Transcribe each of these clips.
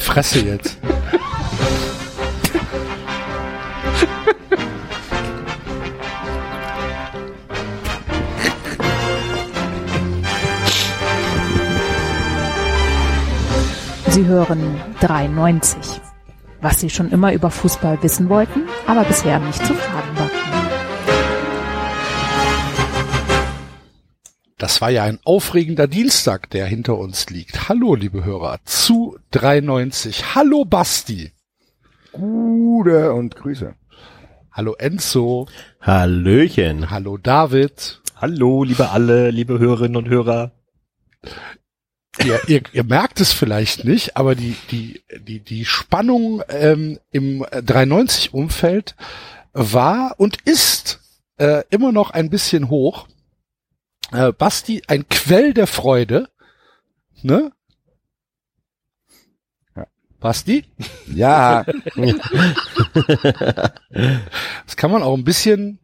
Fresse jetzt. Sie hören 93. Was Sie schon immer über Fußball wissen wollten, aber bisher nicht zu fragen Das war ja ein aufregender Dienstag, der hinter uns liegt. Hallo, liebe Hörer, zu 93. Hallo, Basti. Gute und Grüße. Hallo, Enzo. Hallöchen. Hallo, David. Hallo, liebe alle, liebe Hörerinnen und Hörer. Ihr, ihr, ihr merkt es vielleicht nicht, aber die, die, die, die Spannung ähm, im 93-Umfeld war und ist äh, immer noch ein bisschen hoch. Äh, Basti, ein Quell der Freude. Ne? Basti? Ja, Das kann man auch ein bisschen,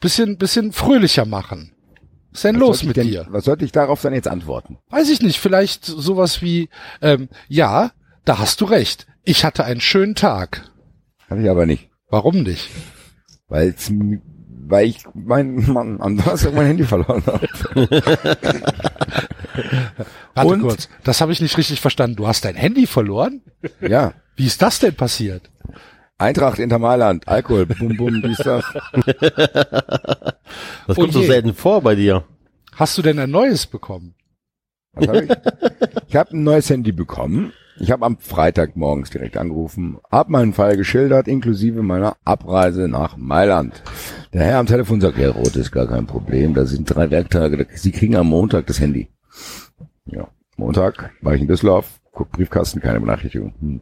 bisschen, bisschen fröhlicher machen. Was ist denn was los mit denn, dir? Was sollte ich darauf dann jetzt antworten? Weiß ich nicht, vielleicht sowas wie, ähm, ja, da hast du recht. Ich hatte einen schönen Tag. Hatte ich aber nicht. Warum nicht? Weil's, m- weil ich mein, Mann, am Donnerstag mein Handy verloren habe. Warte Und? kurz, das habe ich nicht richtig verstanden. Du hast dein Handy verloren? Ja. Wie ist das denn passiert? Eintracht Inter Mailand, Alkohol, bum bum, dies, das. Das Oh kommt so je. selten vor bei dir. Hast du denn ein neues bekommen? Was hab ich? Ich habe ein neues Handy bekommen. Ich habe am Freitag morgens direkt angerufen, hab meinen Fall geschildert, inklusive meiner Abreise nach Mailand. Der Herr am Telefon sagt, ja, rot ist gar kein Problem, das sind drei Werktage, Sie kriegen am Montag das Handy. Ja, Montag war ich in Düsseldorf, guck Briefkasten, keine Benachrichtigung. Hm.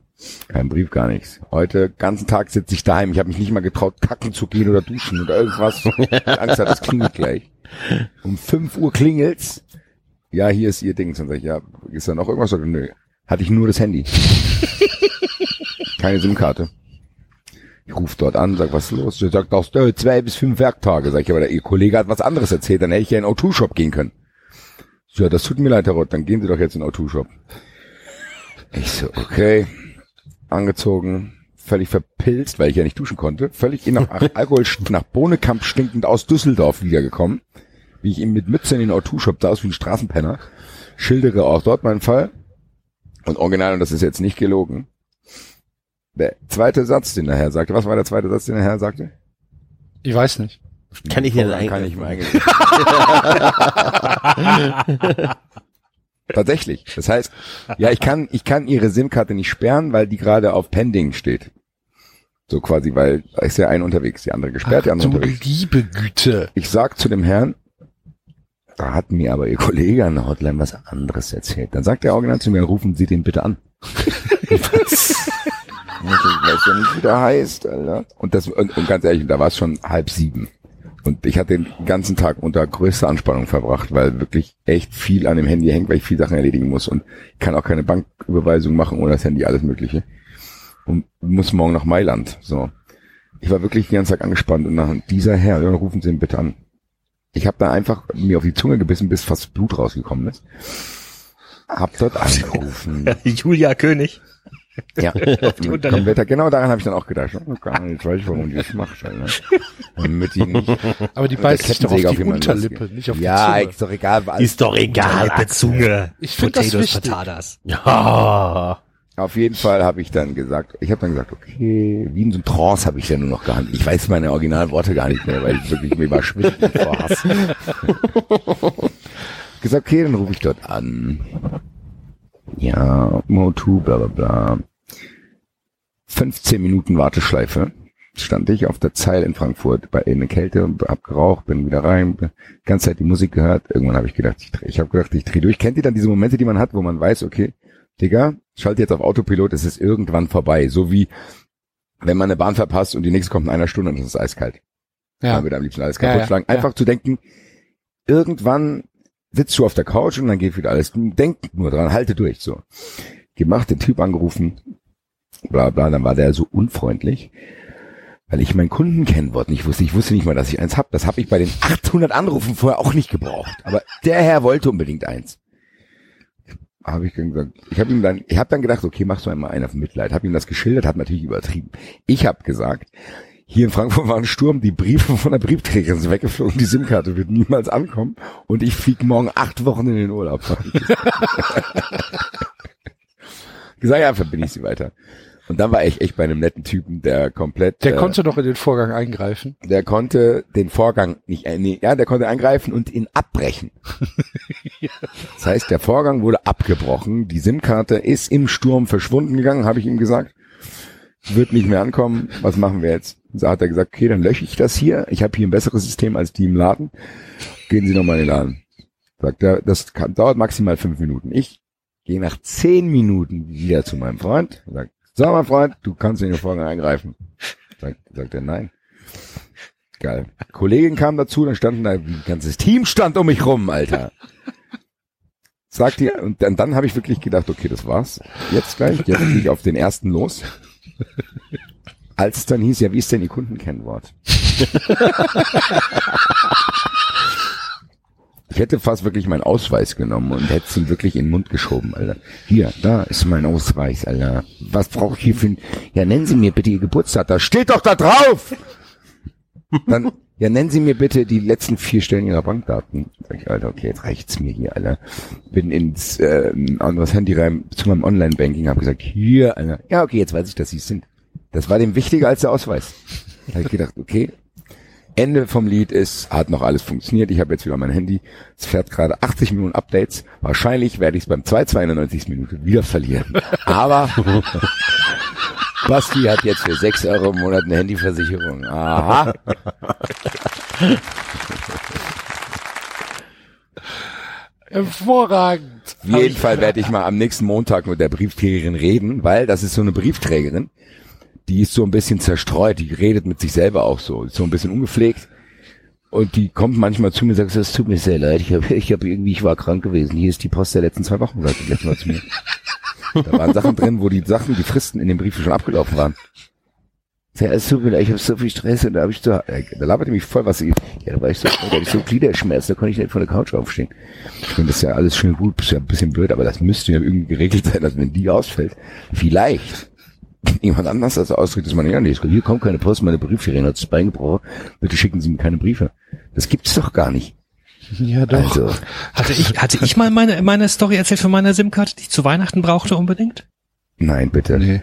Kein Brief, gar nichts. Heute, ganzen Tag sitze ich daheim. Ich habe mich nicht mal getraut, kacken zu gehen oder duschen oder irgendwas. Angst hat, das klingelt gleich. Um 5 Uhr klingelt's. Ja, hier ist Ihr Ding. Dann sag ich, ja, ist da noch irgendwas? Oder nö. Hatte ich nur das Handy. Keine SIM-Karte. Ich rufe dort an, sag, was ist los? Der sagt, auch äh, zwei bis fünf Werktage. Sag ich, aber der, Ihr Kollege hat was anderes erzählt. Dann hätte ich ja in den O2-Shop gehen können. Ja, das tut mir leid, Herr Rott. Dann gehen Sie doch jetzt in den O2-Shop. Ich so, okay angezogen, völlig verpilzt, weil ich ja nicht duschen konnte, völlig in nach Alkohol, nach Bohnekamp stinkend aus Düsseldorf wiedergekommen, wie ich ihm mit Mütze in den O2-Shop da aus wie ein Straßenpenner, schildere auch dort meinen Fall und original, und das ist jetzt nicht gelogen, der zweite Satz, den der Herr sagte, was war der zweite Satz, den der Herr sagte? Ich weiß nicht. Kann ich denn Dann kann eigentlich? ich mir eigentlich. Tatsächlich. Das heißt, ja, ich kann, ich kann ihre SIM-Karte nicht sperren, weil die gerade auf Pending steht. So quasi, weil da ist ja ein unterwegs, die andere gesperrt, die Ach, andere du unterwegs. liebe Güte. Ich sag zu dem Herrn, da hat mir aber Ihr Kollege an der Hotline was anderes erzählt. Dann sagt der Original zu mir, rufen Sie den bitte an. Ich weiß ja nicht, wie der heißt, Alter. Und das, und, und ganz ehrlich, da war es schon halb sieben. Und ich hatte den ganzen Tag unter größter Anspannung verbracht, weil wirklich echt viel an dem Handy hängt, weil ich viel Sachen erledigen muss und ich kann auch keine Banküberweisung machen ohne das Handy, alles mögliche. Und muss morgen nach Mailand. So. Ich war wirklich den ganzen Tag angespannt und nach dieser Herr, dann rufen Sie ihn bitte an. Ich habe da einfach mir auf die Zunge gebissen, bis fast Blut rausgekommen ist. Hab dort angerufen. Julia König. Ja, die Mit Unterlippe. Wetter. Genau daran habe ich dann auch gedacht. Oh, gar nicht, jetzt weiß ich, warum die das macht. Alter. Damit die nicht Aber die beißt sich doch auf die jemanden Unterlippe, losgeht. nicht auf ja, die ist Zunge. doch egal. was- Ist doch egal, der Zunge. Ich finde das Potatoes, wichtig. Patatas. Ja. Auf jeden Fall habe ich dann gesagt, ich habe dann gesagt, okay, wie in so einem Trance habe ich dann nur noch gehandelt. Ich weiß meine Originalworte gar nicht mehr, weil ich wirklich mir schwindelig vor Hass. gesagt, okay, dann rufe ich dort an. Ja, Mo2, bla bla bla. 15 Minuten Warteschleife stand ich auf der Zeil in Frankfurt bei einer Kälte und hab geraucht, bin wieder rein, ganze Zeit die Musik gehört. Irgendwann habe ich gedacht, ich, ich habe gedacht, ich drehe durch. Kennt ihr dann diese Momente, die man hat, wo man weiß, okay, Digga, schalte jetzt auf Autopilot, es ist irgendwann vorbei. So wie wenn man eine Bahn verpasst und die nächste kommt in einer Stunde und es ist eiskalt. Ja. Dann wird am liebsten alles Ja, kaputt ja, schlagen. ja. Einfach zu denken, irgendwann sitzt du auf der Couch und dann geht wieder alles. Denk nur dran, halte durch. So. Gemacht, den Typ angerufen, bla bla, dann war der so unfreundlich, weil ich mein Kundenkennwort nicht wusste. Ich wusste nicht mal, dass ich eins hab. Das habe ich bei den 800 Anrufen vorher auch nicht gebraucht. Aber der Herr wollte unbedingt eins. Habe ich dann gesagt, ich habe ihm dann, ich habe dann gedacht, okay, machst du einmal einen auf Mitleid, habe ihm das geschildert, hat natürlich übertrieben. Ich habe gesagt, hier in Frankfurt war ein Sturm, die Briefe von der Briefträgerin sind weggeflogen, die SIM-Karte wird niemals ankommen und ich fliege morgen acht Wochen in den Urlaub. gesagt, ja, verbinde ich sie weiter. Und dann war ich echt bei einem netten Typen, der komplett. Der äh, konnte doch in den Vorgang eingreifen. der konnte den Vorgang nicht, äh, nee, ja, der konnte eingreifen und ihn abbrechen. Das heißt, der Vorgang wurde abgebrochen. Die SIM-Karte ist im Sturm verschwunden gegangen, habe ich ihm gesagt. Wird nicht mehr ankommen. Was machen wir jetzt? So hat er gesagt, okay, dann lösche ich das hier. Ich habe hier ein besseres System als die im Laden. Gehen Sie nochmal in den Laden. Sagt er, das kann, dauert maximal fünf Minuten. Ich gehe nach zehn Minuten wieder zu meinem Freund und sage, so mein Freund, du kannst in den Vorgang eingreifen. Sagt, sagt er, nein. Geil. Kollegin kam dazu, dann standen da, ein ganzes Team stand um mich rum, Alter. Sagt ihr, und dann, dann habe ich wirklich gedacht, okay, das war's. Jetzt gleich, jetzt gehe ich auf den ersten los. Als es dann hieß, ja, wie ist denn Ihr Kundenkennwort? Ich hätte fast wirklich meinen Ausweis genommen und hätte es ihm wirklich in den Mund geschoben, Alter. Hier, da ist mein Ausweis, Alter. Was brauche ich hier für ein... Ja, nennen Sie mir bitte Ihr Geburtstag. Da steht doch da drauf! Dann, ja, nennen Sie mir bitte die letzten vier Stellen Ihrer Bankdaten. Sag ich, Alter, okay, jetzt reicht's mir hier, Alter. Bin ins äh, anderes Handy rein zu meinem Online-Banking, habe gesagt, hier, Alter. Ja, okay, jetzt weiß ich, dass Sie es sind. Das war dem wichtiger als der Ausweis. Da hab ich gedacht, okay, Ende vom Lied ist, hat noch alles funktioniert. Ich habe jetzt wieder mein Handy. Es fährt gerade 80 Minuten Updates. Wahrscheinlich werde ich es beim 292. Minute wieder verlieren. Aber Basti hat jetzt für 6 Euro im Monat eine Handyversicherung. Aha. Hervorragend. Auf jeden Fall werde ich mal am nächsten Montag mit der Briefträgerin reden, weil das ist so eine Briefträgerin, die ist so ein bisschen zerstreut, die redet mit sich selber auch so, so ein bisschen ungepflegt. Und die kommt manchmal zu mir und sagt, es tut mir sehr leid, ich habe ich hab irgendwie, ich war krank gewesen. Hier ist die Post der letzten zwei Wochen, sagt die letzte Mal zu mir. Da waren Sachen drin, wo die Sachen, die Fristen in den Briefen schon abgelaufen waren. Ja, es tut mir leid, ich habe so viel Stress und da habe ich so, äh, da laberte mich voll was. Ja, da war ich so, da hatte ich so Gliederschmerz, da konnte ich nicht von der Couch aufstehen. Ich finde, das ja alles schön gut, ist ja ein bisschen blöd, aber das müsste ja irgendwie geregelt sein, dass wenn die ausfällt, vielleicht jemand anders das ausdrückt, dass man, ja, nee, hier kommt keine Post, meine Briefferien hat das Bein gebrochen, bitte schicken Sie mir keine Briefe. Das gibt's doch gar nicht. Ja, doch. Also, Hatte ich, hatte ich mal meine, meine Story erzählt von meiner SIM-Karte, die ich zu Weihnachten brauchte unbedingt? nein, bitte. Nee.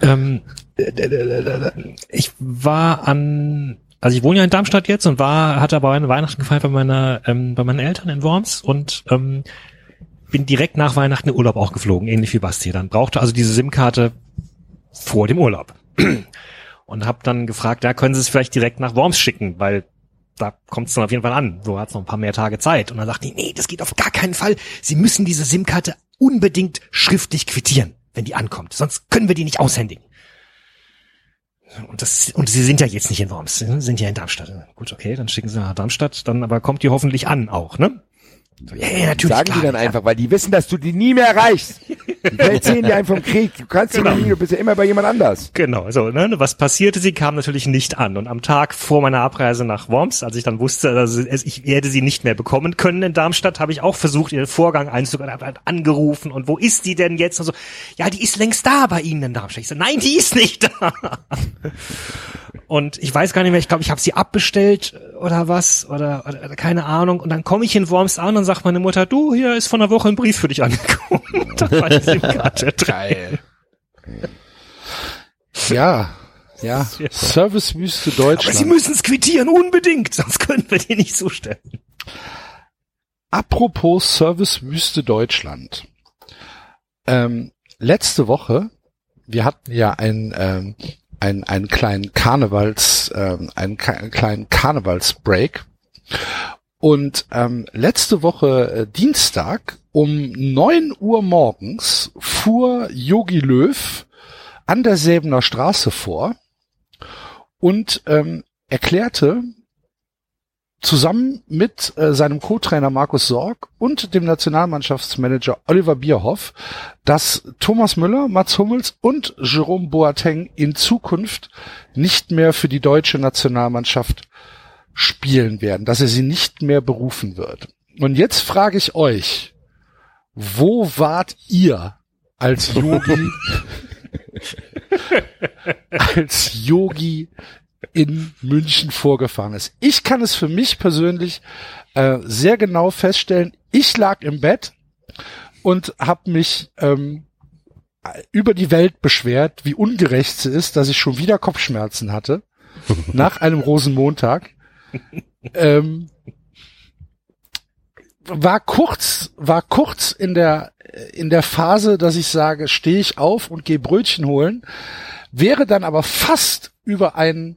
Ähm, äh, äh, äh, äh, ich war an, also ich wohne ja in Darmstadt jetzt und war, hatte aber eine Weihnachten gefeiert bei meiner, ähm, bei meinen Eltern in Worms und ähm, bin direkt nach Weihnachten in Urlaub auch geflogen, ähnlich wie Basti. Dann brauchte also diese SIM-Karte vor dem Urlaub und habe dann gefragt, ja, können Sie es vielleicht direkt nach Worms schicken, weil da kommt es dann auf jeden Fall an. So hat es noch ein paar mehr Tage Zeit. Und dann sagte die, nee, das geht auf gar keinen Fall. Sie müssen diese SIM-Karte unbedingt schriftlich quittieren, wenn die ankommt. Sonst können wir die nicht aushändigen. Und das, und sie sind ja jetzt nicht in Worms, sie sind ja in Darmstadt. Gut, okay, dann schicken sie nach Darmstadt, dann aber kommt die hoffentlich an auch, ne? Ja, ja, natürlich. Sagen klar, die dann ja. einfach, weil die wissen, dass du die nie mehr erreichst. Die erzählen dir einen vom Krieg. Du kannst Genau. nie, du bist ja immer bei jemand anders. Genau, so, ne, was passierte? Sie kam natürlich nicht an. Und am Tag vor meiner Abreise nach Worms, als ich dann wusste, dass es- ich werde sie nicht mehr bekommen können in Darmstadt, habe ich auch versucht, ihren Vorgang einzugehen, habe halt angerufen und wo ist die denn jetzt? Und so, ja, die ist längst da bei Ihnen in Darmstadt. Ich so, nein, die ist nicht da. Und ich weiß gar nicht mehr, ich glaube, ich habe sie abbestellt oder was oder, oder, oder keine Ahnung. Und dann komme ich in Worms an und sagt meine Mutter, du, hier ist vor einer Woche ein Brief für dich angekommen. da war die SIM-Karte drin. Ja, ja. Servicewüste Aber Sie Deutschland. müssen es quittieren, unbedingt, sonst können wir die nicht zustellen. Apropos Servicewüste Deutschland. Ähm, letzte Woche, wir hatten ja ein, ähm, einen, einen kleinen Karnevals, ähm, einen, einen kleinen Karnevalsbreak. Und ähm, letzte Woche äh, Dienstag um neun Uhr morgens fuhr Yogi Löw an der Säbener Straße vor und ähm, erklärte zusammen mit äh, seinem Co-Trainer Markus Sorg und dem Nationalmannschaftsmanager Oliver Bierhoff, dass Thomas Müller, Mats Hummels und Jerome Boateng in Zukunft nicht mehr für die deutsche Nationalmannschaft spielen werden, dass er sie nicht mehr berufen wird. Und jetzt frage ich euch, wo wart ihr, als Yogi, als Yogi in München vorgefahren ist? Ich kann es für mich persönlich äh, sehr genau feststellen. Ich lag im Bett und habe mich ähm, über die Welt beschwert, wie ungerecht sie ist, dass ich schon wieder Kopfschmerzen hatte nach einem Rosenmontag. ähm, war kurz, war kurz in der in der Phase, dass ich sage, stehe ich auf und gehe Brötchen holen, wäre dann aber fast über einen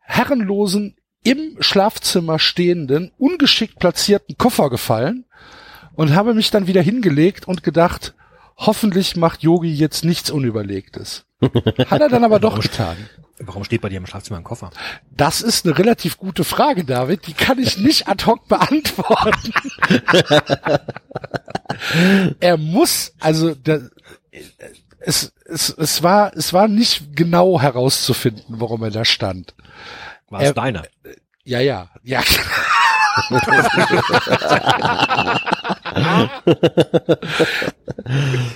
herrenlosen im Schlafzimmer stehenden, ungeschickt platzierten Koffer gefallen und habe mich dann wieder hingelegt und gedacht, hoffentlich macht Yogi jetzt nichts Unüberlegtes. Hat er dann aber doch getan. Warum steht bei dir im Schlafzimmer ein Koffer? Das ist eine relativ gute Frage, David. Die kann ich nicht ad hoc beantworten. er muss, also der, es, es, es war, es war nicht genau herauszufinden, warum er da stand. War es Er- deiner? Ja, ja, ja.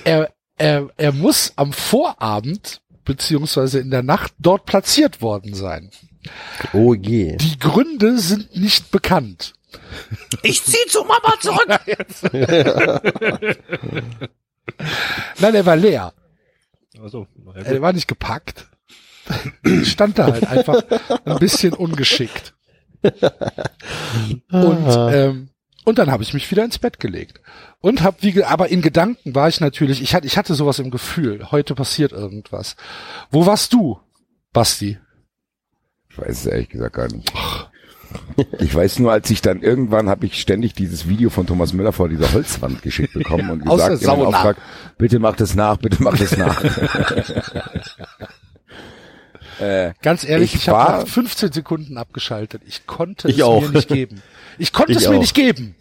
er, er, er muss am Vorabend beziehungsweise in der Nacht dort platziert worden sein. Oh je. Die Gründe sind nicht bekannt. Ich zieh zu Mama zurück! Nein, er war leer. Also, Er war nicht gepackt. Stand da halt einfach ein bisschen ungeschickt. Und, ähm, und dann habe ich mich wieder ins Bett gelegt. Und hab wie, aber in Gedanken war ich natürlich, ich hatte, ich hatte sowas im Gefühl, heute passiert irgendwas. Wo warst du, Basti? Ich weiß es ehrlich gesagt gar nicht. Ich weiß nur, als ich dann irgendwann habe ich ständig dieses Video von Thomas Müller vor dieser Holzwand geschickt bekommen und Aus der gesagt, Sauna. Auftrag, bitte mach das nach, bitte mach das nach. äh, Ganz ehrlich, Ich ich, habe war- nach 15 Sekunden abgeschaltet. Ich konnte Ich es auch. mir nicht geben. Ich konnte Ich es mir auch. nicht geben.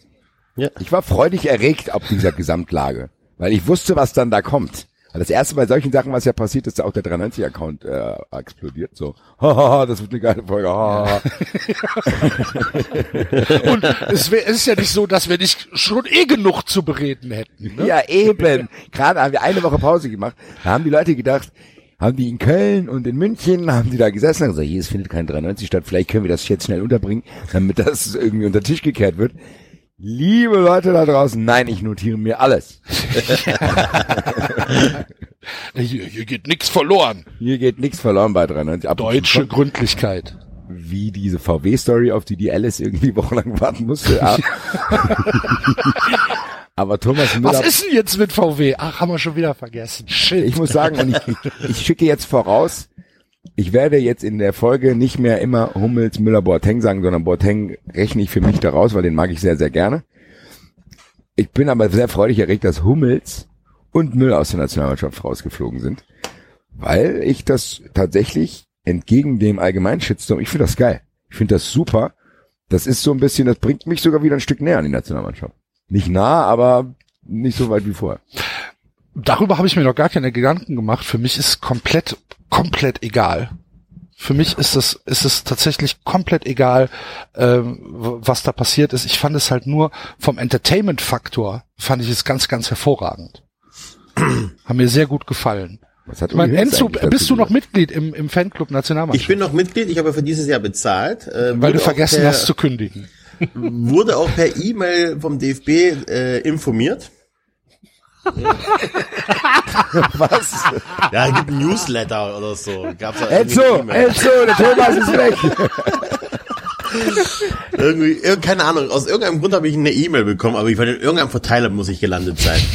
ich war freudig erregt ab dieser Gesamtlage, weil ich wusste, was dann da kommt. Das erste bei solchen Sachen, was ja passiert, ist, auch der 390-Account äh, explodiert. So, haha, das wird eine geile Folge. haha. Und es, wär, es ist ja nicht so, dass wir nicht schon eh genug zu bereden hätten. Ne? Ja, eben. Gerade haben wir eine Woche Pause gemacht. Da haben die Leute gedacht, haben die in Köln und in München, haben die da gesessen und gesagt, hier, es findet kein 93 statt, vielleicht können wir das jetzt schnell unterbringen, damit das irgendwie unter den Tisch gekehrt wird. Liebe Leute da draußen, nein, ich notiere mir alles. Hier, hier geht nichts verloren. Hier geht nichts verloren bei 93. Ab Deutsche Gründlichkeit. Wie diese VW-Story, auf die die Alice irgendwie wochenlang warten musste. Aber Thomas Müller... Was ist denn jetzt mit VW? Ach, haben wir schon wieder vergessen. Shit. Ich muss sagen, ich, ich schicke jetzt voraus, ich werde jetzt in der Folge nicht mehr immer Hummels, Müller, Boateng sagen, sondern Boateng rechne ich für mich daraus, weil den mag ich sehr, sehr gerne. Ich bin aber sehr freudig erregt, dass Hummels und Müller aus der Nationalmannschaft rausgeflogen sind, weil ich das tatsächlich entgegen dem allgemeinen ich finde das geil. Ich finde das super. Das ist so ein bisschen, das bringt mich sogar wieder ein Stück näher an die Nationalmannschaft. Nicht nah, aber nicht so weit wie vorher. Darüber habe ich mir noch gar keine Gedanken gemacht. Für mich ist komplett, komplett egal. Für mich ist es, ist es tatsächlich komplett egal, ähm, w- was da passiert ist. Ich fand es halt nur vom Entertainment-Faktor fand ich es ganz, ganz hervorragend. Haben mir sehr gut gefallen. Was hat Hoeneß Enzo, bist du noch? Mitglied im, im Fanclub Nationalmannschaft? Ich bin noch Mitglied, ich habe für dieses Jahr bezahlt. Äh, weil wurde du auch vergessen per, hast zu kündigen. Wurde auch per E-Mail vom DFB äh, informiert. Was? Ja, es gibt ein Newsletter oder so. Gab's da Enzo. Enzo, der Thomas ist weg. Irgendwie, ir- keine Ahnung, aus irgendeinem Grund habe ich eine E-Mail bekommen, aber ich war in irgendeinem Verteiler muss ich gelandet sein.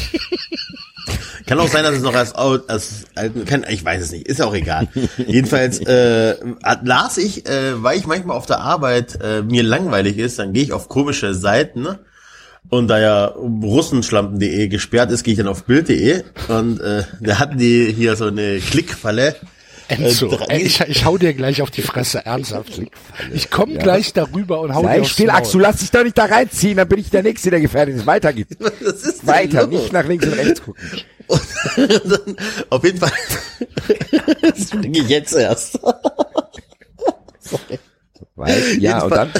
Kann auch sein, dass es noch als, als alten, kann, ich weiß es nicht, ist ja auch egal. Jedenfalls äh, las ich, äh, weil ich manchmal auf der Arbeit äh, mir langweilig ist, dann gehe ich auf komische Seiten ne? Und da ja russenschlampen.de gesperrt ist, gehe ich dann auf bild.de und äh, da hatten die hier so eine Klickfalle. Enzo, Äh, ey, ich, ich hau dir gleich auf die Fresse, ernsthaft. Ich komme gleich darüber und hau dir Sei aufs still. Axel, lass dich doch nicht da reinziehen, dann bin ich der Nächste, der gefährdet ist. Weiter geht's. Das ist Weiter, los? nicht nach links und rechts gucken. Und dann, auf jeden Fall. das denke ich jetzt erst. Weil, ja, und dann,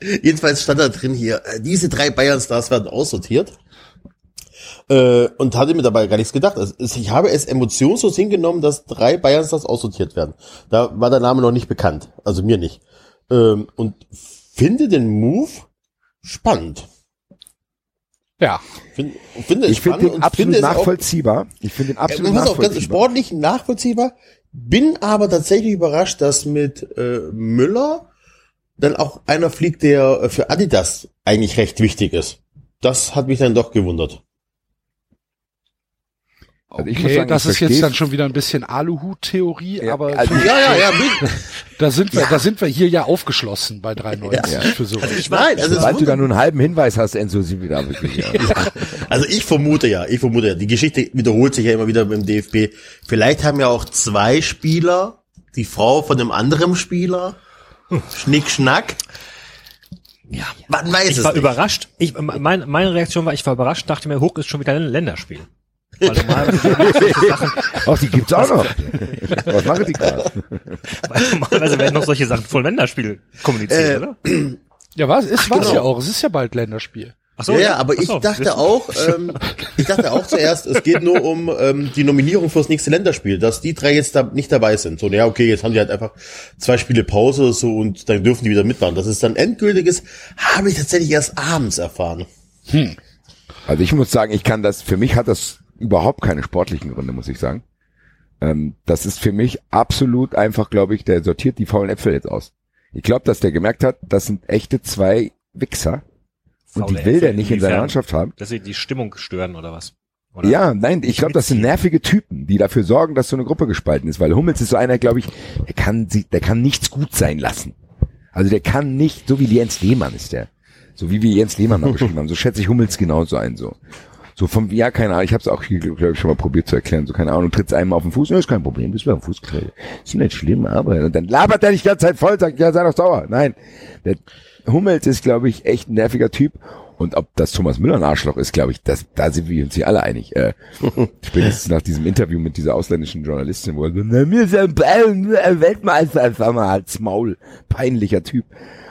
Jedenfalls stand da drin hier, äh, diese drei Bayern-Stars werden aussortiert. Äh, und hatte mir dabei gar nichts gedacht. Also, ich habe es emotionslos hingenommen, dass drei Bayern-Stars aussortiert werden. Da war der Name noch nicht bekannt. Also mir nicht. Ähm, und finde den Move spannend. Ja. Find, finde Ich finde spannend den und absolut finde es auch nachvollziehbar. Ich finde den absolut pass auf, ganz nachvollziehbar. sportlich nachvollziehbar. Bin aber tatsächlich überrascht, dass mit äh, Müller dann auch einer fliegt, der für Adidas eigentlich recht wichtig ist. Das hat mich dann doch gewundert. Also ich okay, sagen, das ich ist jetzt dann schon wieder ein bisschen Aluhut-Theorie, Ja, aber also- Ja, ja, ja. da sind wir, da sind wir hier ja aufgeschlossen bei 93 Ja. für sowas. Ich nein, also, es Sobald du da nur einen halben Hinweis hast, Enzo, sind wir da wirklich. Ja. also ich vermute ja, ich vermute ja, die Geschichte wiederholt sich ja immer wieder beim DFB. Vielleicht haben ja auch zwei Spieler die Frau von einem anderen Spieler. Schnick, schnack. Ja. Man weiß Ich es war nicht. überrascht. Ich, meine, meine Reaktion war, ich war überrascht, dachte mir, Hook ist schon wieder ein Länderspiel. Weil normalerweise, Ach, die gibt's auch noch. Was machen die gerade? weil normalerweise werden noch solche Sachen dem Länderspiel kommuniziert, Äh, oder? Ja, was? Ist was genau. ja auch. Es ist ja bald Länderspiel. Ach so, ja, ja, aber ich so, dachte auch, ähm, ich dachte auch zuerst, es geht nur um ähm, die Nominierung fürs nächste Länderspiel, dass die drei jetzt da nicht dabei sind. So, ja, okay, jetzt haben die halt einfach zwei Spiele Pause so und dann dürfen die wieder mitmachen. Dass es dann endgültig ist, habe ich tatsächlich erst abends erfahren. Also ich muss sagen, ich kann das, für mich hat das überhaupt keine sportlichen Gründe, muss ich sagen. Ähm, das ist für mich absolut einfach, glaube ich, der sortiert die faulen Äpfel jetzt aus. Ich glaube, dass der gemerkt hat, das sind echte zwei Wichser. Und die will der nicht in seiner? Mannschaft haben. Dass sie die Stimmung stören oder was? Oder? Ja, nein, ich glaube, das sind nervige Typen, die dafür sorgen, dass so eine Gruppe gespalten ist, weil Hummels ist so einer, glaube ich, der kann sie, der kann nichts gut sein lassen. Also der kann nicht, so wie Jens Lehmann ist der. So wie wir Jens Lehmann mal beschrieben haben, so schätze ich Hummels genauso ein, so. So vom, ja, keine Ahnung, ich habe es auch hier, glaube ich, schon mal probiert zu erklären, so keine Ahnung, trittst einem auf den Fuß, ja, ist kein Problem, bist du auf den Fuß getreten. Ist nicht schlimm, aber, und dann labert er dich die ganze Zeit voll, sagt, ja, sei doch sauer. Nein, der Hummels ist, glaube ich, echt ein nerviger Typ. Und ob das Thomas Müller ein Arschloch ist, glaube ich, das, da sind wir uns hier alle einig. Äh, spätestens nach diesem Interview mit dieser ausländischen Journalistin, wo er so, na, mir ist ein Weltmeister, einfach mal als Maul. Peinlicher Typ.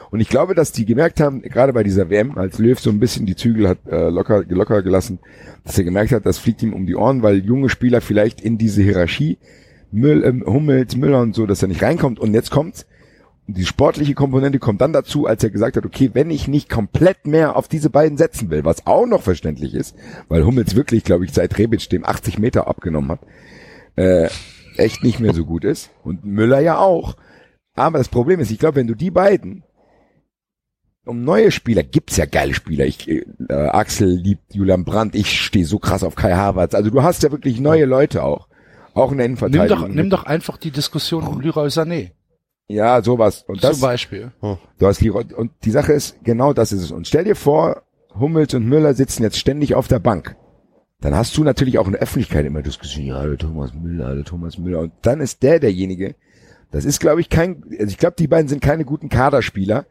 Und ich glaube, dass die gemerkt haben, gerade bei dieser WM, als Löw so ein bisschen die Zügel hat äh, locker, locker gelassen, dass er gemerkt hat, das fliegt ihm um die Ohren, weil junge Spieler vielleicht in diese Hierarchie, Müll, ähm, Hummels, Müller und so, dass er nicht reinkommt. Und jetzt kommt's. Die sportliche Komponente kommt dann dazu, als er gesagt hat, okay, wenn ich nicht komplett mehr auf diese beiden setzen will, was auch noch verständlich ist, weil Hummels wirklich, glaube ich, seit Rebic dem 80 Meter abgenommen hat, äh, echt nicht mehr so gut ist. Und Müller ja auch. Aber das Problem ist, ich glaube, wenn du die beiden um neue Spieler, gibt's ja geile Spieler. Ich, äh, Axel liebt Julian Brandt, ich stehe so krass auf Kai Havertz. Also du hast ja wirklich neue Leute auch. Auch in der Nimm Innenverteidigung. doch, nimm doch einfach die Diskussion um Leroy Sané Ja, sowas. Und das, zum Beispiel. Du hast Leroy, und die Sache ist, genau das ist es. Und stell dir vor, Hummels und Müller sitzen jetzt ständig auf der Bank. Dann hast du natürlich auch in der Öffentlichkeit immer Diskussion, ja, der Thomas Müller, der Thomas Müller. Und dann ist der derjenige, das ist, glaube ich, kein, also ich glaube, die beiden sind keine guten Kaderspieler,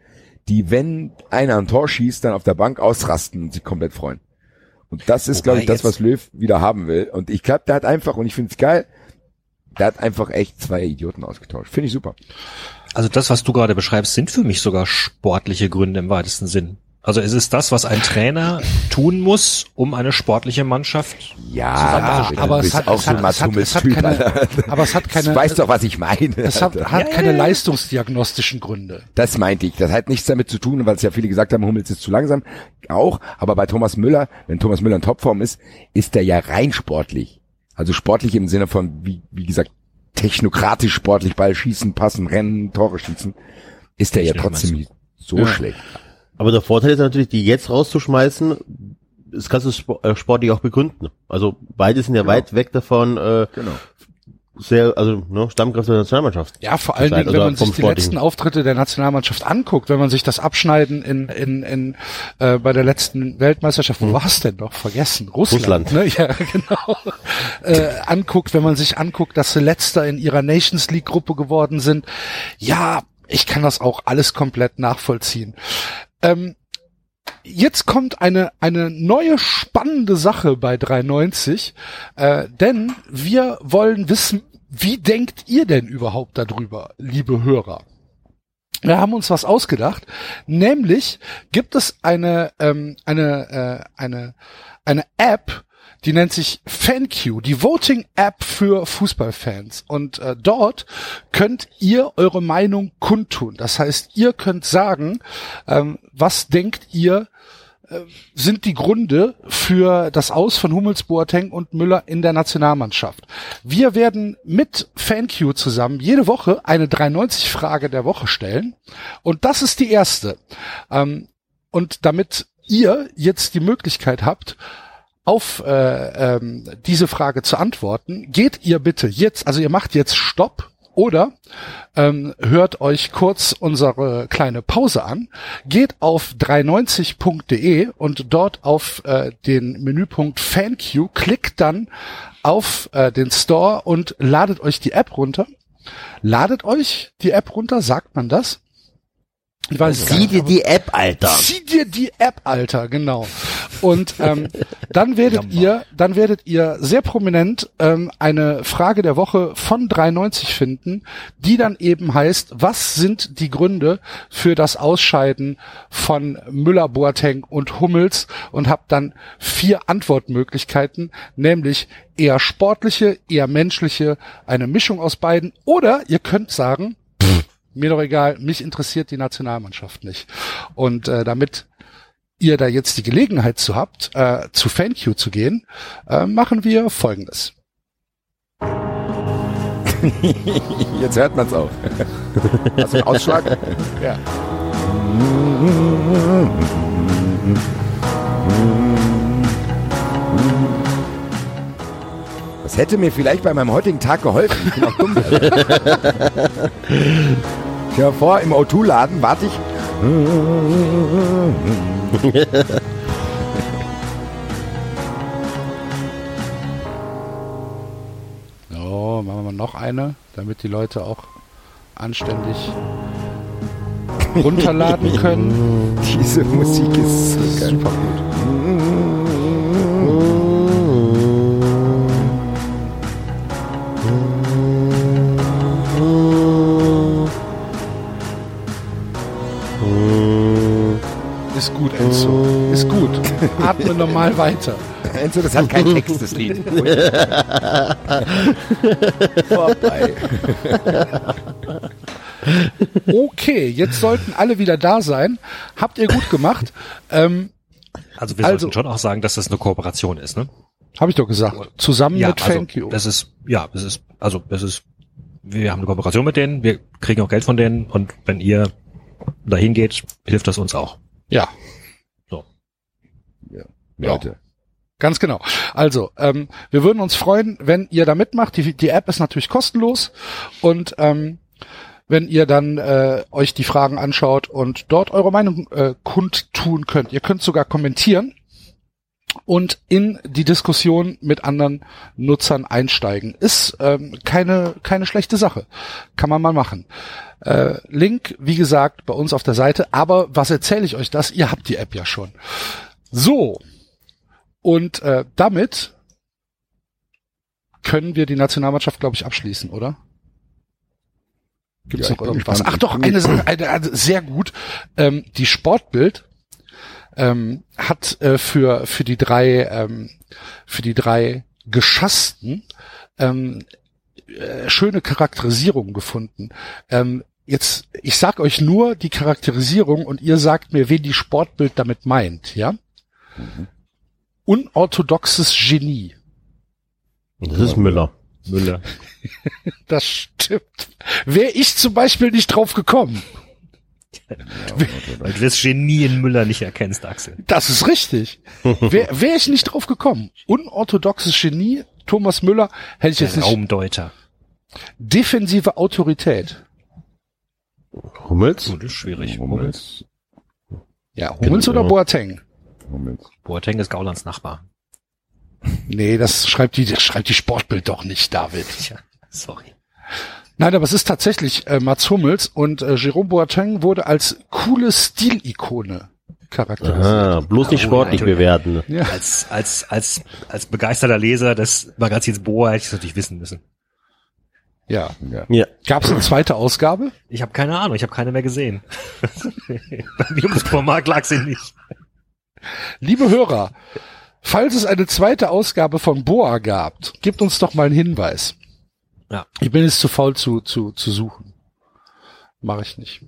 die, wenn einer ein Tor schießt, dann auf der Bank ausrasten und sich komplett freuen. Und das ist, Wobei glaube ich, das, was Löw wieder haben will. Und ich glaube, der hat einfach, und ich finde es geil, der hat einfach echt zwei Idioten ausgetauscht. Finde ich super. Also das, was du gerade beschreibst, sind für mich sogar sportliche Gründe im weitesten Sinn. Also es ist das, was ein Trainer tun muss, um eine sportliche Mannschaft Ja, Zusammenzuspielen. aber es hat, auch es so ein hat, Mats es hat, Hummels es hat Typ, keine, aber es hat keine, Du weißt doch, was ich meine. es hat, hat keine leistungsdiagnostischen Gründe. Das meinte ich. Das hat nichts damit zu tun, weil es ja viele gesagt haben, Hummels ist zu langsam. Auch. Aber bei Thomas Müller, wenn Thomas Müller in Topform ist, ist er ja rein sportlich. Also sportlich im Sinne von, wie, wie gesagt, technokratisch sportlich, Ball schießen, passen, rennen, Tore schießen, ist er ja trotzdem so Ja. schlecht. Aber der Vorteil ist natürlich, die jetzt rauszuschmeißen, das kannst du äh, sportlich auch begründen. Also beide sind ja Genau. weit weg davon, äh, Genau. Sehr, also ne, Stammkräfte der Nationalmannschaft. Ja, vor allen Dingen, wenn oder man sich die letzten Auftritte der Nationalmannschaft anguckt, wenn man sich das Abschneiden in, in, in äh, bei der letzten Weltmeisterschaft, wo war's denn noch? Vergessen. Russland. Russland. Ne? Ja, genau. Äh, anguckt, wenn man sich anguckt, dass sie letzter in ihrer Nations League Gruppe geworden sind. Ja, ich kann das auch alles komplett nachvollziehen. Ähm, Jetzt kommt eine, eine neue spannende Sache bei 390, äh, denn wir wollen wissen, wie denkt ihr denn überhaupt darüber, liebe Hörer? Wir haben uns was ausgedacht, nämlich gibt es eine, ähm, eine, äh, eine, eine App, die nennt sich FanQ, die Voting-App für Fußballfans. Und äh, dort könnt ihr eure Meinung kundtun. Das heißt, ihr könnt sagen, ähm, was denkt ihr, äh, sind die Gründe für das Aus von Hummels, Boateng und Müller in der Nationalmannschaft. Wir werden mit FanQ zusammen jede Woche eine 390-Frage der Woche stellen. Und das ist die erste. Ähm, und damit ihr jetzt die Möglichkeit habt, auf äh, ähm, diese Frage zu antworten, geht ihr bitte jetzt, also ihr macht jetzt Stopp oder ähm, hört euch kurz unsere kleine Pause an, geht auf 390.de und dort auf äh, den Menüpunkt FanQ, klickt dann auf äh, den Store und ladet euch die App runter. Ladet euch die App runter, sagt man das? Ich weiß Sieh nicht, dir die App, Alter. Zieh dir die App, Alter, genau. Und ähm, dann werdet ihr, dann werdet ihr sehr prominent ähm, eine Frage der Woche von 93 finden, die dann eben heißt, was sind die Gründe für das Ausscheiden von Müller, Boateng und Hummels? Und habt dann vier Antwortmöglichkeiten, nämlich eher sportliche, eher menschliche, eine Mischung aus beiden. Oder ihr könnt sagen, mir doch egal, mich interessiert die Nationalmannschaft nicht. Und äh, damit ihr da jetzt die Gelegenheit zu habt, äh, zu FanQ zu gehen, äh, machen wir Folgendes. Jetzt hört man's auch. Hast du einen Ausschlag? Ja. Das hätte mir vielleicht bei meinem heutigen Tag geholfen. Ich bin auch dumm. Dir vor, im O2-Laden warte ich. So, machen wir mal noch eine, damit die Leute auch anständig runterladen können. Diese Musik ist so geil. Super gut. Ist gut, Enzo. Ist gut. Atme normal weiter. Enzo, das hat keinen Text, das Lied. Vorbei. Okay, jetzt sollten alle wieder da sein. Habt ihr gut gemacht. Ähm, Also wir Also- sollten schon auch sagen, dass das eine Kooperation ist, ne? Habe ich doch gesagt. Zusammen mit also, FanQ. das ist, ja, das ist, also das ist, wir haben eine Kooperation mit denen, wir kriegen auch Geld von denen und wenn ihr dahin geht, hilft das uns auch. Ja, Leute. Ganz genau. Also, ähm, wir würden uns freuen, wenn ihr da mitmacht. Die, die App ist natürlich kostenlos und ähm, wenn ihr dann äh, euch die Fragen anschaut und dort eure Meinung äh, kundtun könnt. Ihr könnt sogar kommentieren und in die Diskussion mit anderen Nutzern einsteigen. Ist ähm, keine, keine schlechte Sache. Kann man mal machen. Äh, Link, wie gesagt, bei uns auf der Seite. Aber was erzähle ich euch das? Ihr habt die App ja schon. So, und äh, damit können wir die Nationalmannschaft, glaube ich, abschließen, oder? Gibt es Ja, noch irgendwas? Ach doch, eine eine, eine, sehr gut. Ähm, die Sportbild ähm, hat äh, für für die drei ähm, für die drei Geschassten ähm, äh, schöne Charakterisierung gefunden. Ähm, jetzt, ich sag euch nur die Charakterisierung und ihr sagt mir, wen die Sportbild damit meint, ja? Unorthodoxes Genie. Das ist Müller. Müller. Das stimmt. Wäre ich zum Beispiel nicht drauf gekommen. Weil du das Genie in Müller nicht erkennst, Axel. Das ist richtig. Wäre wär ich nicht drauf gekommen. Unorthodoxes Genie, Thomas Müller, hätte ich jetzt Der nicht. Raumdeuter. Defensive Autorität. Hummels? Oh, das ist schwierig. Hummels. Ja, Hummels oder Genau. Boateng? Hummels. Boateng ist Gaulands Nachbar. Nee, das schreibt die, das schreibt die Sportbild doch nicht, David. Tja, sorry. Nein, aber es ist tatsächlich äh, Mats Hummels und äh, Jerome Boateng wurde als coole Stilikone charakterisiert. Aha, bloß nicht Oh, sportlich natürlich. bewerten. Ja. Als, als, als, als begeisterter Leser des Magazins Boa hätte ich es natürlich wissen müssen. ja. Ja. Gab es eine zweite Ausgabe? Ich habe keine Ahnung, ich habe keine mehr gesehen. Beim Jungspromarkt lag sie nicht. Liebe Hörer, Falls es eine zweite Ausgabe von Boa gab, gebt uns doch mal einen Hinweis. Ja. Ich bin jetzt zu faul zu, zu, zu suchen. Mache ich nicht.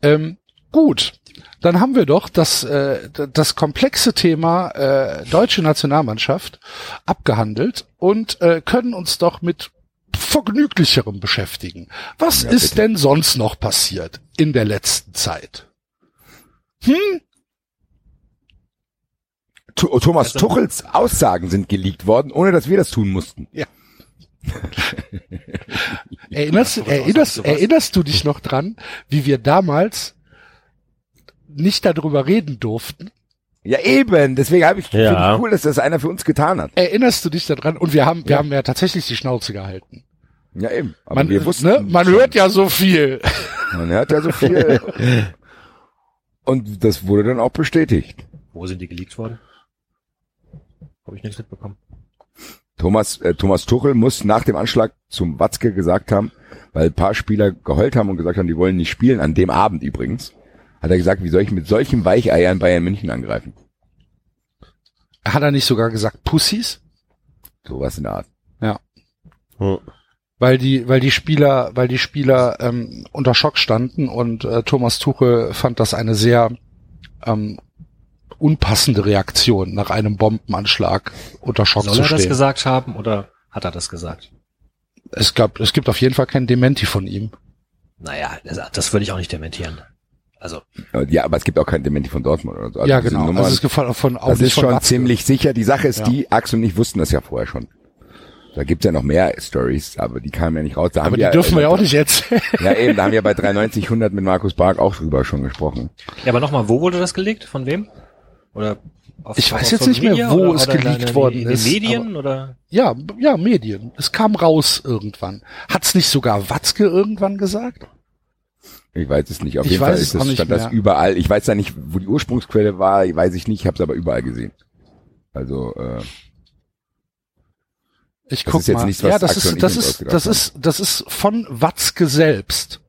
Ähm, gut, dann haben wir doch das, äh, das komplexe Thema äh, deutsche Nationalmannschaft abgehandelt und äh, können uns doch mit vergnüglicherem beschäftigen. Was Ja, ist bitte. denn sonst noch passiert in der letzten Zeit? Hm? Tu- Thomas Also- Tuchels Aussagen sind geleakt worden, ohne dass wir das tun mussten. Erinnerst, erinnerst, erinnerst du dich noch dran, wie wir damals nicht darüber reden durften? Ja, eben. Deswegen habe ich, Ja. finde ich cool, dass das einer für uns getan hat. Erinnerst du dich daran? Und wir haben, wir Ja. haben ja tatsächlich die Schnauze gehalten. Ja, eben. Aber Man, wir wussten, ne, man schon. hört ja so viel. man hört ja so viel. Und das wurde dann auch bestätigt. Wo sind die geleakt worden? Habe ich nichts mitbekommen. Thomas, äh, Thomas Tuchel muss nach dem Anschlag zum Watzke gesagt haben, weil ein paar Spieler geheult haben und gesagt haben, die wollen nicht spielen, an dem Abend übrigens, hat er gesagt, wie soll ich mit solchen Weicheiern Bayern München angreifen? Hat er nicht sogar gesagt Pussys? Sowas in der Art. Hm. Weil die, weil die Spieler, weil die Spieler ähm, unter Schock standen und äh, Thomas Tuchel fand das eine sehr ähm, unpassende Reaktion nach einem Bombenanschlag unter Schock Soll zu er das stehen. gesagt haben oder hat er das gesagt? Es gab, es gibt auf jeden Fall kein Dementi von ihm. Naja, das würde ich auch nicht dementieren. Also, Ja, aber es gibt auch kein Dementi von Dortmund oder so. Also ja, genau. Nummern, Also es gefällt von, auch das ist von schon Watzke. ziemlich sicher. Die Sache ist Ja. die, Axel und ich wussten das ja vorher schon. Da gibt's ja noch mehr Stories, aber die kamen ja nicht raus. Da Aber haben die wir, dürfen wir ja auch nicht erzählen. Ja, eben, da haben wir bei 390 100 mit Markus Bark auch drüber schon gesprochen. ja, aber nochmal, wo wurde das gelegt? Von wem? Oder auf, Ich auf weiß jetzt nicht mehr, Media wo oder, es oder geleakt in, in, worden in ist, den Medien oder? Ja, ja, Medien. Es kam raus irgendwann. Hat's nicht sogar Watzke irgendwann gesagt? Ich weiß es nicht. Auf Ich jeden weiß Fall es ist das, nicht stand das überall. Ich weiß ja nicht, wo die Ursprungsquelle war, weiß ich nicht, ich habe es aber überall gesehen. Also, äh, Ich Das guck mal. nichts, ja, das ist, das ist, das haben. ist, das ist von Watzke selbst.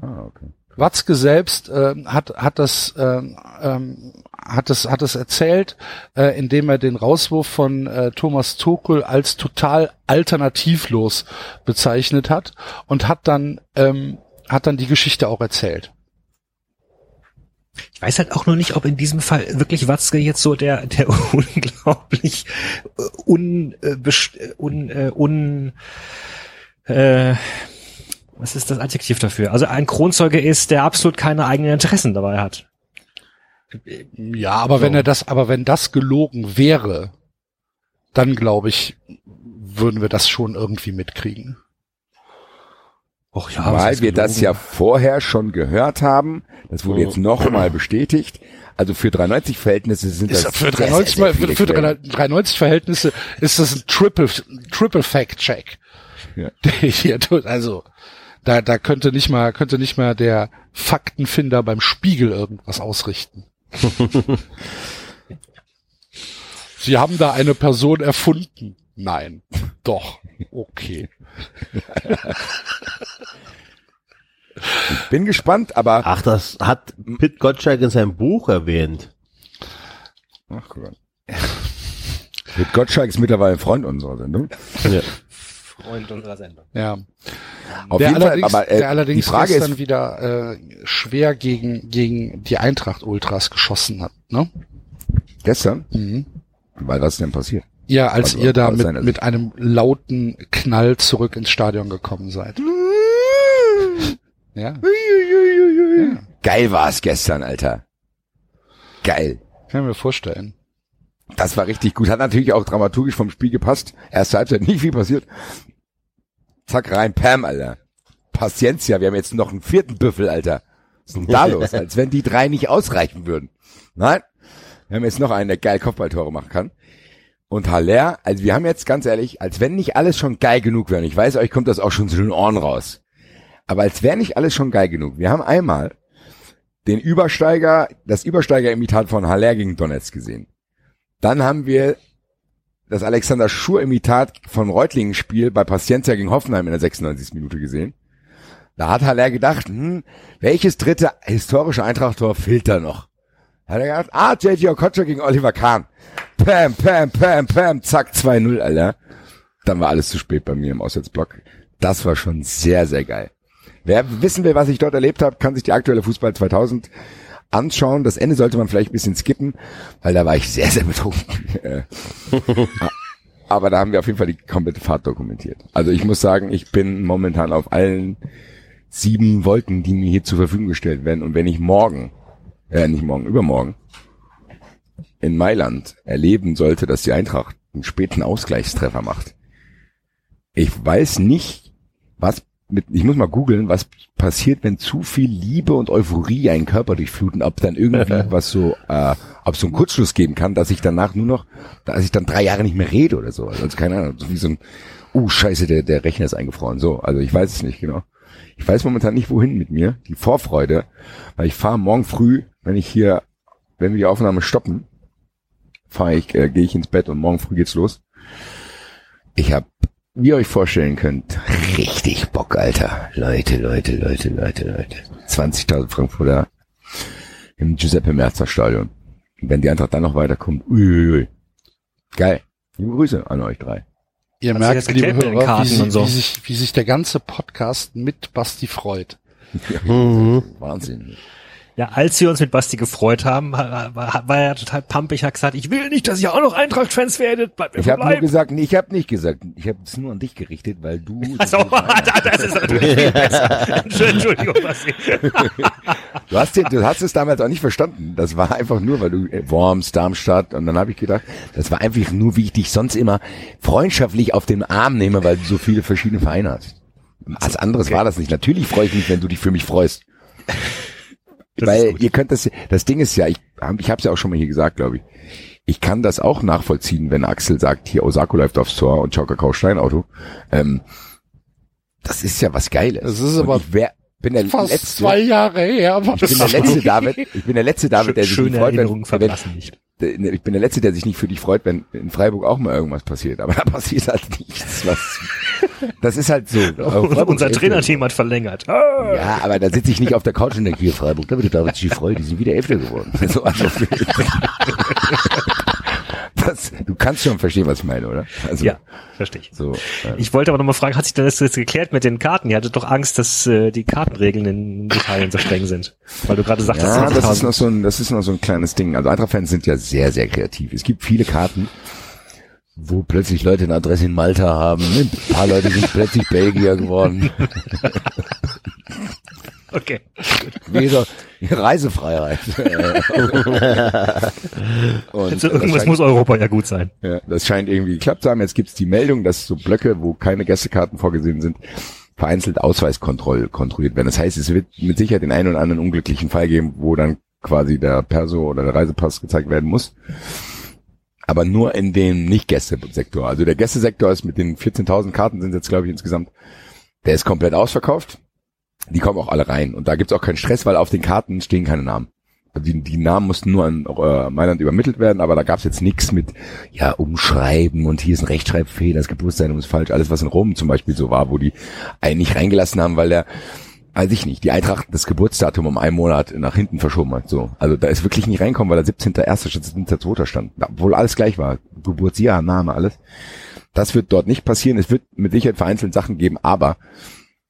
ah, okay. Watzke selbst äh, hat hat das äh, ähm, hat es hat es erzählt, äh, indem er den Rauswurf von äh, Thomas Tuchel als total alternativlos bezeichnet hat und hat dann ähm, hat dann die Geschichte auch erzählt. Ich weiß halt auch nur nicht, ob in diesem Fall wirklich Watzke jetzt so der, der unglaublich äh, un, äh, äh, un, un, äh, was ist das Adjektiv dafür? Also ein Kronzeuge ist, der absolut keine eigenen Interessen dabei hat. Ja, aber wenn So. er das, aber wenn das gelogen wäre, dann glaube ich, würden wir das schon irgendwie mitkriegen. Och ja, Weil wir das ja vorher schon gehört haben. Das wurde jetzt nochmal bestätigt. Also für 390 Verhältnisse sind das für sehr, sehr, 390, sehr viele für, für Quellen. 390 Verhältnisse ist das ein Triple, Triple Fact Check. Ja. Der hier tut, also, da, da könnte nicht mal, könnte nicht mal der Faktenfinder beim Spiegel irgendwas ausrichten. Sie haben da eine Person erfunden. Nein. Doch. Okay. Bin gespannt, aber Ach, das hat Pit Gottschalk in seinem Buch erwähnt. Ach, mal. Mit Gottschalk ist mittlerweile ein Freund unserer Sendung. Ja. Freund unserer Sendung. Ja. Auf der jeden Fall, aber äh, der allerdings die Frage gestern ist, wieder äh, schwer gegen, gegen die Eintracht Ultras geschossen hat. Ne? gestern, Mhm. weil was ist denn passiert? Ja, als Also, ihr da mit, mit einem lauten Knall zurück ins Stadion gekommen seid. Ja, ja Geil war es gestern, Alter. Geil. kann ich mir vorstellen. Das war richtig gut. Hat natürlich auch dramaturgisch vom Spiel gepasst. Erste Halbzeit nicht viel passiert. Zack rein, Pam, Alter. Paciencia, wir haben jetzt noch einen vierten Büffel, Alter. Was ist denn da los? Als wenn die drei nicht ausreichen würden. Nein. Wir haben jetzt noch einen, der geil Kopfballtore machen kann. Und Haller, also wir haben jetzt ganz ehrlich, als wenn nicht alles schon geil genug wäre. Ich weiß, euch kommt das auch schon zu den Ohren raus. Aber als wäre nicht alles schon geil genug. Wir haben einmal den Übersteiger, das Übersteiger-Imitat von Haller gegen Donetsk gesehen. Dann haben wir das Alexander Schur-Imitat von Reutlingen Spiel bei Paciencia gegen Hoffenheim in der 96. Minute gesehen. Da hat Haller gedacht, hm, welches dritte historische Eintracht-Tor fehlt da noch? Hat er gedacht, ah, JJ Okocha gegen Oliver Kahn. Pam, pam, pam, pam, zack, 2-0, Alter. Dann war alles zu spät bei mir im Auswärtsblock. Das war schon sehr, sehr geil. Wer wissen will, was ich dort erlebt habe, kann sich die aktuelle Fußball 2000 anschauen. Das Ende sollte man vielleicht ein bisschen skippen, weil da war ich sehr, sehr betrunken. Äh, Aber da haben wir auf jeden Fall die komplette Fahrt dokumentiert. Also ich muss sagen, ich bin momentan auf allen sieben Wolken, die mir hier zur Verfügung gestellt werden. Und wenn ich morgen, äh, nicht morgen, übermorgen, in Mailand erleben sollte, dass die Eintracht einen späten Ausgleichstreffer macht. Ich weiß nicht, was mit, ich muss mal googeln, was passiert, wenn zu viel Liebe und Euphorie einen Körper durchfluten, ob dann irgendwie was so, äh, ob es so einen Kurzschluss geben kann, dass ich danach nur noch, dass ich dann drei Jahre nicht mehr rede oder so. Also keine Ahnung, so wie so ein, uh, scheiße, der, der Rechner ist eingefroren. So, also ich weiß es nicht genau. Ich weiß momentan nicht, wohin mit mir. Die Vorfreude, weil ich fahre morgen früh, wenn ich hier, wenn wir die Aufnahme stoppen, fahre ich, äh, gehe ich ins Bett und morgen früh geht's los. Ich habe, wie ihr euch vorstellen könnt, richtig Bock, Alter. Leute, Leute, Leute, Leute, Leute. 20.000 Frankfurter im Giuseppe Merzer Stadion. Und wenn die Eintracht dann noch weiterkommt, uiuiui. Geil. Liebe Grüße an euch drei. Ihr Hat merkt, liebe Hörer, wie, und so? wie, sich, wie sich der ganze Podcast mit Basti freut. Mhm. Wahnsinn. Ja, als wir uns mit Basti gefreut haben, war, er total pumpig, hat gesagt, ich will nicht, dass ihr auch noch Eintracht-Fans werdet, bleibt mir Ich habe nur gesagt, nee, ich habe nicht gesagt, ich habe es nur an dich gerichtet, weil du. Also, das ist natürlich viel besser. Entschuldigung, Basti. Du hast, den, du hast es damals auch nicht verstanden. Das war einfach nur, weil du äh, Worms, Darmstadt und dann habe ich gedacht, das war einfach nur, wie ich dich sonst immer freundschaftlich auf den Arm nehme, weil du so viele verschiedene Vereine hast. Als anderes war das nicht. Natürlich freue ich mich, wenn du dich für mich freust. Das weil ihr könnt das, das Ding ist ja, ich, ich habe es ja auch schon mal hier gesagt, glaube ich. Ich kann das auch nachvollziehen, wenn Axel sagt, hier Osako läuft aufs Tor und Ciao Kakao Steinauto. Ähm, das ist ja was Geiles. Das ist aber ich wär, bin der Fast letzte, zwei Jahre her, aber ich bin der letzte David, ich bin der letzte David, der sich nicht freut, wenn, verblassen nicht. der- ich bin der letzte, der sich nicht für dich freut, wenn in Freiburg auch mal irgendwas passiert. Aber da passiert halt nichts. Was, das ist halt so. Unser Trainerteam hat verlängert. Ja, aber da sitze ich nicht auf der Couch und denke, hier Freiburg, da wird der David sich freuen, die sind wieder Elfter geworden. So, also, das, du kannst schon verstehen, was ich meine, oder? Also, Ja, verstehe ich. So, äh, Ich wollte aber noch mal fragen, hat sich denn das jetzt geklärt mit den Karten? Ihr hattet doch Angst, dass äh, die Kartenregeln in Italien so streng sind. Weil du gerade sagtest, ja, das ist 20.000. noch so ein, das ist noch so ein kleines Ding. Also Eintracht-Fans sind ja sehr, sehr kreativ. Es gibt viele Karten, wo plötzlich Leute eine Adresse in Malta haben. Ein paar Leute sind plötzlich Belgier geworden. Okay. Wieder Reisefreiheit. Und Also irgendwas scheint- muss Europa ja gut sein. Ja, das scheint irgendwie geklappt zu haben. Jetzt gibt's die Meldung, dass so Blöcke, wo keine Gästekarten vorgesehen sind, vereinzelt Ausweiskontroll kontrolliert werden. Das heißt, es wird mit Sicherheit den einen oder anderen unglücklichen Fall geben, wo dann quasi der Perso oder der Reisepass gezeigt werden muss. Aber nur in dem Nicht-Gästesektor. Also der Gästesektor ist mit den 14.000 Karten sind jetzt, glaube ich, insgesamt, der ist komplett ausverkauft. Die kommen auch alle rein. Und da gibt's auch keinen Stress, weil auf den Karten stehen keine Namen. Die, die Namen mussten nur an äh, Mailand übermittelt werden, aber da gab's jetzt nichts mit, ja, umschreiben und hier ist ein Rechtschreibfehler, das Geburtsdatum ist falsch, alles was in Rom zum Beispiel so war, wo die einen nicht reingelassen haben, weil der, weiß ich nicht, die Eintracht das Geburtsdatum um einen Monat nach hinten verschoben hat, so. Also da ist wirklich nicht reinkommen, weil da 17.1. statt 17.2. stand, obwohl alles gleich war, Geburtsjahr, Name, alles. Das wird dort nicht passieren, es wird mit Sicherheit vereinzelt Sachen geben, aber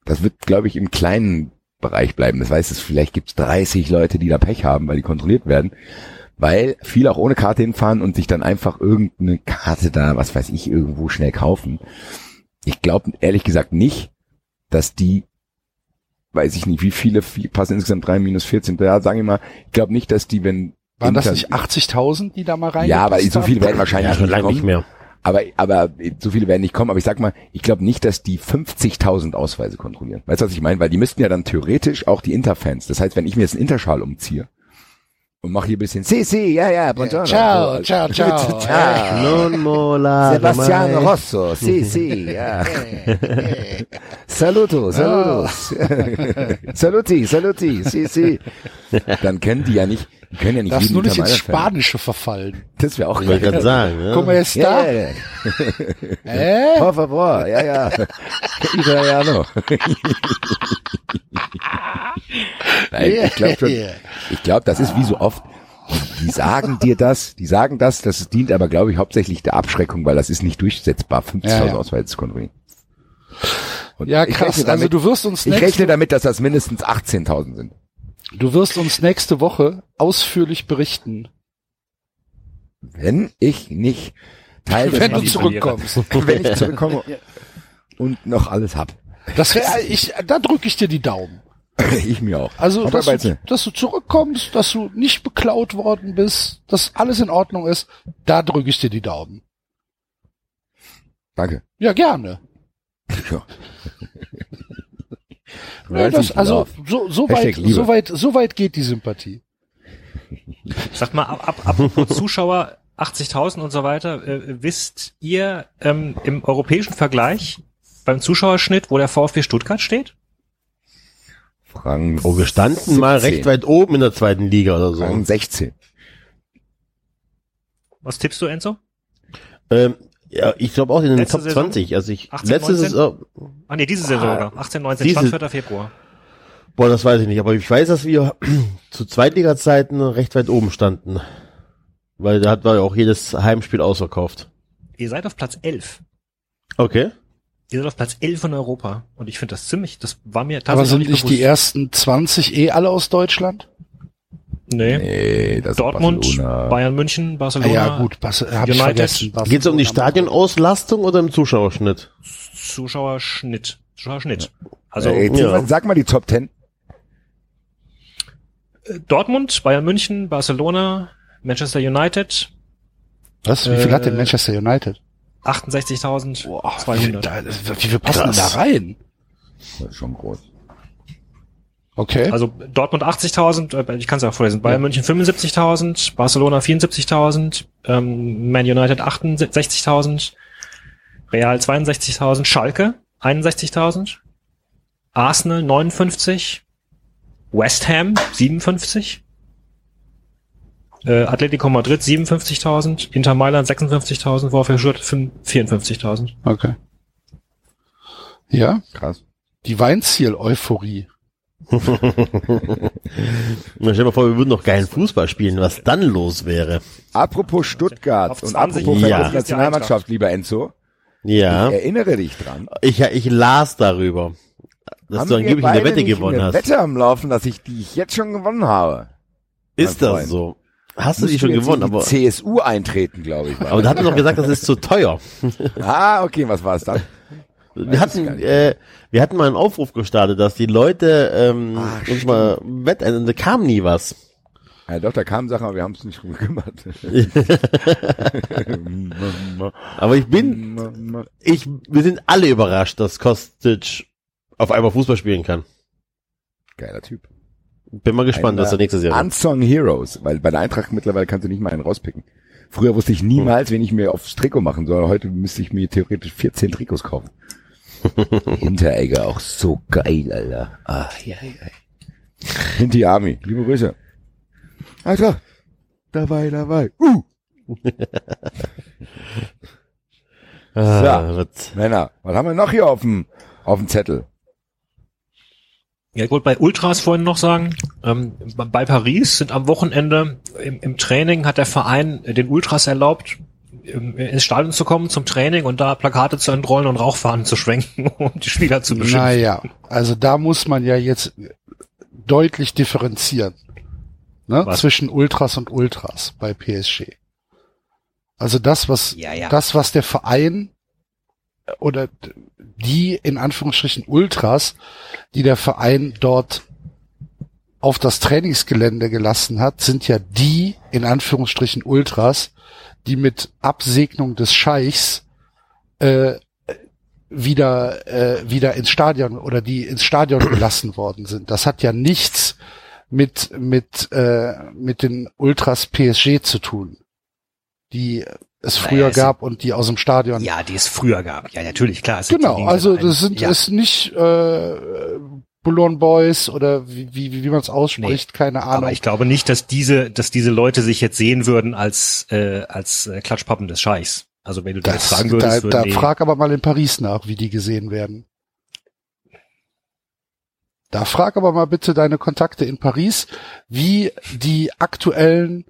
das wird, glaube ich, im kleinen Bereich bleiben. Das heißt, es vielleicht gibt es 30 Leute, die da Pech haben, weil die kontrolliert werden, weil viele auch ohne Karte hinfahren und sich dann einfach irgendeine Karte da, was weiß ich, irgendwo schnell kaufen. Ich glaube ehrlich gesagt nicht, dass die, weiß ich nicht, wie viele wie passen insgesamt drei minus 14, ja, sagen wir mal, ich glaube nicht, dass die, wenn waren das nicht 80.000, die da mal rein? ja, aber so viele werden wahrscheinlich Ja, schon nicht nicht mehr. Aber, aber so viele werden nicht kommen. Aber ich sag mal, ich glaube nicht, dass die 50.000 Ausweise kontrollieren. Weißt du, was ich meine? Weil die müssten ja dann theoretisch auch die Interfans. Das heißt, wenn ich mir jetzt einen Interschal umziehe und mache hier ein bisschen, si, si, ja, ja, buongiorno. Ciao, ciao, ciao. ciao. Non mola. Sebastiano Rosso, si, si, ja. Saluto, salutos. Saluti, saluti, si, si. Dann können die ja nicht, die können ja nicht Darfst nur nicht ins. Spanische verfallen. Das wäre auch Ich geil. gerade sagen. Ja. Como está? Ja, ja, ja. Por favor, ja, ja. Italiano. Nein, ich glaube schon, ich glaube, das ist wie so oft, Die sagen dir das, die sagen das, das dient aber, glaube ich, hauptsächlich der Abschreckung, weil das ist nicht durchsetzbar, 50.000 Ja, ja. Auswärtskontrollen. Und Ja, krass. rechne damit, also du wirst uns ich rechne damit, dass das mindestens 18.000 sind. du wirst uns nächste Woche ausführlich berichten, Wenn ich nicht Teil wenn du zurückkommst. wenn ich zurückkomme und noch alles hab. Das wäre ich, da drücke ich dir die Daumen. Ich mir auch. Also, dass er du, dass du zurückkommst, dass du nicht beklaut worden bist, dass alles in Ordnung ist, da drücke ich dir die Daumen. Danke. Ja, gerne. Ja. Ja, das, also so, so weit, Liebe. so weit, so weit geht die Sympathie. Sag mal, ab, ab, apropos Zuschauer, 80.000 und so weiter, äh, wisst ihr ähm, im europäischen Vergleich beim Zuschauerschnitt, wo der VfB Stuttgart steht? Rang Oh, wir standen mal 17. recht weit oben in der zweiten Liga oder so. Rang 16. Was tippst du, Enzo? Ähm, ja, ich glaube auch in den Letzte Top Saison? 20. Also ich, 18, letztes 19? ist, oh, Ah nee, diese Saison sogar. 18, 19, diese- Stand 4. Februar. boah, das weiß ich nicht, aber ich weiß, dass wir zu Zweitliga-Zeiten recht weit oben standen. Weil da hat war ja auch jedes Heimspiel ausverkauft. Ihr seid auf Platz 11. Okay. Ihr seid auf Platz 11 in Europa. Und ich finde das ziemlich, das war mir Aber tatsächlich sind noch nicht die ersten 20 eh alle aus Deutschland? Nee. Nee, das Dortmund, Barcelona. Bayern München, Ah, Barcelona. ja, gut, was habe ich United. vergessen. Geht es um die Stadionauslastung oder im Zuschauerschnitt? Zuschauerschnitt. Zuschauerschnitt. Also äh, jetzt ja. Sag mal die Top 10. Dortmund, Bayern München, Barcelona, Manchester United, Was? Wie viel hat denn Äh, Manchester United? 68.200. Da- Wie viel passen denn da rein? Das ist schon groß. Okay. Also Dortmund 80.000, äh, ich kann es auch vorlesen. Bayern München 75.000, Barcelona 74.000, ähm, Man United 68.000, Real 62.000, Schalke 61.000, Arsenal 59, West Ham 57, äh, Atletico Madrid 57.000, Inter Mailand 56.000, VfL Stuttgart 54.000. okay. Ja, Krass. die Weinziel-Euphorie. Stell dir mal vor, wir würden noch geilen Fußball spielen, was dann los wäre. Apropos Stuttgart und 20 apropos Ja. Nationalmannschaft, lieber Enzo. Ja. Ich erinnere dich dran. Ich, ich las darüber, dass Haben du angeblich eine Wette gewonnen eine hast. Wette am Laufen, dass ich die ich jetzt schon gewonnen habe. Ist das Freund. so? Hast du die schon gewonnen, aber, CSU eintreten, glaube ich. aber du hattest doch gesagt, das ist zu teuer. ah, okay, was war es dann? Wir Weiß hatten, äh, wir hatten mal einen Aufruf gestartet, dass die Leute ähm, Ah, uns mal wetten, und da kam nie was. Ja, doch, da kamen Sachen, aber wir haben es nicht drum gekümmert. Aber ich bin, ich, wir sind alle überrascht, dass Kostic auf einmal Fußball spielen kann. Geiler Typ. Bin mal gespannt, was er nächstes Jahr wird. Unsung Heroes, weil bei der Eintracht mittlerweile kannst du nicht mal einen rauspicken. Früher wusste ich niemals, wen ich mir aufs Trikot machen soll. Heute müsste ich mir theoretisch 14 Trikots kaufen. Hinteregger auch so geil, Alter. Ah, ja, ja. Hinti Army, liebe Grüße. Alter, dabei, dabei. Uh, Ah, Ja. wird- Männer, was haben wir noch hier auf dem, auf dem Zettel? Ja, ich wollte bei Ultras vorhin noch sagen, ähm, bei Paris sind am Wochenende im, im Training hat der Verein den Ultras erlaubt, ins Stadion zu kommen zum Training und da Plakate zu entrollen und Rauchfahnen zu schwenken, um die Spieler zu beschimpfen. Naja, also da muss man ja jetzt deutlich differenzieren. Ne? Was? Zwischen Ultras und Ultras bei PSG. Also das, was, Ja, ja. das, was der Verein oder die in Anführungsstrichen Ultras, die der Verein dort auf das Trainingsgelände gelassen hat, sind ja die in Anführungsstrichen Ultras, die mit Absegnung des Scheichs äh, wieder äh, wieder ins Stadion oder die ins Stadion gelassen worden sind. Das hat ja nichts mit mit äh, mit den Ultras PSG zu tun, die es Naja, früher es- gab und die aus dem Stadion. Ja, die es früher gab. Ja, natürlich, klar. genau, also das sind ja. es nicht äh, Boulogne Boys oder wie wie, wie man es ausspricht, keine Ahnung. Aber ich glaube nicht, dass diese, dass diese Leute sich jetzt sehen würden als äh, als äh, Klatschpappen des Scheichs. Also wenn du das, das, fragen da, würdest, würden da die, frag aber mal in Paris nach, wie die gesehen werden. Da frag aber mal bitte deine Kontakte in Paris, wie die aktuellen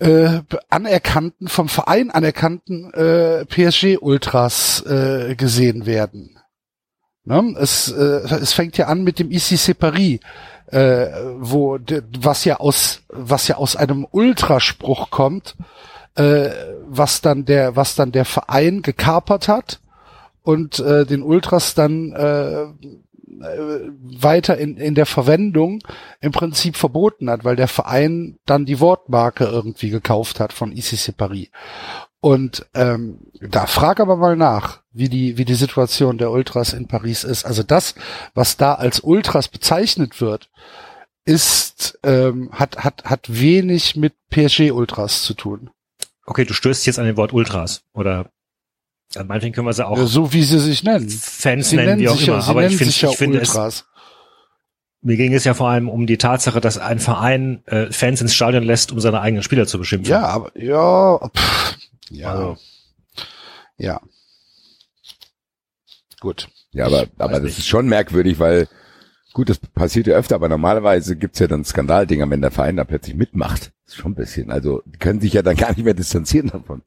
äh, anerkannten, vom Verein anerkannten äh, PSG-Ultras äh, gesehen werden. Ne? Es, äh, es fängt ja an mit dem ICC Paris, äh, wo was ja aus was ja aus einem Ultraspruch kommt, äh, was dann der was dann der Verein gekapert hat und äh, den Ultras dann äh, weiter in, in der Verwendung im Prinzip verboten hat, weil der Verein dann die Wortmarke irgendwie gekauft hat von ICC Paris. Und ähm, da frag aber mal nach, wie die, wie die Situation der Ultras in Paris ist. Also das, was da als Ultras bezeichnet wird, ist, ähm, hat, hat, hat wenig mit PSG-Ultras zu tun. Okay, du stößt jetzt an den Wort Ultras, oder? Meinetwegen können wir sie auch. Ja, so wie sie sich nennen. Fans Sie nennen, nennen wie auch immer. ja, sie Aber ich finde, ich finde es, mir ging es ja vor allem um die Tatsache, dass ein Verein äh, Fans ins Stadion lässt, um seine eigenen Spieler zu beschimpfen. Ja, aber ja, pff, ja, Also. ja. Gut. Ja, aber, aber das nicht. ist schon merkwürdig, weil gut, das passiert ja öfter, aber normalerweise gibt's ja dann Skandaldinger, wenn der Verein da plötzlich mitmacht. Das ist schon ein bisschen. Also die können sich ja dann gar nicht mehr distanzieren davon.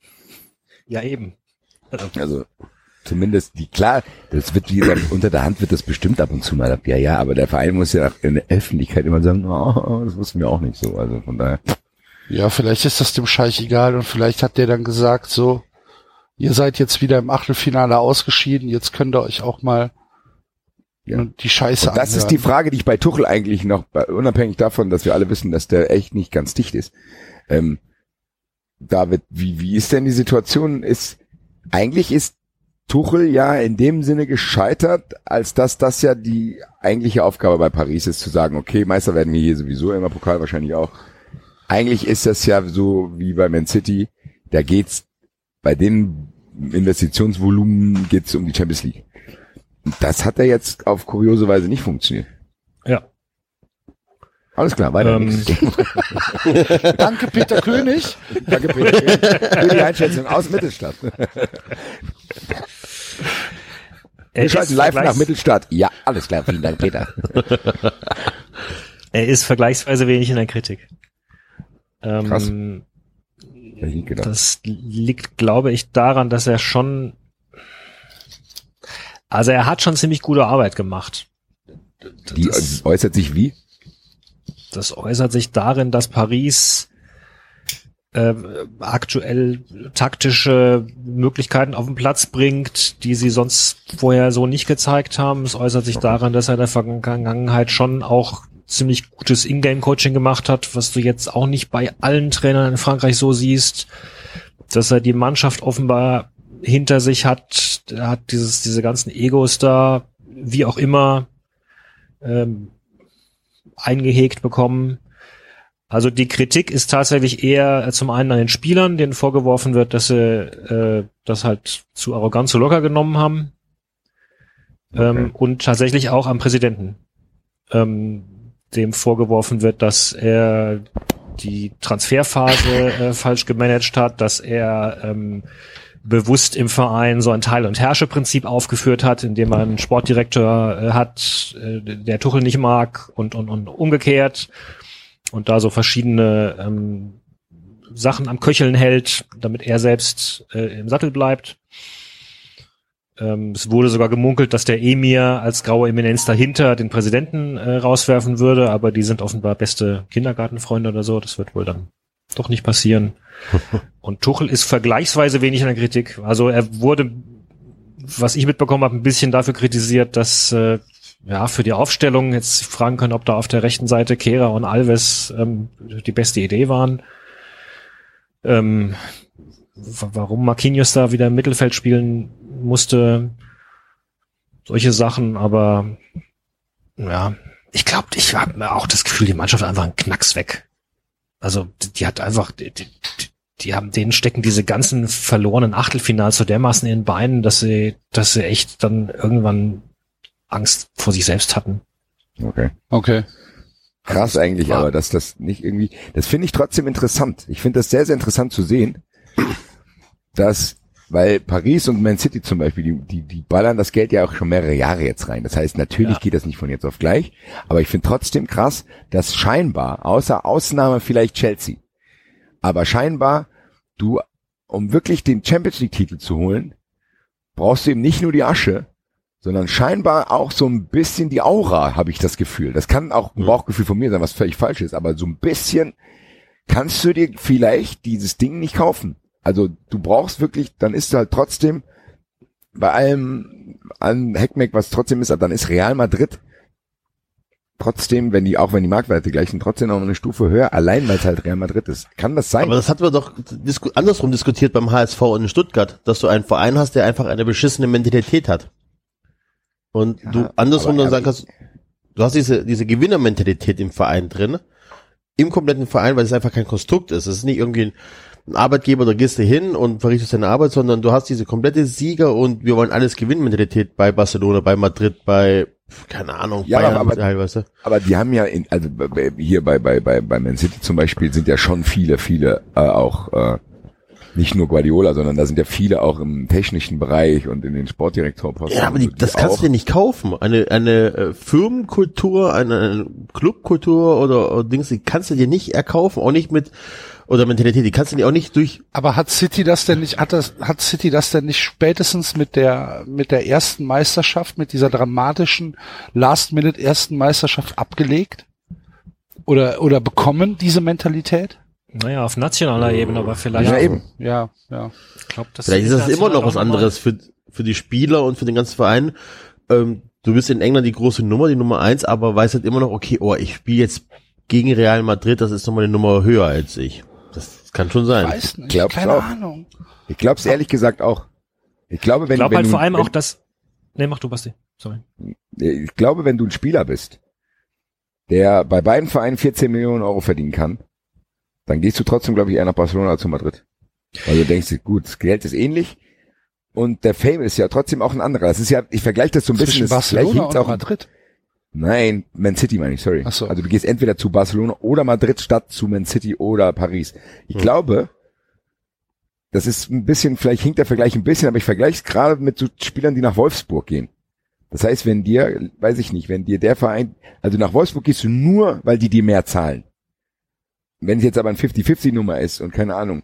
ja eben. Also zumindest die klar, das wird wie gesagt, unter der Hand wird das bestimmt ab und zu mal. Ja, ja, aber der Verein muss ja in der Öffentlichkeit immer sagen, oh, das wussten wir auch nicht so. Also von daher. Ja, vielleicht ist das dem Scheich egal und vielleicht hat der dann gesagt, so, ihr seid jetzt wieder im Achtelfinale ausgeschieden, jetzt könnt ihr euch auch mal Ja. die Scheiße Und das ist anhören. die Frage, die ich bei Tuchel eigentlich noch, unabhängig davon, dass wir alle wissen, dass der echt nicht ganz dicht ist. Ähm, David, wie, wie ist denn die Situation? Ist, eigentlich ist Tuchel ja in dem Sinne gescheitert, als dass das ja die eigentliche Aufgabe bei Paris ist, zu sagen, okay, Meister werden wir hier sowieso immer Pokal wahrscheinlich auch. Eigentlich ist das ja so wie bei Man City, da geht's bei den Investitionsvolumen geht's um die Champions League. Das hat ja jetzt auf kuriose Weise nicht funktioniert. Alles klar, weiter. Ähm, Danke, Peter König. Danke, Peter. Für die Einschätzung aus Mittelstadt. Wir schalten live nach Mittelstadt. Ja, alles klar. Vielen Dank, Peter. Er ist vergleichsweise wenig in der Kritik. Ähm, Krass. Gedacht. Das liegt, glaube ich, daran, dass er schon, also er hat schon ziemlich gute Arbeit gemacht. Die das, äußert sich wie? Das äußert sich darin, dass Paris äh, aktuell taktische Möglichkeiten auf den Platz bringt, die sie sonst vorher so nicht gezeigt haben. Es äußert sich daran, dass er in der Vergangenheit schon auch ziemlich gutes Ingame-Coaching gemacht hat, was du jetzt auch nicht bei allen Trainern in Frankreich so siehst, dass er die Mannschaft offenbar hinter sich hat, er hat dieses, diese ganzen Egos da, wie auch immer, ähm, eingehegt bekommen. Also die Kritik ist tatsächlich eher zum einen an den Spielern, denen vorgeworfen wird, dass sie äh, das halt zu arrogant, zu locker genommen haben. Ähm, und tatsächlich auch am Präsidenten, ähm, dem vorgeworfen wird, dass er die Transferphase äh, falsch gemanagt hat, dass er ähm, bewusst im Verein so ein Teil- und Herrsche-Prinzip aufgeführt hat, indem man einen Sportdirektor äh, hat, äh, der Tuchel nicht mag und, und, und umgekehrt und da so verschiedene ähm, Sachen am Köcheln hält, damit er selbst äh, im Sattel bleibt. Ähm, es wurde sogar gemunkelt, dass der Emir als graue Eminenz dahinter den Präsidenten äh, rauswerfen würde, aber die sind offenbar beste Kindergartenfreunde oder so. Das wird wohl dann doch nicht passieren. Und Tuchel ist vergleichsweise wenig in der Kritik. Also er wurde, was ich mitbekommen habe, ein bisschen dafür kritisiert, dass äh, ja für die Aufstellung jetzt fragen können, ob da auf der rechten Seite Kehra und Alves ähm, die beste Idee waren. Ähm, wa- warum Marquinhos da wieder im Mittelfeld spielen musste, solche Sachen, aber ja, ich glaube, ich habe auch das Gefühl, die Mannschaft hat einfach einen Knacks weg. Also die, die hat einfach, die, die, die haben, denen stecken diese ganzen verlorenen Achtelfinals so dermaßen in den Beinen, dass sie, dass sie echt dann irgendwann Angst vor sich selbst hatten. Okay. Okay. Krass eigentlich, war- aber dass das nicht irgendwie, das finde ich trotzdem interessant. Ich finde das sehr, sehr interessant zu sehen, dass, weil Paris und Man City zum Beispiel, die, die, die ballern das Geld ja auch schon mehrere Jahre jetzt rein. Das heißt, natürlich Ja. geht das nicht von jetzt auf gleich, aber ich finde trotzdem krass, dass scheinbar, außer Ausnahme vielleicht Chelsea, Aber scheinbar, du, um wirklich den Champions League Titel zu holen, brauchst du eben nicht nur die Asche, sondern scheinbar auch so ein bisschen die Aura, habe ich das Gefühl. Das kann auch ein. Bauchgefühl von mir sein, was völlig falsch ist, aber so ein bisschen kannst du dir vielleicht dieses Ding nicht kaufen. Also du brauchst wirklich, dann ist du halt trotzdem bei allem an Heckmeck, was trotzdem ist, dann ist Real Madrid trotzdem, wenn die, auch wenn die Marktwerte gleich sind, trotzdem noch eine Stufe höher, allein weil es halt Real Madrid ist. Kann das sein? Aber das hatten wir doch disku andersrum diskutiert beim HSV in Stuttgart, dass du einen Verein hast, der einfach eine beschissene Mentalität hat. Und Ja, du andersrum dann sagen kannst, du hast diese, diese Gewinnermentalität im Verein drin, im kompletten Verein, weil es einfach kein Konstrukt ist. Es ist nicht irgendwie ein, ein Arbeitgeber, da gehst du hin und verrichtest deine Arbeit, sondern du hast diese komplette Sieger und wir wollen alles gewinnen Mentalität bei Barcelona, bei Madrid, bei, keine Ahnung, Ja, Bayern aber- teilweise. Aber die haben ja, in, also hier bei, bei, bei, bei Man City zum Beispiel sind ja schon viele, viele äh, auch äh, nicht nur Guardiola, sondern da sind ja viele auch im technischen Bereich und in den Sportdirektorposten. Ja, aber die, so, das kannst auch, du dir nicht kaufen. Eine, eine äh, Firmenkultur, eine, eine Clubkultur oder, oder Dings, die kannst du dir nicht erkaufen, auch nicht mit, oder Mentalität, die kannst du dir auch nicht durch, Aber hat City das denn nicht, hat das, hat City das denn nicht spätestens mit der, mit der ersten Meisterschaft, mit dieser dramatischen Last-Minute ersten Meisterschaft abgelegt? Oder, oder bekommen diese Mentalität? Naja, auf nationaler Ebene, aber vielleicht. Ja, eben. Ja, ja. Ich glaub, das vielleicht ist das immer noch was anderes für, für die Spieler und für den ganzen Verein. Ähm, du bist in England die große Nummer, die Nummer eins, aber weißt halt immer noch, okay, oh, ich spiele jetzt gegen Real Madrid, das ist nochmal eine Nummer höher als ich. Das kann schon sein. Weiß nicht. glaub's Keine auch. Ahnung. Ich glaube es ehrlich gesagt auch. Ich glaube, wenn, Ich glaube wenn halt du, vor allem wenn, auch, dass. Nee, mach du, Basti. Sorry. ich glaube, wenn du ein Spieler bist, der bei beiden Vereinen 14 Millionen Euro verdienen kann, dann gehst du trotzdem, glaube ich, eher nach Barcelona als zu Madrid. Weil du denkst, gut, das Geld ist ähnlich und der Fame ist ja trotzdem auch ein anderer. Das ist ja, ich vergleiche das so ein bisschen, Zwischen vielleicht Barcelona und auch, Madrid. Nein, Man City meine ich, sorry. Ach so. Also du gehst entweder zu Barcelona oder Madrid statt zu Man City oder Paris. Ich Hm. glaube, das ist ein bisschen, vielleicht hinkt der Vergleich ein bisschen, aber ich vergleiche es gerade mit so Spielern, die nach Wolfsburg gehen. Das heißt, wenn dir, weiß ich nicht, wenn dir der Verein, also nach Wolfsburg gehst du nur, weil die dir mehr zahlen. Wenn es jetzt aber ein 50-50-Nummer ist und keine Ahnung,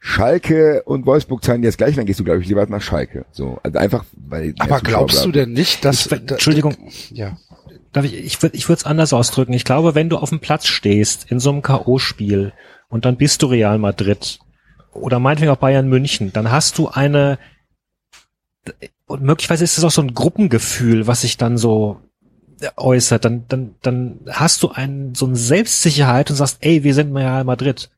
Schalke und Wolfsburg zahlen dir das gleiche, dann gehst du, glaube ich, lieber nach Schalke. So, also einfach, weil Aber glaubst du denn nicht, dass, Ich, Entschuldigung, ja. darf ich, ich würde ich würde es anders ausdrücken. Ich glaube, wenn du auf dem Platz stehst in so einem K.O.-Spiel und dann bist du Real Madrid oder meinetwegen auch Bayern München, dann hast du eine und möglicherweise ist es auch so ein Gruppengefühl, was sich dann so äußert, dann, dann, dann hast du ein, so eine Selbstsicherheit und sagst, ey, wir sind Real Madrid.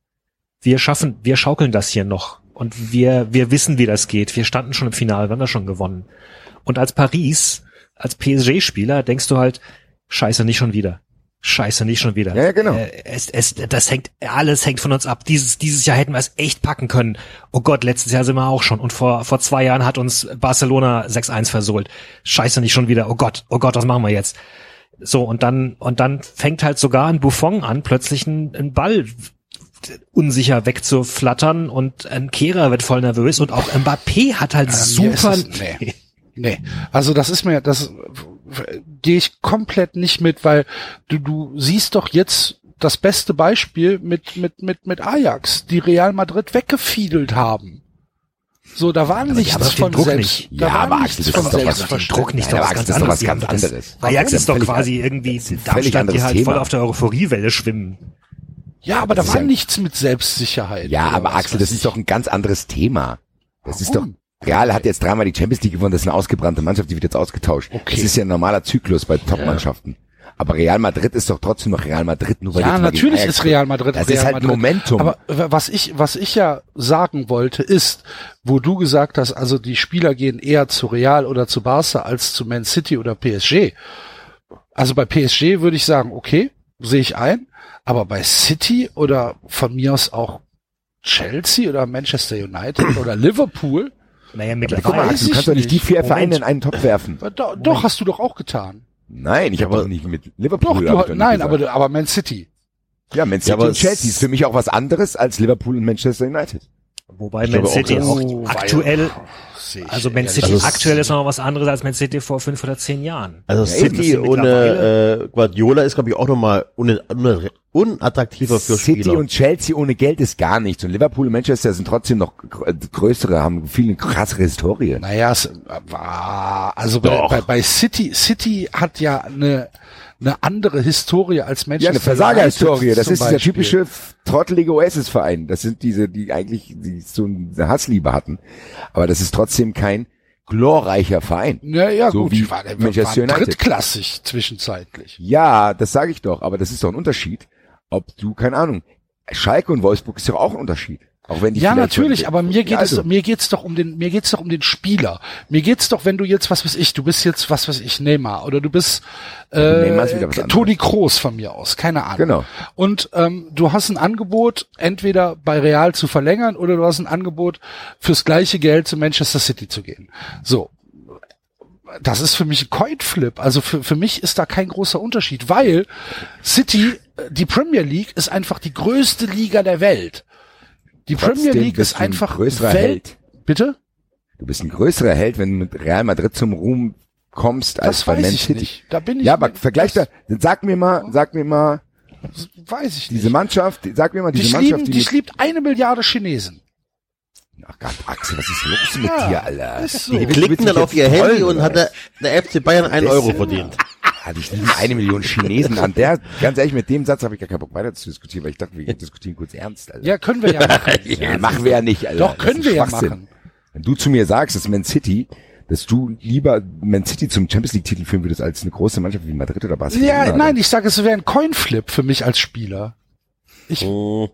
Wir schaffen, wir schaukeln das hier noch. Und wir, wir wissen, wie das geht. Wir standen schon im Finale, wir haben das schon gewonnen. Und als Paris, als PSG-Spieler denkst du halt, scheiße, nicht schon wieder. Scheiße, nicht schon wieder. Ja, ja, genau. Äh, es, es, das hängt, alles hängt von uns ab. Dieses, dieses Jahr hätten wir es echt packen können. Oh Gott, letztes Jahr sind wir auch schon. Und vor, vor zwei Jahren hat uns Barcelona 6-1 versohlt. Scheiße, nicht schon wieder. Oh Gott, oh Gott, was machen wir jetzt? So, und dann, und dann fängt halt sogar ein Buffon an, plötzlich einen, einen Ball unsicher wegzuflattern und ein Kehrer wird voll nervös und auch Mbappé hat halt mir super, ist es- nee. Nee, also das ist mir, das gehe ich komplett nicht mit, weil du, du siehst doch jetzt das beste Beispiel mit, mit, mit, mit Ajax, die Real Madrid weggefiedelt haben. So, da war die nichts von Druck selbst, nicht. da Ja, war aber nichts Axel, das von ist doch was-. Druck nicht, Ja, aber ganz das ist doch anderes. was ganz anderes. Ajax ist doch quasi irgendwie Darmstadt, die halt Thema. voll auf der Euphoriewelle schwimmen. Ja, aber da war ja- nichts mit Selbstsicherheit. Ja, aber Axel, das ist doch ein ganz anderes Thema. Das ist doch? Real hat jetzt dreimal die Champions League gewonnen, das ist eine ausgebrannte Mannschaft, die wird jetzt ausgetauscht. Okay. Das ist ja ein normaler Zyklus bei Top-Mannschaften. Aber Real Madrid ist doch trotzdem noch Real Madrid, nur weil Ja, natürlich ist Real Madrid Das Real ist halt Madrid. Momentum. Aber was ich, was ich ja sagen wollte, ist, wo du gesagt hast, also die Spieler gehen eher zu Real oder zu Barca als zu Man City oder PSG. Also bei PSG würde ich sagen, okay, sehe ich ein. Aber bei City oder von mir aus auch Chelsea oder Manchester United oder Liverpool, Naja, Aber guck mal, mittlerweile. Weiß Axel, du kannst doch nicht die vier Moment. Vereine in einen Topf werfen. doch, doch hast du doch auch getan. Nein, ich habe aber- doch nicht mit Doch, Liverpool. du, doch nicht nein, gesagt. aber, aber Man City. ja, Man City Ja, aber und Chelsea ist für mich auch was anderes als Liverpool und Manchester United. Wobei Man auch, City auch, Oh, aktuell, ich. Also Man City Also aktuell ist noch was anderes als Man City vor fünf oder zehn Jahren. Also Ja, City ohne äh, Guardiola ist, glaube ich, auch nochmal un un unattraktiver für City Spieler. und Chelsea ohne Geld ist gar nichts. Und Liverpool und Manchester sind trotzdem noch gr- größere, haben viel eine krassere Historie. Naja, es war, also bei, bei, bei City, City hat ja eine, eine andere Historie als Manchester. Ja, eine Versagerhistorie. Das ist dieser Beispiel. typische trottelige Oasis-Verein. Das sind diese, die eigentlich die so eine Hassliebe hatten. Aber das ist trotzdem kein glorreicher Verein. Ja, ja, So gut, wie war, der Manchester war United. drittklassig zwischenzeitlich. Ja, das sage ich doch. Aber das ist doch ein Unterschied. Ob du, keine Ahnung, Schalke und Wolfsburg ist doch auch ein Unterschied. Auch wenn die Ja, natürlich, aber mir geht Ja, also. es, mir geht's doch um den, mir geht's doch um den Spieler. Mir geht's doch, wenn du jetzt, was weiß ich, du bist jetzt, was weiß ich, Neymar oder du bist Neymar äh, anderes. Toni Kroos von mir aus, keine Ahnung. Genau. Und ähm, du hast ein Angebot, entweder bei Real zu verlängern oder du hast ein Angebot, fürs gleiche Geld zu Manchester City zu gehen. So. Das ist für mich ein Coinflip. Also für, für mich ist da kein großer Unterschied, weil City, äh, die Premier League ist einfach die größte Liga der Welt. Die Premier Trotzdem League bist ist ein einfach größerer Welt. Held. Bitte? Du bist ein größerer Held, wenn du mit Real Madrid zum Ruhm kommst als Das bei weiß Man ich City. nicht. Da bin ich Ja, aber vergleich da, sag mir mal, sag mir mal, das weiß ich diese nicht. Mannschaft, sag mir mal, Die diese schlieben, Mannschaft, die, die, mit, schliebt eine Milliarde Chinesen. ach Gott, Axel, was ist los mit Ja, dir, Alter? so. Die klickten dann auf ihr Handy und hat der, der FC Bayern einen Euro verdient. Hatte ich lieben eine Million Chinesen an der, ganz ehrlich, mit dem Satz habe ich gar keinen Bock weiter zu diskutieren, weil ich dachte, wir diskutieren kurz ernst, Alter. Ja, können wir ja machen. Ja, machen wir ja nicht, Alter. Doch, können wir ja machen. Wenn du zu mir sagst, dass Man City, dass du lieber Man City zum Champions League Titel führen würdest als eine große Mannschaft wie Madrid oder Barcelona. Ja, nein, ich sage, es wäre ein Coinflip für mich als Spieler. Ich, Hm.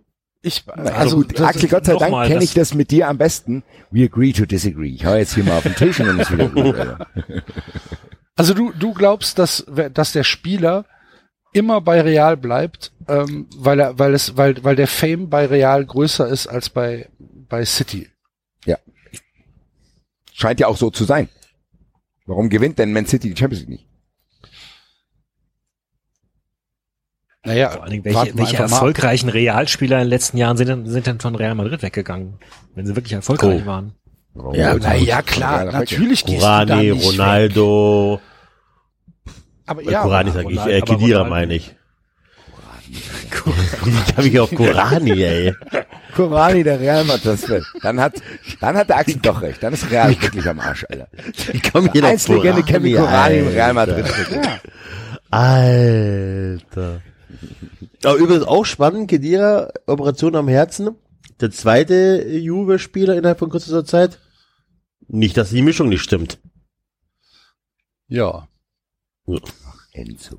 Ich, Also gut, das- Axel, Gott sei Dank kenne ich das mit dir am besten. We agree to disagree. Ich hau jetzt hier mal auf den Tisch und dann ist wieder gut. Alter. Also du, du glaubst, dass, dass der Spieler immer bei Real bleibt, ähm, weil er, weil es, weil, weil der Fame bei Real größer ist als bei, bei City. Scheint ja auch so zu sein. Warum gewinnt denn Man City die Champions League nicht? Naja, Vor allen Dingen, welche, welche erfolgreichen Realspieler in den letzten Jahren sind denn, sind denn von Real Madrid weggegangen? Wenn sie wirklich erfolgreich Oh. waren. Ja, wollt's Na nicht ja, von klar, natürlich gehst du da Kurani, nicht Weg. Ronaldo, Aber ja, ja, Kurani sag ich, Ronaldo- äh, Kedira Ronaldo- meine ich. Ich habe mich auf Kurani, ey. Kurani, der Real Madrid. Dann hat, dann hat der Axel doch recht. Dann ist Real wirklich am Arsch, Alter. Ich komme hier noch Eislegende Kevin Kurani im Real Alter. Madrid. Alter. Aber übrigens auch spannend, Kedira, Operation am Herzen. Der zweite Juve-Spieler innerhalb von kurzer Zeit. Nicht, dass die Mischung nicht stimmt. ja. Enzo.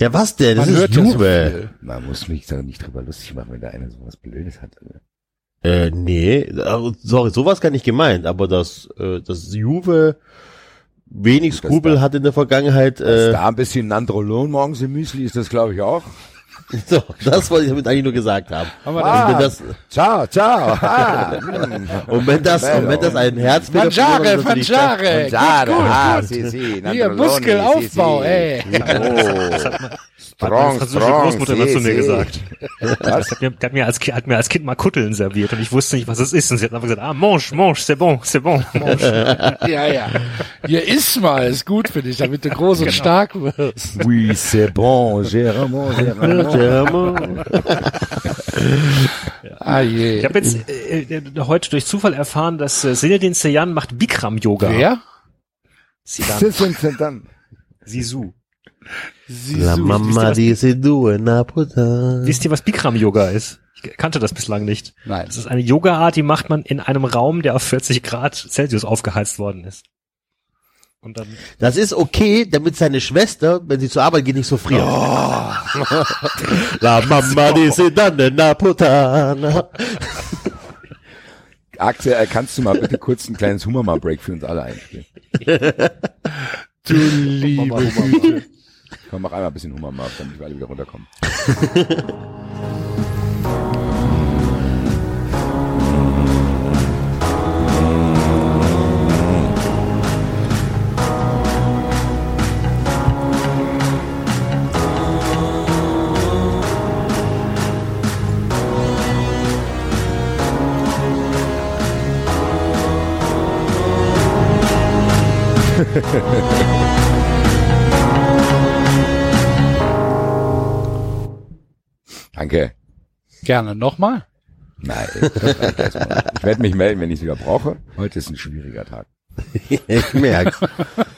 Ja, was denn? Das Man ist ja so Juve. viel. Man muss mich da nicht drüber lustig machen, wenn da einer sowas Blödes hat. Äh, nee, äh, sorry, sowas gar nicht gemeint, aber dass, äh, dass Juve wenig Skrupel hat in der Vergangenheit. Dass Äh, da ein bisschen Nandrolon morgens im Müsli ist das, glaube ich, auch. so, das wollte ich damit eigentlich nur gesagt haben. Haben wir Ah. Und wenn das, Ciao, ciao. Ah, und wenn das, und wenn das ein Herzfehler Mangiare, Mangiare. Mangiare, ah, sì, sì, Hier, Muskelaufbau, sì, sì. ey. Oh. Hat Strong, französische strong, Großmutter immer sì, zu mir sì. gesagt. Was? Hat mir, hat, mir als, hat mir als Kind mal Kutteln serviert und ich wusste nicht, was es ist. Und sie hat einfach gesagt, ah, mange, mange, c'est bon, c'est bon. Ja, ja. Hier ist mal, ist gut für dich, damit du groß Genau. und stark wirst. Oui, c'est bon, Gérard, Gérard. Ah je. Ich habe jetzt äh, heute durch Zufall erfahren, dass äh, Zinedine Zidane macht Bikram-Yoga. Wer? Sind dann. Sisu. La Sisu. mamma dice due Napotan. Wisst ihr, was Bikram-Yoga ist? Ich kannte das bislang nicht. Nein. Das ist eine Yoga-Art, die macht man in einem Raum, der auf 40 Grad Celsius aufgeheizt worden ist. Und dann Das ist okay, damit seine Schwester, wenn sie zur Arbeit geht, nicht so friert. La mamma dice danne Napotan. Axel, äh, kannst du mal bitte kurz ein kleines Hummer-Break für uns alle einspielen? Du liebe Güte. Komm, mach einmal ein bisschen Hummer, Marv, damit wir alle wieder runterkommen. Ha ha ha ha. Danke. Gerne nochmal. Nein. Ich werde mich melden, wenn ich es wieder brauche. Heute ist ein schwieriger Tag. ich merke.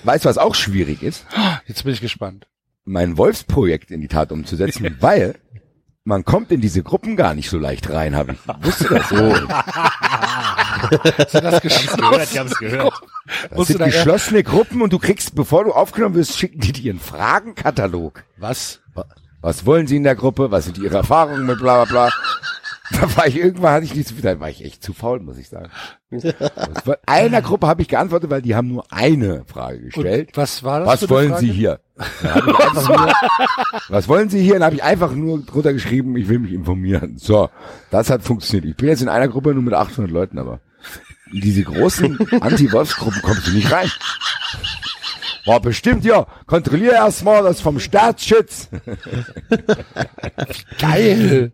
Weißt du, was auch schwierig ist? Jetzt bin ich gespannt. Mein Wolfsprojekt in die Tat umzusetzen, weil man kommt in diese Gruppen gar nicht so leicht rein, habe ich. Wusste das so. Hast du das gehört, die haben es gehört. Das Musst sind da geschlossene Gruppen und du kriegst, bevor du aufgenommen wirst, schicken die dir einen Fragenkatalog. Was? Was wollen sie in der Gruppe? Was sind ihre Erfahrungen mit bla bla bla? Da war ich irgendwann hatte ich nicht so viel, da war ich echt zu faul, muss ich sagen. War- Einer Gruppe habe ich geantwortet, weil die haben nur eine Frage gestellt. Und was war das? Was wollen Frage? Sie hier? Einfach nur, was wollen Sie hier? Dann habe ich einfach nur drunter geschrieben, ich will mich informieren. So, das hat funktioniert. Ich bin jetzt in einer Gruppe nur mit 800 Leuten, aber in diese großen Anti-Wolfsgruppen kommst du nicht rein. War bestimmt, ja. Kontrollier erst mal das vom Staatsschutz. Geil.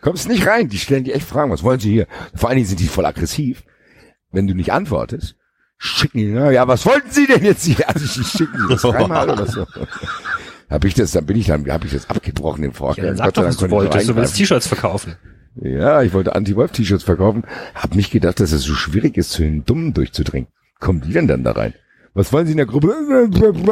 Kommst nicht rein. Die stellen dir echt Fragen. Was wollen Sie hier? Vor allen Dingen sind die voll aggressiv. Wenn du nicht antwortest, schicken die, na ja, was wollten Sie denn jetzt hier? Also, die schicken die das dreimal oder so. Hab ich das, dann bin ich dann, hab ich das abgebrochen im Ja, Vorgang. dann sag doch, was du wolltest. Du willst. T-Shirts verkaufen. Ja, ich wollte Anti-Wolf-T-Shirts verkaufen. Hab nicht gedacht, dass es so schwierig ist, zu den Dummen durchzudringen. Kommen die denn dann da rein? Was wollen Sie in der Gruppe?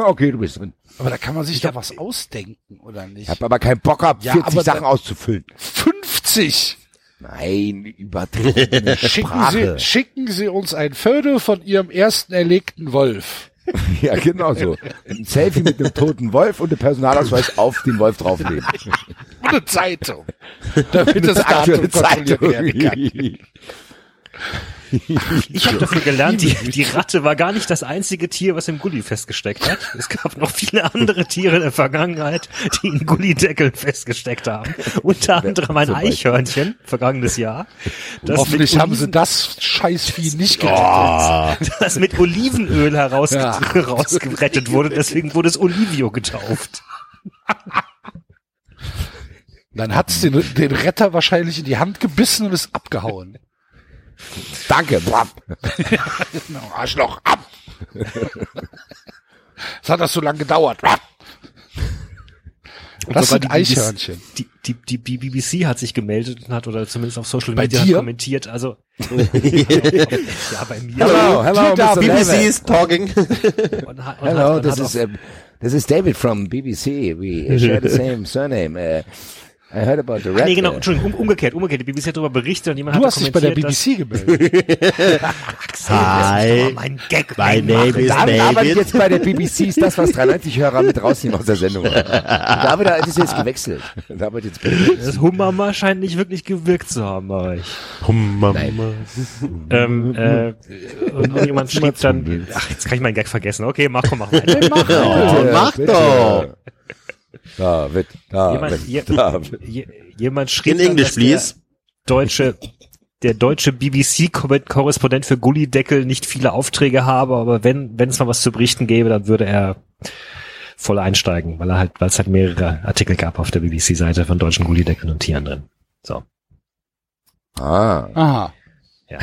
Okay, du bist drin. Aber da kann man sich doch was ausdenken, oder nicht? Ich hab aber keinen Bock gehabt, Ja, 40 aber Sachen auszufüllen. 50! Nein, übertriebene Schicken. Sie, schicken Sie uns ein Foto von Ihrem ersten erlegten Wolf. Ja, genau so. Ein Selfie mit einem toten Wolf und der Personalausweis auf den Wolf drauflegen. Und eine Zeitung. Damit das werden kann. Ich habe dafür gelernt, die, die Ratte war gar nicht das einzige Tier, was im Gully festgesteckt hat. Es gab noch viele andere Tiere in der Vergangenheit, die in Gullideckeln festgesteckt haben. Unter anderem ein. Eichhörnchen, vergangenes Jahr. Das Hoffentlich haben sie das Scheißvieh nicht gerettet. das mit Olivenöl heraus, Ja. herausgerettet wurde. Deswegen wurde es Olivio getauft. Dann hat's den, den Retter wahrscheinlich in die Hand gebissen und ist abgehauen. Danke. Genau, Arschloch, ab! Es hat das so lange gedauert. Das sind die BBC Eichhörnchen. Die, die, die, die BBC hat sich gemeldet und hat, oder zumindest auf Social Bei Media kommentiert. Also, ja, bei mir. Hello, hello, da, Mr. BBC David. is talking. Und, und Hello, this is um, this is David from BBC. We share the same surname. Uh, I heard about the red. Nee, genau, Entschuldigung, um, umgekehrt, umgekehrt. Die BBC hat darüber berichtet und jemand Du hat hast dich bei der BBC gemeldet. dass, Hi. Mein Gag My name is David arbeitet David. jetzt bei der BBC, ist das, was 93-Hörer mit rausnehmen aus der Sendung. David ist jetzt gewechselt. David jetzt BBC. Das Humama scheint nicht wirklich gewirkt zu haben bei euch. Ähm, äh, und, und jemand schrieb dann, ach, jetzt kann ich meinen Gag vergessen. Okay, mach, komm, mach weiter. Oh, mach bitte. doch. David, David, Jemand, je, David. je, jemand schrieb In dann, English, dass der please. deutsche der deutsche BBC-Korrespondent für Gullideckel nicht viele Aufträge habe, aber wenn wenn es mal was zu berichten gäbe, dann würde er voll einsteigen, weil er halt, weil es halt mehrere Artikel gab auf der BBC-Seite von deutschen Gullideckeln und Tieren drin. So. Ah. Aha. Ja.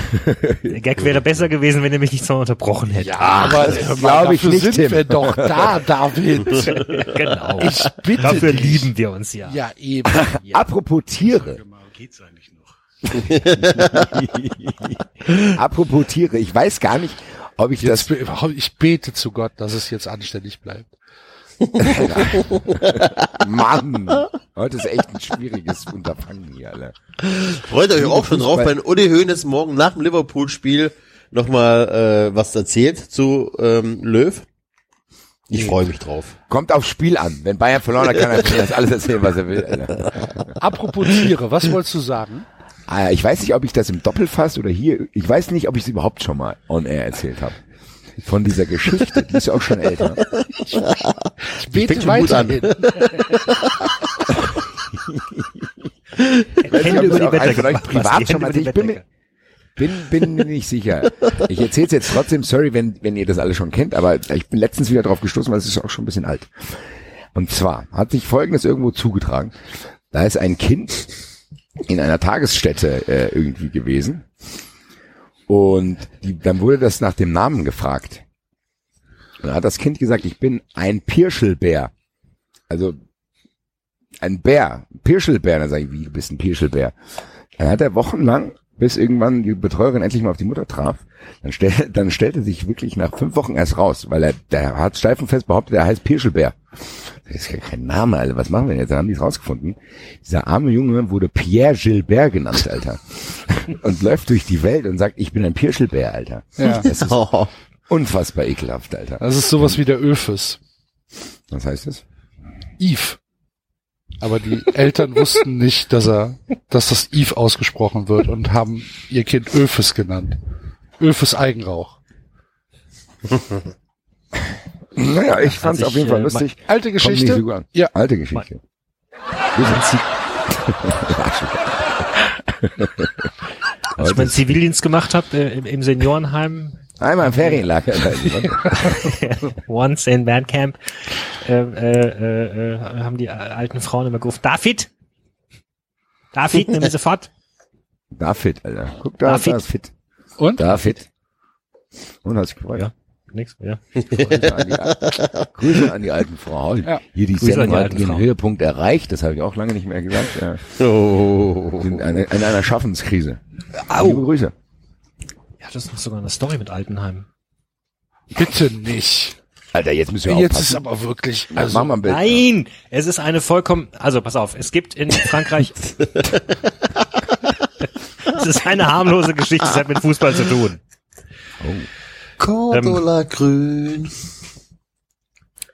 Der Gag wäre besser gewesen, wenn er mich nicht so unterbrochen hätte. Ja, aber hör mal, glaub ich nicht, sind Tim. wir doch da, David. genau. Ich bitte Dafür dich. lieben wir uns ja. Ja, eben. Ja. Apropos Tiere. Geht's eigentlich noch? Apropos Tiere. Ich weiß gar nicht, ob ich Jetzt, das ich bete zu Gott, dass es jetzt anständig bleibt. Mann, heute ist echt ein schwieriges Unterfangen hier, alle. Freut euch auch schon drauf, wenn Uli Hoeneß morgen nach dem Liverpool-Spiel nochmal äh, was erzählt zu ähm, Löw. Ich freue mich drauf. Kommt aufs Spiel an. Wenn Bayern verloren hat, kann er das alles erzählen, was er will. Alter. Apropos Tiere, was wolltest du sagen? Ah, Ich weiß nicht, ob ich das im Doppelfass oder hier, ich weiß nicht, ob ich es überhaupt schon mal on air erzählt habe. Von dieser Geschichte, die ist auch schon älter. Ich bete weiterhin. Hände über die was, privat schon mal ich bin mir, bin, bin nicht sicher. Ich erzähle es jetzt trotzdem, sorry, wenn, wenn ihr das alle schon kennt, aber ich bin letztens wieder drauf gestoßen, weil es ist auch schon ein bisschen alt. Und zwar hat sich Folgendes irgendwo zugetragen. Da ist ein Kind in einer Tagesstätte äh, irgendwie gewesen. Und die, dann wurde das nach dem Namen gefragt. Da hat das Kind gesagt, ich bin ein Pirschelbär. Also ein Bär, Pirschelbär. Dann sage ich, wie, du bist ein Pirschelbär. Dann hat er wochenlang, bis irgendwann die Betreuerin endlich mal auf die Mutter traf, dann, stell, dann stellte sich wirklich nach fünf Wochen erst raus, weil er, der hat steif und fest behauptet, er heißt Pirschelbär. Das ist ja kein Name, Alter. Was machen wir denn jetzt? Dann haben die es rausgefunden. Dieser arme Junge wurde Pierre Gilbert genannt, Alter. und läuft durch die Welt und sagt, ich bin ein Pirschelbär, Alter. Ja. Das ist Oh. unfassbar ekelhaft, Alter. Das ist sowas wie der Öfes. Was heißt das? Eve. Aber die Eltern wussten nicht, dass er, dass das Eve ausgesprochen wird und haben ihr Kind Öfes genannt. Öfes Eigenrauch. Naja, ich fand's ich, auf jeden Fall äh, lustig. Alte Geschichte. Ja. Alte Geschichte. Als ich meinen Zivildienst gemacht habe äh, im, im Seniorenheim, Einmal im Ferienlager. once in Bandcamp, äh, äh, äh, haben die alten Frauen immer gerufen, David! David, nimm mich sofort! Da fit, Alter. Guck da, Da da ist fit. Und? Da fit. Und hat sich gefreut. Ja. Nix, ja. Grüße, an die, Grüße an die alten Frauen. Ja. Hier die Grüße Sendung die hat ihren. Höhepunkt erreicht. Das habe ich auch lange nicht mehr gesagt. Ja. Oh. Wir sind eine, in einer Schaffenskrise. Au. Liebe Grüße. Ja, das ist sogar eine Story mit Altenheim. Bitte nicht. Alter, jetzt müssen wir Jetzt ist aufpassen. aber wirklich, Also, also, ein Bild. Nein! Es ist eine vollkommen, also pass auf, es gibt in Frankreich, es ist eine harmlose Geschichte, das hat mit Fußball zu tun. Cordula Grün.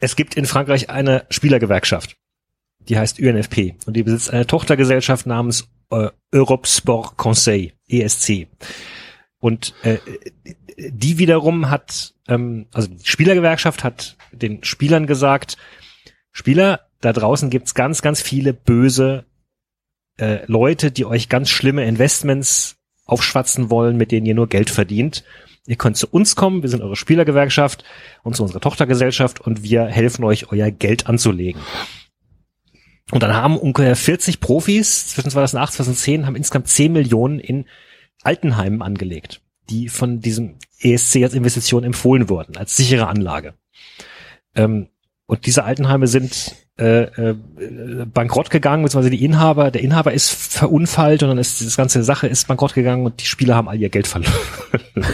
Es gibt in Frankreich eine Spielergewerkschaft, die heißt UNFP und die besitzt eine Tochtergesellschaft namens äh, Europe Sport Conseil, ESC. Und äh, die wiederum hat, ähm, also die Spielergewerkschaft hat den Spielern gesagt, Spieler, da draußen gibt's ganz, ganz viele böse äh, Leute, die euch ganz schlimme Investments aufschwatzen wollen, mit denen ihr nur Geld verdient. Ihr könnt zu uns kommen, wir sind eure Spielergewerkschaft und zu unserer Tochtergesellschaft und wir helfen euch, euer Geld anzulegen. Und dann haben ungefähr 40 Profis zwischen 2008 und 2010 haben insgesamt 10 Millionen in Altenheimen angelegt, die von diesem ESC als Investition empfohlen wurden, als sichere Anlage. Ähm, und diese Altenheime sind äh, äh, bankrott gegangen, beziehungsweise die Inhaber, der Inhaber ist verunfallt und dann ist das ganze Sache ist bankrott gegangen und die Spieler haben all ihr Geld verloren.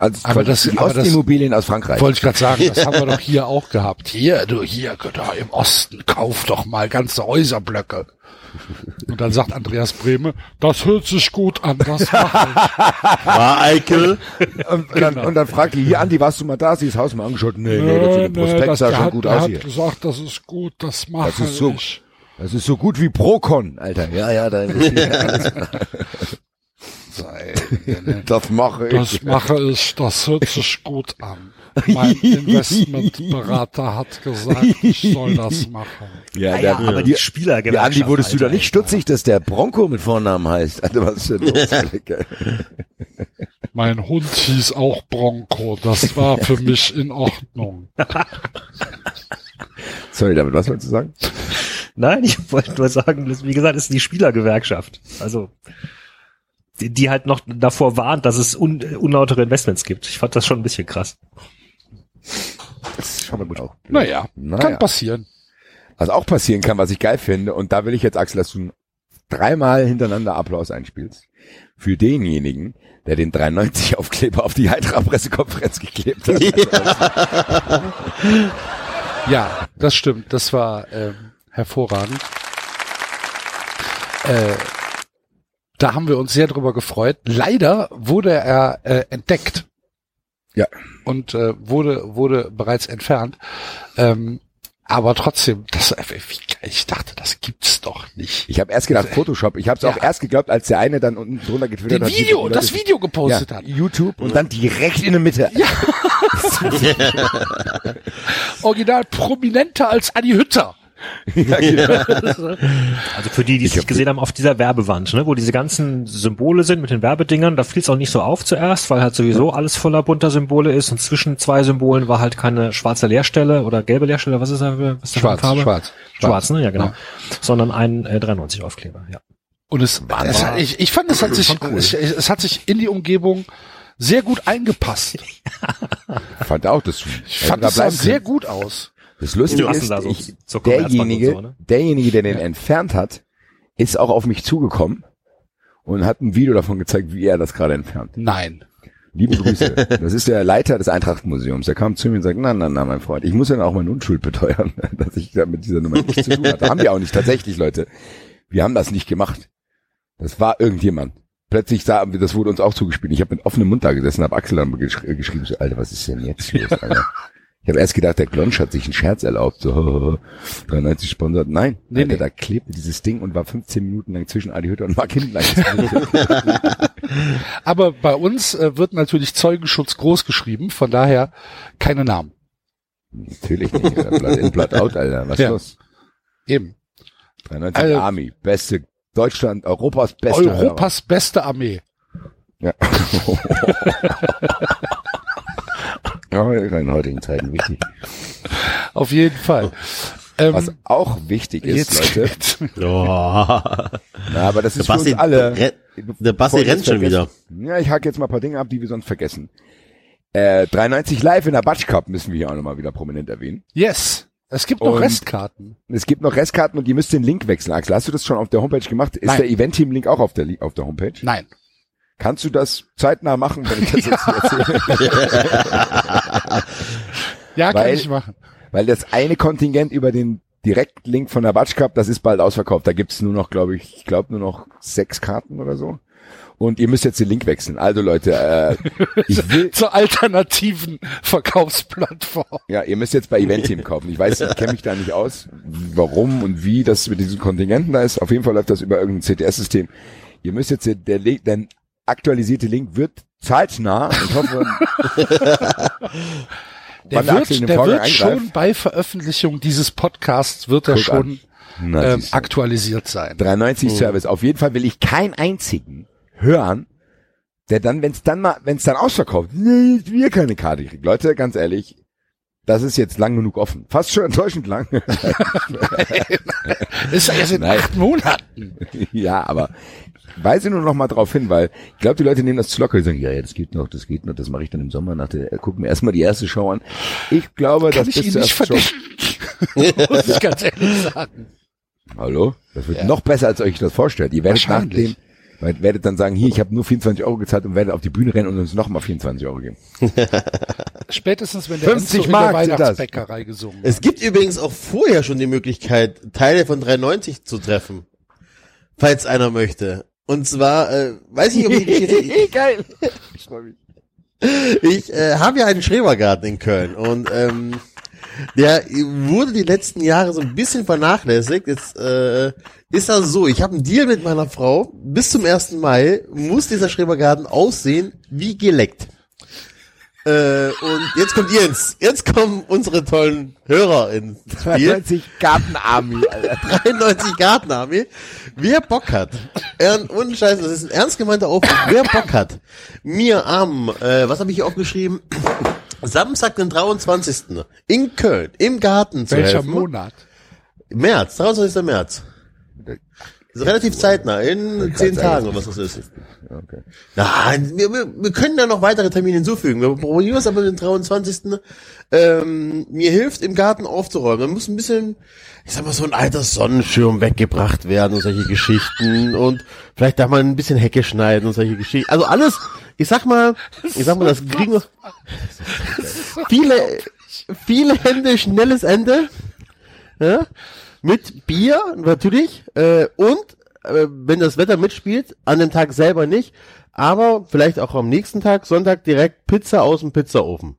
Also, Aber das- die aber das- Ostimmobilien aus Frankreich. wollte ich gerade sagen, das haben wir doch hier auch gehabt. Hier, du, hier, da im Osten, kauf doch mal ganze Häuserblöcke. Und dann sagt Andreas Brehme, das hört sich gut an, das mache ich. War Eikel. Und, dann, und dann fragt die hier, Andi, warst du mal da? Sie das Haus mal angeschaut? Nee, nee, das, der Prospekt das, sah schon hat, gut aus hat hier. gesagt, das ist gut, das mache Das ist so, ich. das ist so gut wie Procon, Alter. Ja, ja, da Sei, ne? das mache Das ich. mache ich, das hört sich gut an. Mein Investmentberater hat gesagt, ich soll das machen. Ja, Ah ja, der, aber die, die Spielergewerkschaft. ja, Andi, wurdest du da Alter, nicht stutzig, dass der Bronco mit Vornamen heißt? Alter, was ist denn los? Alter? Mein Hund hieß auch Bronco, das war für mich in Ordnung. Sorry, damit was wolltest du sagen? Nein, ich wollte nur sagen, wie gesagt, ist die Spielergewerkschaft. Also die, die halt noch davor warnt, dass es un, unlautere Investments gibt. Ich fand das schon ein bisschen krass. Das schauen wir gut auch. Naja, Naja. kann passieren. Was auch passieren kann, was ich geil finde, und da will ich jetzt, Axel, dass du dreimal hintereinander Applaus einspielst. Für denjenigen, der den 93 Aufkleber auf die Hydra Pressekonferenz geklebt hat. Ja, das stimmt. Das war ähm, hervorragend. Äh, da haben wir uns sehr drüber gefreut. Leider wurde er äh, entdeckt. Ja. Und äh, wurde wurde bereits entfernt. Ähm, aber trotzdem, das, äh, ich dachte, das gibt's doch nicht. Ich habe erst gedacht Photoshop. Ich habe es auch Ja. erst geglaubt, als der eine dann unten drunter getwittert hat. Video, wie- das Video ja, gepostet hat. YouTube und dann direkt in der Mitte. Ja. Original prominenter als Adi Hütter. Also für die, die es Ich nicht gesehen haben, auf dieser Werbewand, ne, wo diese ganzen Symbole sind mit den Werbedingern, da fiel es auch nicht so auf zuerst, weil halt sowieso alles voller bunter Symbole ist und zwischen zwei Symbolen war halt keine schwarze Leerstelle oder gelbe Leerstelle, was ist da, was ist für Schwarz, Farbe? schwarz. Schwarz, ne, ja genau. Ja. Sondern ein äh, 93 Aufkleber, ja. Und es, es hat, ich, ich fand, es hat sich, es, es hat sich in die Umgebung sehr gut eingepasst. fand auch das. Ich fand das sah sehr gut aus. Das Lustige ist, da so ich, derjenige, so, ne? derjenige, der den entfernt hat, ist auch auf mich zugekommen und hat ein Video davon gezeigt, wie er das gerade entfernt. Nein. Liebe Grüße. Das ist der Leiter des Eintrachtmuseums. Der kam zu mir und sagt, na, na, na, mein Freund, ich muss ja auch meine Unschuld beteuern, dass ich da mit dieser Nummer nichts zu tun hatte. Haben wir auch nicht, tatsächlich, Leute. Wir haben das nicht gemacht. Das war irgendjemand. Plötzlich sah, das wurde uns auch zugespielt. Ich habe mit offenem Mund da gesessen, habe Axel dann gesch geschrieben, so, Alter, was ist denn jetzt los, Alter? Ich habe erst gedacht, der Glonsch hat sich einen Scherz erlaubt, so 93 sponsert. Nein, Nee, Alter, nee. da klebte dieses Ding und war 15 Minuten lang zwischen Adi Hütter und Mark Hinten. Aber bei uns äh, wird natürlich Zeugenschutz groß geschrieben, von daher keine Namen. Natürlich nicht. Blood in, Blood out, Alter. Was Ja. los? Eben. 93 Also- Army, beste Deutschland, Europas beste Europas beste Armee. Hörer. Ja. ja, in heutigen Zeiten wichtig. Auf jeden Fall. Ähm, Was auch wichtig ist, jetzt Leute. Oh. na, aber das Der ist für Basti, uns alle. der Basti rennt schon wieder. Ja, ich hake jetzt mal ein paar Dinge ab, die wir sonst vergessen. Äh, 93 Live in der Batsch Cup müssen wir hier auch nochmal wieder prominent erwähnen. Yes. Es gibt noch Und- Restkarten. Es gibt noch Restkarten und ihr müsst den Link wechseln. Axel, hast du das schon auf der Homepage gemacht? Ist Nein. der Event-Team-Link auch auf der, auf der Homepage? Nein. Kannst du das zeitnah machen, wenn ich das jetzt erzähle? Ja, kann Weil- ich machen. Weil das eine Kontingent über den Direktlink von der Batsch Cup, das ist bald ausverkauft. Da gibt's nur noch, glaube ich, ich glaube nur noch sechs Karten oder so. Und ihr müsst jetzt den Link wechseln. Also Leute, äh, ich will, Zur alternativen Verkaufsplattform. ja, ihr müsst jetzt bei Event-Team kaufen. Ich weiß, ich kenne mich da nicht aus, warum und wie das mit diesen Kontingenten da ist. Auf jeden Fall läuft das über irgendein CTS-System. Ihr müsst jetzt, den- der aktualisierte Link wird zeitnah. Ich hoffe, Der wird, der wird schon bei Veröffentlichung dieses Podcasts wird er Guck schon ähm, aktualisiert sein. 93 Service. Auf jeden Fall will ich keinen einzigen hören, der dann, wenn es dann mal, wenn es dann ausverkauft, nee, wir keine Karte kriegt. Leute, ganz ehrlich, das ist jetzt lang genug offen. Fast schon enttäuschend lang. Ist ja erst in Nein. acht Monaten. ja, aber weise nur noch mal drauf hin, weil ich glaube, die Leute nehmen das zu locker. Die sagen, ja, ja, das geht noch, das geht noch, das mache ich dann im Sommer nach der, gucken wir erstmal die erste Show an. Ich glaube, Kann dass ich zur nicht verdichten. Muss ich ganz ehrlich sagen. Hallo? Das wird Ja. noch besser, als euch das vorstellt. Ihr werdet nach dem, weil- werdet dann sagen, hier, ich habe nur 24 Euro gezahlt und werdet auf die Bühne rennen und uns nochmal 24 Euro geben. Spätestens, wenn der 50 Enzo in der Mark sind das. Weihnachtsbäckerei gesungen hat. Es gibt übrigens auch vorher schon die Möglichkeit, Teile von 93 zu treffen. Falls einer möchte. Und zwar, äh, weiß ich, ob ich die Geschichte, Geil. Ich mich. Ich äh, habe ja einen Schrebergarten in Köln und ähm, der wurde die letzten Jahre so ein bisschen vernachlässigt. Jetzt äh, ist das so, ich habe einen Deal mit meiner Frau. Bis zum 1. Mai muss dieser Schrebergarten aussehen wie geleckt. Äh, und jetzt kommt ihr ins, jetzt kommen unsere tollen Hörer ins Spiel. 92 Gartenarmy, Alter. 93 Gartenarmee. Wer Bock hat, ern, ohne Scheiß, das ist ein ernst gemeinter Aufruf, wer Bock hat, mir am, äh, was habe ich hier aufgeschrieben, Samstag, den 23. in Köln, im Garten zu Welcher helfen. Monat? März, 23. März. Das ist relativ zeitnah, in zehn Tagen oder was das ist. Okay. Nein, wir, wir, wir können da noch weitere Termine hinzufügen. Wir probieren es aber den 23. Ähm, mir hilft, im Garten aufzuräumen. Da muss ein bisschen, ich sag mal, so ein alter Sonnenschirm weggebracht werden und solche Geschichten. Und vielleicht darf man ein bisschen Hecke schneiden und solche Geschichten. Also alles, ich sag mal, ich sag mal, das kriegen wir. Viele, viele Hände, schnelles Ende. Ja? Mit Bier, natürlich. Äh, und, äh, wenn das Wetter mitspielt, an dem Tag selber nicht, aber vielleicht auch am nächsten Tag, Sonntag, direkt Pizza aus dem Pizzaofen.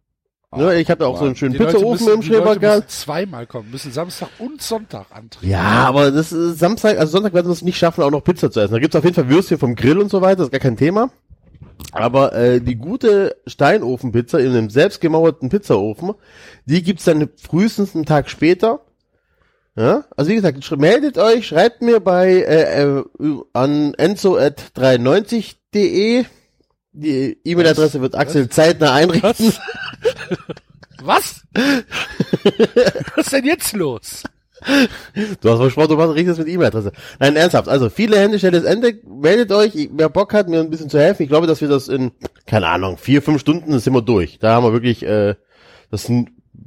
Ja, ich habe ja auch so einen schönen Pizzaofen müssen- im Schrebergarten. müssen zweimal kommen, müssen Samstag und Sonntag antreten. Ja, aber das ist Samstag, also Sonntag werden wir es nicht schaffen, auch noch Pizza zu essen. Da gibt's auf jeden Fall Würstchen vom Grill und so weiter, das ist gar kein Thema. Aber äh, die gute Steinofenpizza in einem selbstgemauerten Pizzaofen, die gibt's dann frühestens einen Tag später. Ja, also wie gesagt, meldet euch, schreibt mir bei äh, äh, an enzo@390.de. Die E-Mail-Adresse wird Axel zeitnah einrichten. Was? Was ist denn jetzt los? Du hast versprochen, du machst richtig mit E-Mail-Adresse. Nein, ernsthaft. Also viele Hände, schnelles Ende. Meldet euch, wer Bock hat, mir ein bisschen zu helfen. Ich glaube, dass wir das in, keine Ahnung, vier, fünf Stunden sind wir durch. Da haben wir wirklich äh, das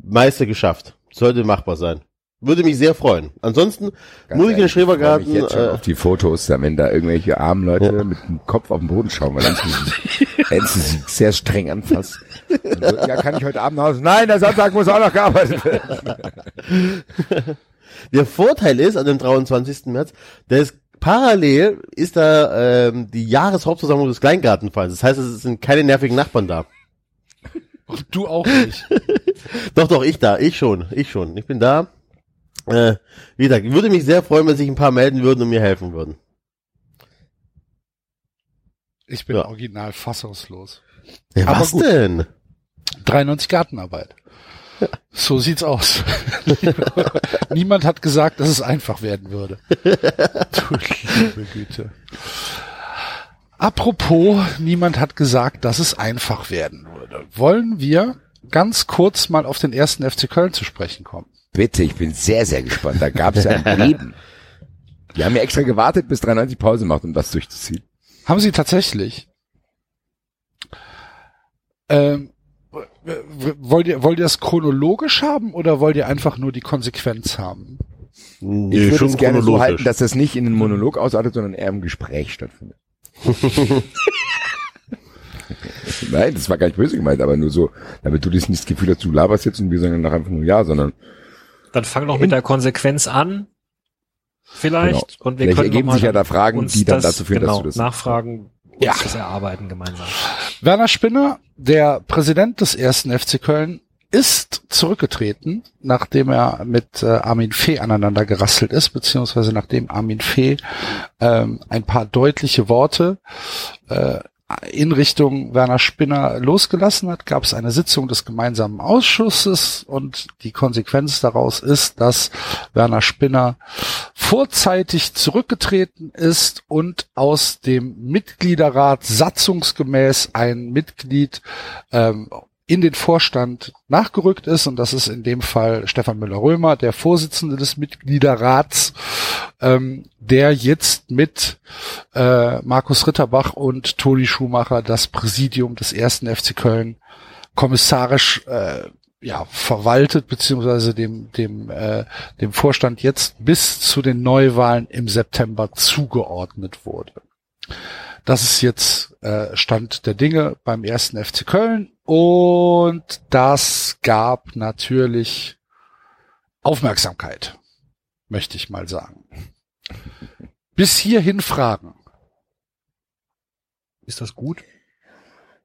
meiste geschafft. Sollte machbar sein. Würde mich sehr freuen. Ansonsten Ganz muss ich in den Schrebergarten. mich jetzt schon Äh, auf die Fotos, wenn da irgendwelche armen Leute mit dem Kopf auf den Boden schauen, weil sie, Enzo sie sehr streng anfasst. So, ja, kann ich heute Abend nach Hause? Nein, der Sonntag muss auch noch gearbeitet werden. der Vorteil ist an dem 23. März, der ist parallel ist da ähm, die Jahreshauptversammlung des Kleingartenvereins. Das heißt, es sind keine nervigen Nachbarn da. Du auch nicht. Doch, doch, ich da, ich schon, ich schon. Ich bin da. Äh, wie gesagt, würde mich sehr freuen, wenn sich ein paar melden würden und mir helfen würden. Ich bin Ja. original fassungslos. Ja, Aber was gut. denn? 93 Gartenarbeit. So sieht's aus. Niemand hat gesagt, dass es einfach werden würde. Du liebe Güte. Apropos, niemand hat gesagt, dass es einfach werden würde. Wollen wir ganz kurz mal auf den ersten FC Köln zu sprechen kommen? Bitte, ich bin sehr, sehr gespannt. Da gab es ja ein Leben. Die haben ja extra gewartet, bis 93 Pause macht, um das durchzuziehen. Haben sie tatsächlich. Ähm, wollt ihr, wollt ihr das chronologisch haben oder wollt ihr einfach nur die Konsequenz haben? Nee, Ich würde schon es gerne so halten, dass das nicht in einem Monolog ausartet, sondern eher im Gespräch stattfindet. Nein, das war gar nicht böse gemeint, aber nur so, damit du das nicht das Gefühl hast, du laberst jetzt und wir sagen danach einfach nur ja, sondern Dann fang doch mit der Konsequenz an. Vielleicht. Und wir Vielleicht können ergeben noch mal sich ja da Fragen, uns die dann das, dazu führen, dass genau, du das- nachfragen, uns Ja. das erarbeiten gemeinsam. Werner Spinner, der Präsident des ersten FC Köln, ist zurückgetreten, nachdem er mit äh, Armin Fee aneinander gerasselt ist, beziehungsweise nachdem Armin Fee ähm, ein paar deutliche Worte äh, in Richtung Werner Spinner losgelassen hat, gab es eine Sitzung des gemeinsamen Ausschusses und die Konsequenz daraus ist, dass Werner Spinner vorzeitig zurückgetreten ist und aus dem Mitgliederrat satzungsgemäß ein Mitglied ähm, in den Vorstand nachgerückt ist und das ist in dem Fall Stefan Müller-Römer, der Vorsitzende des Mitgliederrats, ähm, der jetzt mit äh, Markus Ritterbach und Toni Schumacher das Präsidium des ersten FC Köln kommissarisch äh, ja, verwaltet, beziehungsweise dem, dem, äh, dem Vorstand jetzt bis zu den Neuwahlen im September zugeordnet wurde. Das ist jetzt äh, Stand der Dinge beim ersten FC Köln und das gab natürlich Aufmerksamkeit, möchte ich mal sagen. Bis hierhin Fragen. Ist das gut?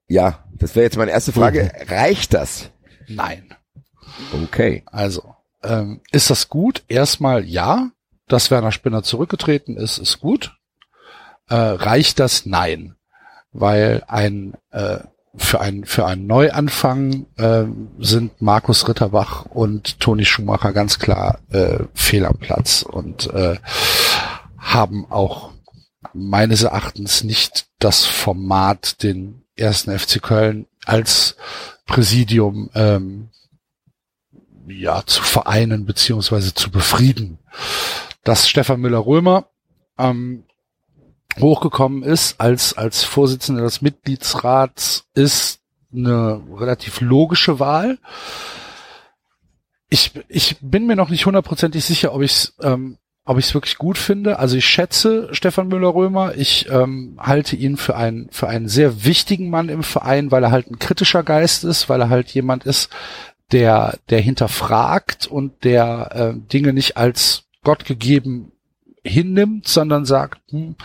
ja, das wäre jetzt meine erste Frage. Reicht das? Nein. Okay. Also, ähm, ist das gut? Erstmal ja. Dass Werner Spinner zurückgetreten ist, ist gut. Äh, reicht das? Nein. Weil ein äh, für ein für einen Neuanfang äh, sind Markus Ritterbach und Toni Schumacher ganz klar äh, fehl am Platz und äh, haben auch meines Erachtens nicht das Format, den ersten FC Köln als Präsidium ähm, ja zu vereinen beziehungsweise zu befrieden. Dass Stefan Müller-Römer ähm, hochgekommen ist als als Vorsitzender des Mitgliedsrats ist eine relativ logische Wahl. Ich, ich bin mir noch nicht hundertprozentig sicher, ob ich es ähm, ob ich es wirklich gut finde. Also ich schätze Stefan Müller-Römer. Ich ähm, halte ihn für einen für einen sehr wichtigen Mann im Verein, weil er halt ein kritischer Geist ist, weil er halt jemand ist, der der hinterfragt und der äh, Dinge nicht als Gott gegeben hinnimmt, sondern sagt, hm,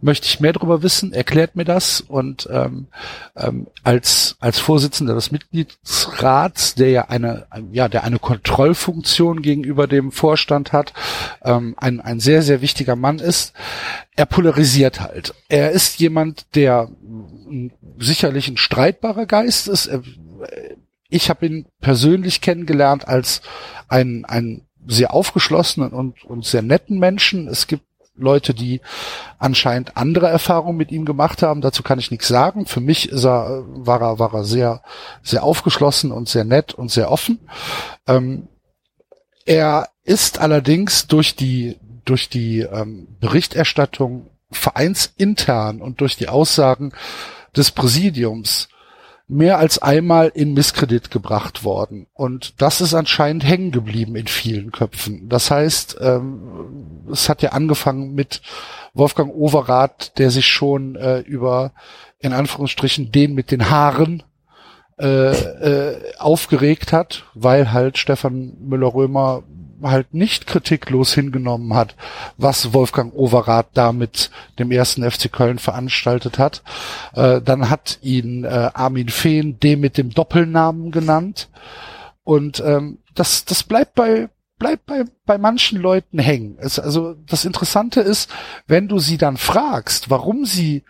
möchte ich mehr darüber wissen, erklärt mir das und ähm, ähm, als als Vorsitzender des Mitgliedsrats, der ja eine ja der eine Kontrollfunktion gegenüber dem Vorstand hat, ähm, ein ein sehr sehr wichtiger Mann ist. Er polarisiert halt. Er ist jemand, der mm, sicherlich ein streitbarer Geist ist. Er, ich habe ihn persönlich kennengelernt als ein ein sehr aufgeschlossenen und, und sehr netten Menschen. Es gibt Leute, die anscheinend andere Erfahrungen mit ihm gemacht haben. Dazu kann ich nichts sagen. Für mich ist er, war er, war er sehr, sehr aufgeschlossen und sehr nett und sehr offen. Ähm, er ist allerdings durch die, durch die ähm, Berichterstattung vereinsintern und durch die Aussagen des Präsidiums mehr als einmal in Misskredit gebracht worden. Und das ist anscheinend hängen geblieben in vielen Köpfen. Das heißt, ähm, es hat ja angefangen mit Wolfgang Overath, der sich schon äh, über, in Anführungsstrichen, den mit den Haaren äh, äh, aufgeregt hat, weil halt Stefan Müller-Römer halt nicht kritiklos hingenommen hat, was Wolfgang Overath da mit dem ersten FC Köln veranstaltet hat. Äh, dann hat ihn äh, Armin Fehn dem mit dem Doppelnamen genannt. Und ähm, das, das bleibt bei bleibt bei, bei manchen Leuten hängen. Es, also das Interessante ist, wenn du sie dann fragst, warum sie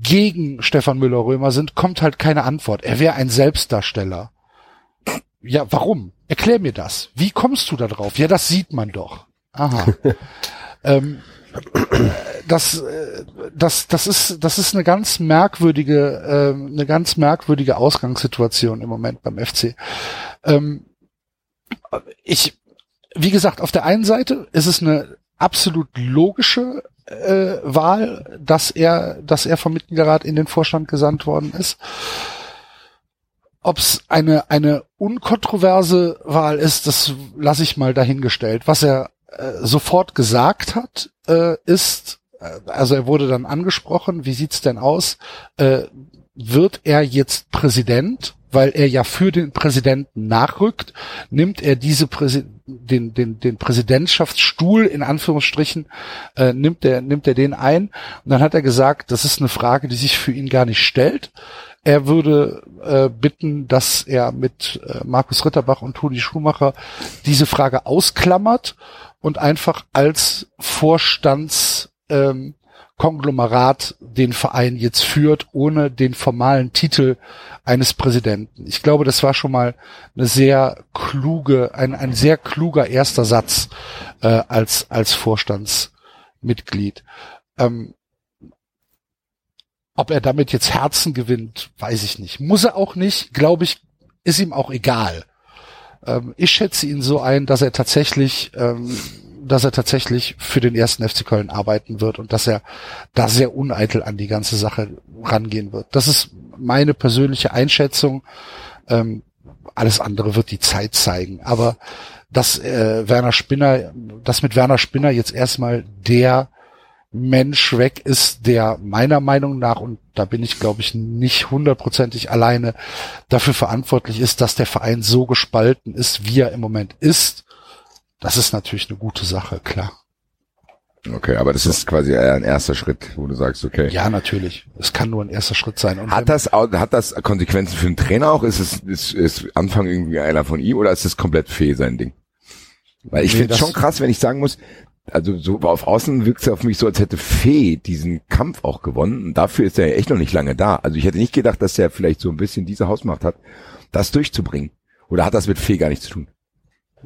gegen Stefan Müller-Römer sind, kommt halt keine Antwort. Er wäre ein Selbstdarsteller. Ja, warum? Erklär mir das. Wie kommst du da drauf? Ja, das sieht man doch. Aha. ähm, das, äh, das, das ist, das ist eine ganz merkwürdige, äh, eine ganz merkwürdige Ausgangssituation im Moment beim FC. Ähm, ich, wie gesagt, auf der einen Seite ist es eine absolut logische äh, Wahl, dass er, dass er vom Mitgliederrat in den Vorstand gesandt worden ist. Ob es eine, eine unkontroverse Wahl ist, das lasse ich mal dahingestellt. Was er äh, sofort gesagt hat, äh, ist, äh, also er wurde dann angesprochen, wie sieht's denn aus? Äh, wird er jetzt Präsident? Weil er ja für den Präsidenten nachrückt, nimmt er diese Präsi den, den, den Präsidentschaftsstuhl in Anführungsstrichen, äh, nimmt er, nimmt er den ein. Und dann hat er gesagt, das ist eine Frage, die sich für ihn gar nicht stellt. Er würde äh, bitten, dass er mit äh, Markus Ritterbach und Toni Schumacher diese Frage ausklammert und einfach als Vorstands ähm, den Verein jetzt führt, ohne den formalen Titel eines Präsidenten. Ich glaube, das war schon mal eine sehr kluge, ein, ein sehr kluger erster Satz äh, als, als Vorstandsmitglied. Ähm, ob er damit jetzt Herzen gewinnt, weiß ich nicht. Muss er auch nicht, glaube ich, ist ihm auch egal. Ähm, ich schätze ihn so ein, dass er tatsächlich ähm, dass er tatsächlich für den ersten FC Köln arbeiten wird und dass er da sehr uneitel an die ganze Sache rangehen wird. Das ist meine persönliche Einschätzung. Ähm, alles andere wird die Zeit zeigen. Aber dass äh, Werner Spinner, dass mit Werner Spinner jetzt erstmal der Mensch weg ist, der meiner Meinung nach, und da bin ich, glaube ich, nicht hundertprozentig alleine, dafür verantwortlich ist, dass der Verein so gespalten ist, wie er im Moment ist das ist natürlich eine gute Sache, klar. Okay, aber das ist quasi ein erster Schritt, wo du sagst, okay. Ja, natürlich. Es kann nur ein erster Schritt sein. Und hat das hat das Konsequenzen für den Trainer auch? Ist es ist, ist Anfang irgendwie einer von ihm oder ist es komplett feh sein Ding? Weil ich nee, finde es schon krass, wenn ich sagen muss, also so auf Außen wirkt es auf mich so, als hätte Fee diesen Kampf auch gewonnen. Und dafür ist er ja echt noch nicht lange da. Also ich hätte nicht gedacht, dass er vielleicht so ein bisschen diese Hausmacht hat, das durchzubringen. Oder hat das mit Fee gar nichts zu tun?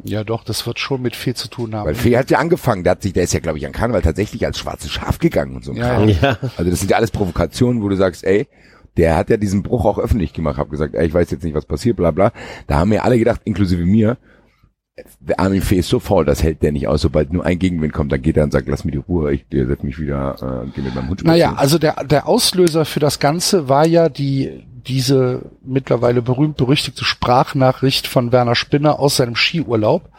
Ja, doch, das wird schon mit Fee zu tun haben. Weil Fee hat ja angefangen, der hat sich, der ist ja, glaube ich, an Karneval tatsächlich als schwarzes Schaf gegangen und so. Ja, ja. Also das sind ja alles Provokationen, wo du sagst, ey, der hat ja diesen Bruch auch öffentlich gemacht, hab gesagt, ey, ich weiß jetzt nicht, was passiert, bla bla. Da haben mir alle gedacht, inklusive mir, Armin Fee ist so faul, das hält der nicht aus. Sobald nur ein Gegenwind kommt, dann geht er und sagt, lass mir die Ruhe, ich setze mich wieder, äh, geh mit meinem Hund spazieren. Naja, also der, der Auslöser für das Ganze war ja die, diese mittlerweile berühmt-berüchtigte Sprachnachricht von Werner Spinner aus seinem Skiurlaub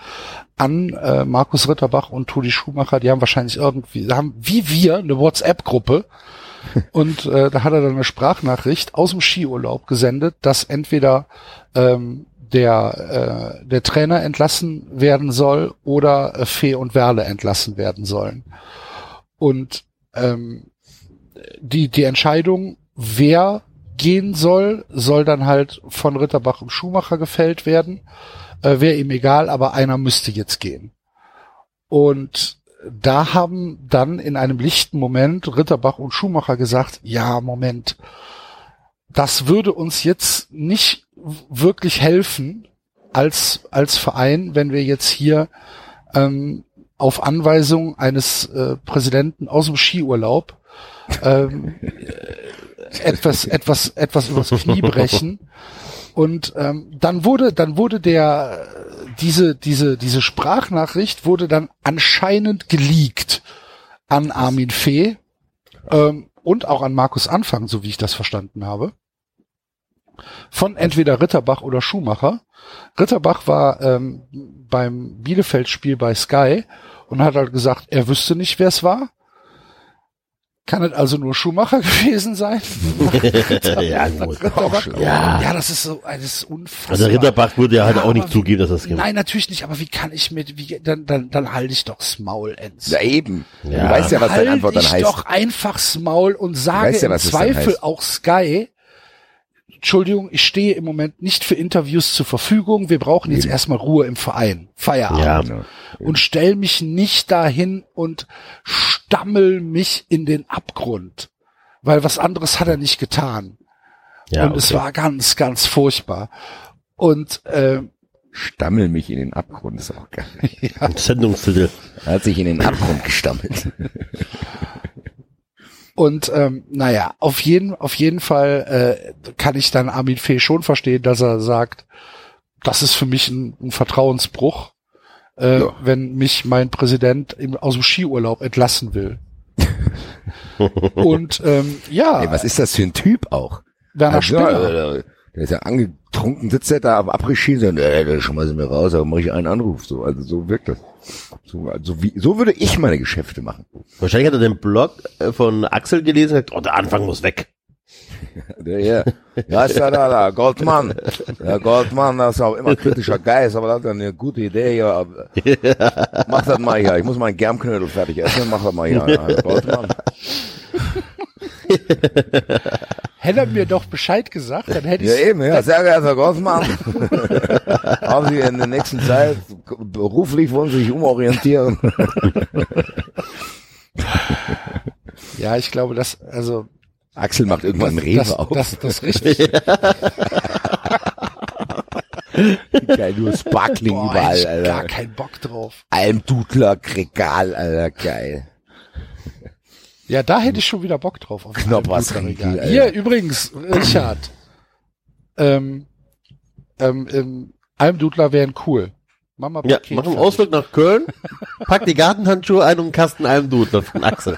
an äh, Markus Ritterbach und Todi Schumacher. Die haben wahrscheinlich irgendwie, haben wie wir eine WhatsApp-Gruppe. und äh, da hat er dann eine Sprachnachricht aus dem Skiurlaub gesendet, dass entweder ähm, der, äh, der Trainer entlassen werden soll oder äh, Fee und Werle entlassen werden sollen. Und ähm, die, die Entscheidung, wer gehen soll, soll dann halt von Ritterbach und Schumacher gefällt werden. Äh, Wäre ihm egal, aber einer müsste jetzt gehen. Und da haben dann in einem lichten Moment Ritterbach und Schumacher gesagt, ja, Moment, das würde uns jetzt nicht wirklich helfen als, als Verein, wenn wir jetzt hier ähm, auf Anweisung eines äh, Präsidenten aus dem Skiurlaub ähm, etwas, etwas, etwas übers Knie brechen. Und ähm, dann wurde, dann wurde der diese diese diese Sprachnachricht wurde dann anscheinend geleakt an Armin Fee ähm, und auch an Markus Anfang, so wie ich das verstanden habe. Von entweder Ritterbach oder Schumacher. Ritterbach war ähm, beim Bielefeld-Spiel bei Sky und hat halt gesagt, er wüsste nicht, wer es war. Kann es also nur Schumacher gewesen sein? ja, gut. Ritterbach. Ja. ja, das ist so, das ist unfassbar. Also Ritterbach würde ja halt Ja, auch nicht aber- zugeben, dass das gibt. Nein, natürlich nicht, aber wie kann ich mit, wie, dann, dann, dann halte ich doch's Maul, Enz. Ja, eben. Ja. Du weißt ja, was deine halt Antwort dann ich heißt. doch einfach's Maul und sage ja, im Zweifel auch Sky, Entschuldigung, ich stehe im Moment nicht für Interviews zur Verfügung. Wir brauchen jetzt erstmal Ruhe im Verein. Feierabend. Ja. Genau. Und stell mich nicht dahin und stammel mich in den Abgrund. Weil was anderes hat er nicht getan. Ja, und es okay. war ganz, ganz furchtbar. Und äh, Stammel mich in den Abgrund, ist auch geil. Sendungstitel. Er hat sich in den Abgrund gestammelt. Und ähm, naja, auf jeden, auf jeden Fall äh, kann ich dann Armin Fee schon verstehen, dass er sagt, das ist für mich ein, ein Vertrauensbruch, äh, Ja. wenn mich mein Präsident im, aus dem Skiurlaub entlassen will. Und ähm, ja, Ey, was ist das für ein Typ auch? Werner Also, Spinner. Der ist ja angetrunken, sitzt er da am Abrisski und äh, da schmeißen wir raus, aber mache ich einen Anruf. So, also so wirkt das. So, also wie, so würde ich meine Geschäfte machen. Wahrscheinlich hat er den Blog äh, von Axel gelesen und gesagt, oh, der Anfang muss weg. Der hier, ja, ist ja da, da, Goldmann. Der Goldmann, das ist auch immer kritischer Geist, aber das hat eine gute Idee, ja. Mach das mal hier, ich muss meinen Germknödel fertig essen, mach das mal hier. Ja, Goldmann. Hätte er mir doch Bescheid gesagt, dann hätte ich Ja, eben, ja, sehr geehrter Herr Goldmann. Haben Sie in der nächsten Zeit beruflich wollen Sie sich umorientieren? ja, ich glaube, dass also Axel macht irgendwann einen Rewe das, auf. das, das richtig. Geil, nur Sparkling Boah, überall, hätte ich gar Alter. keinen Bock drauf. Almdudler, Regal, Alter, geil. Ja, da hätte ich schon wieder Bock drauf. Auf Blutregal. Alter. Hier übrigens, Richard. ähm, ähm, ähm, Almdudler wären cool. Mama Ja, mach einen. Ausflug nach Köln, pack die Gartenhandschuhe ein und einen Kasten Almdudler von Axel.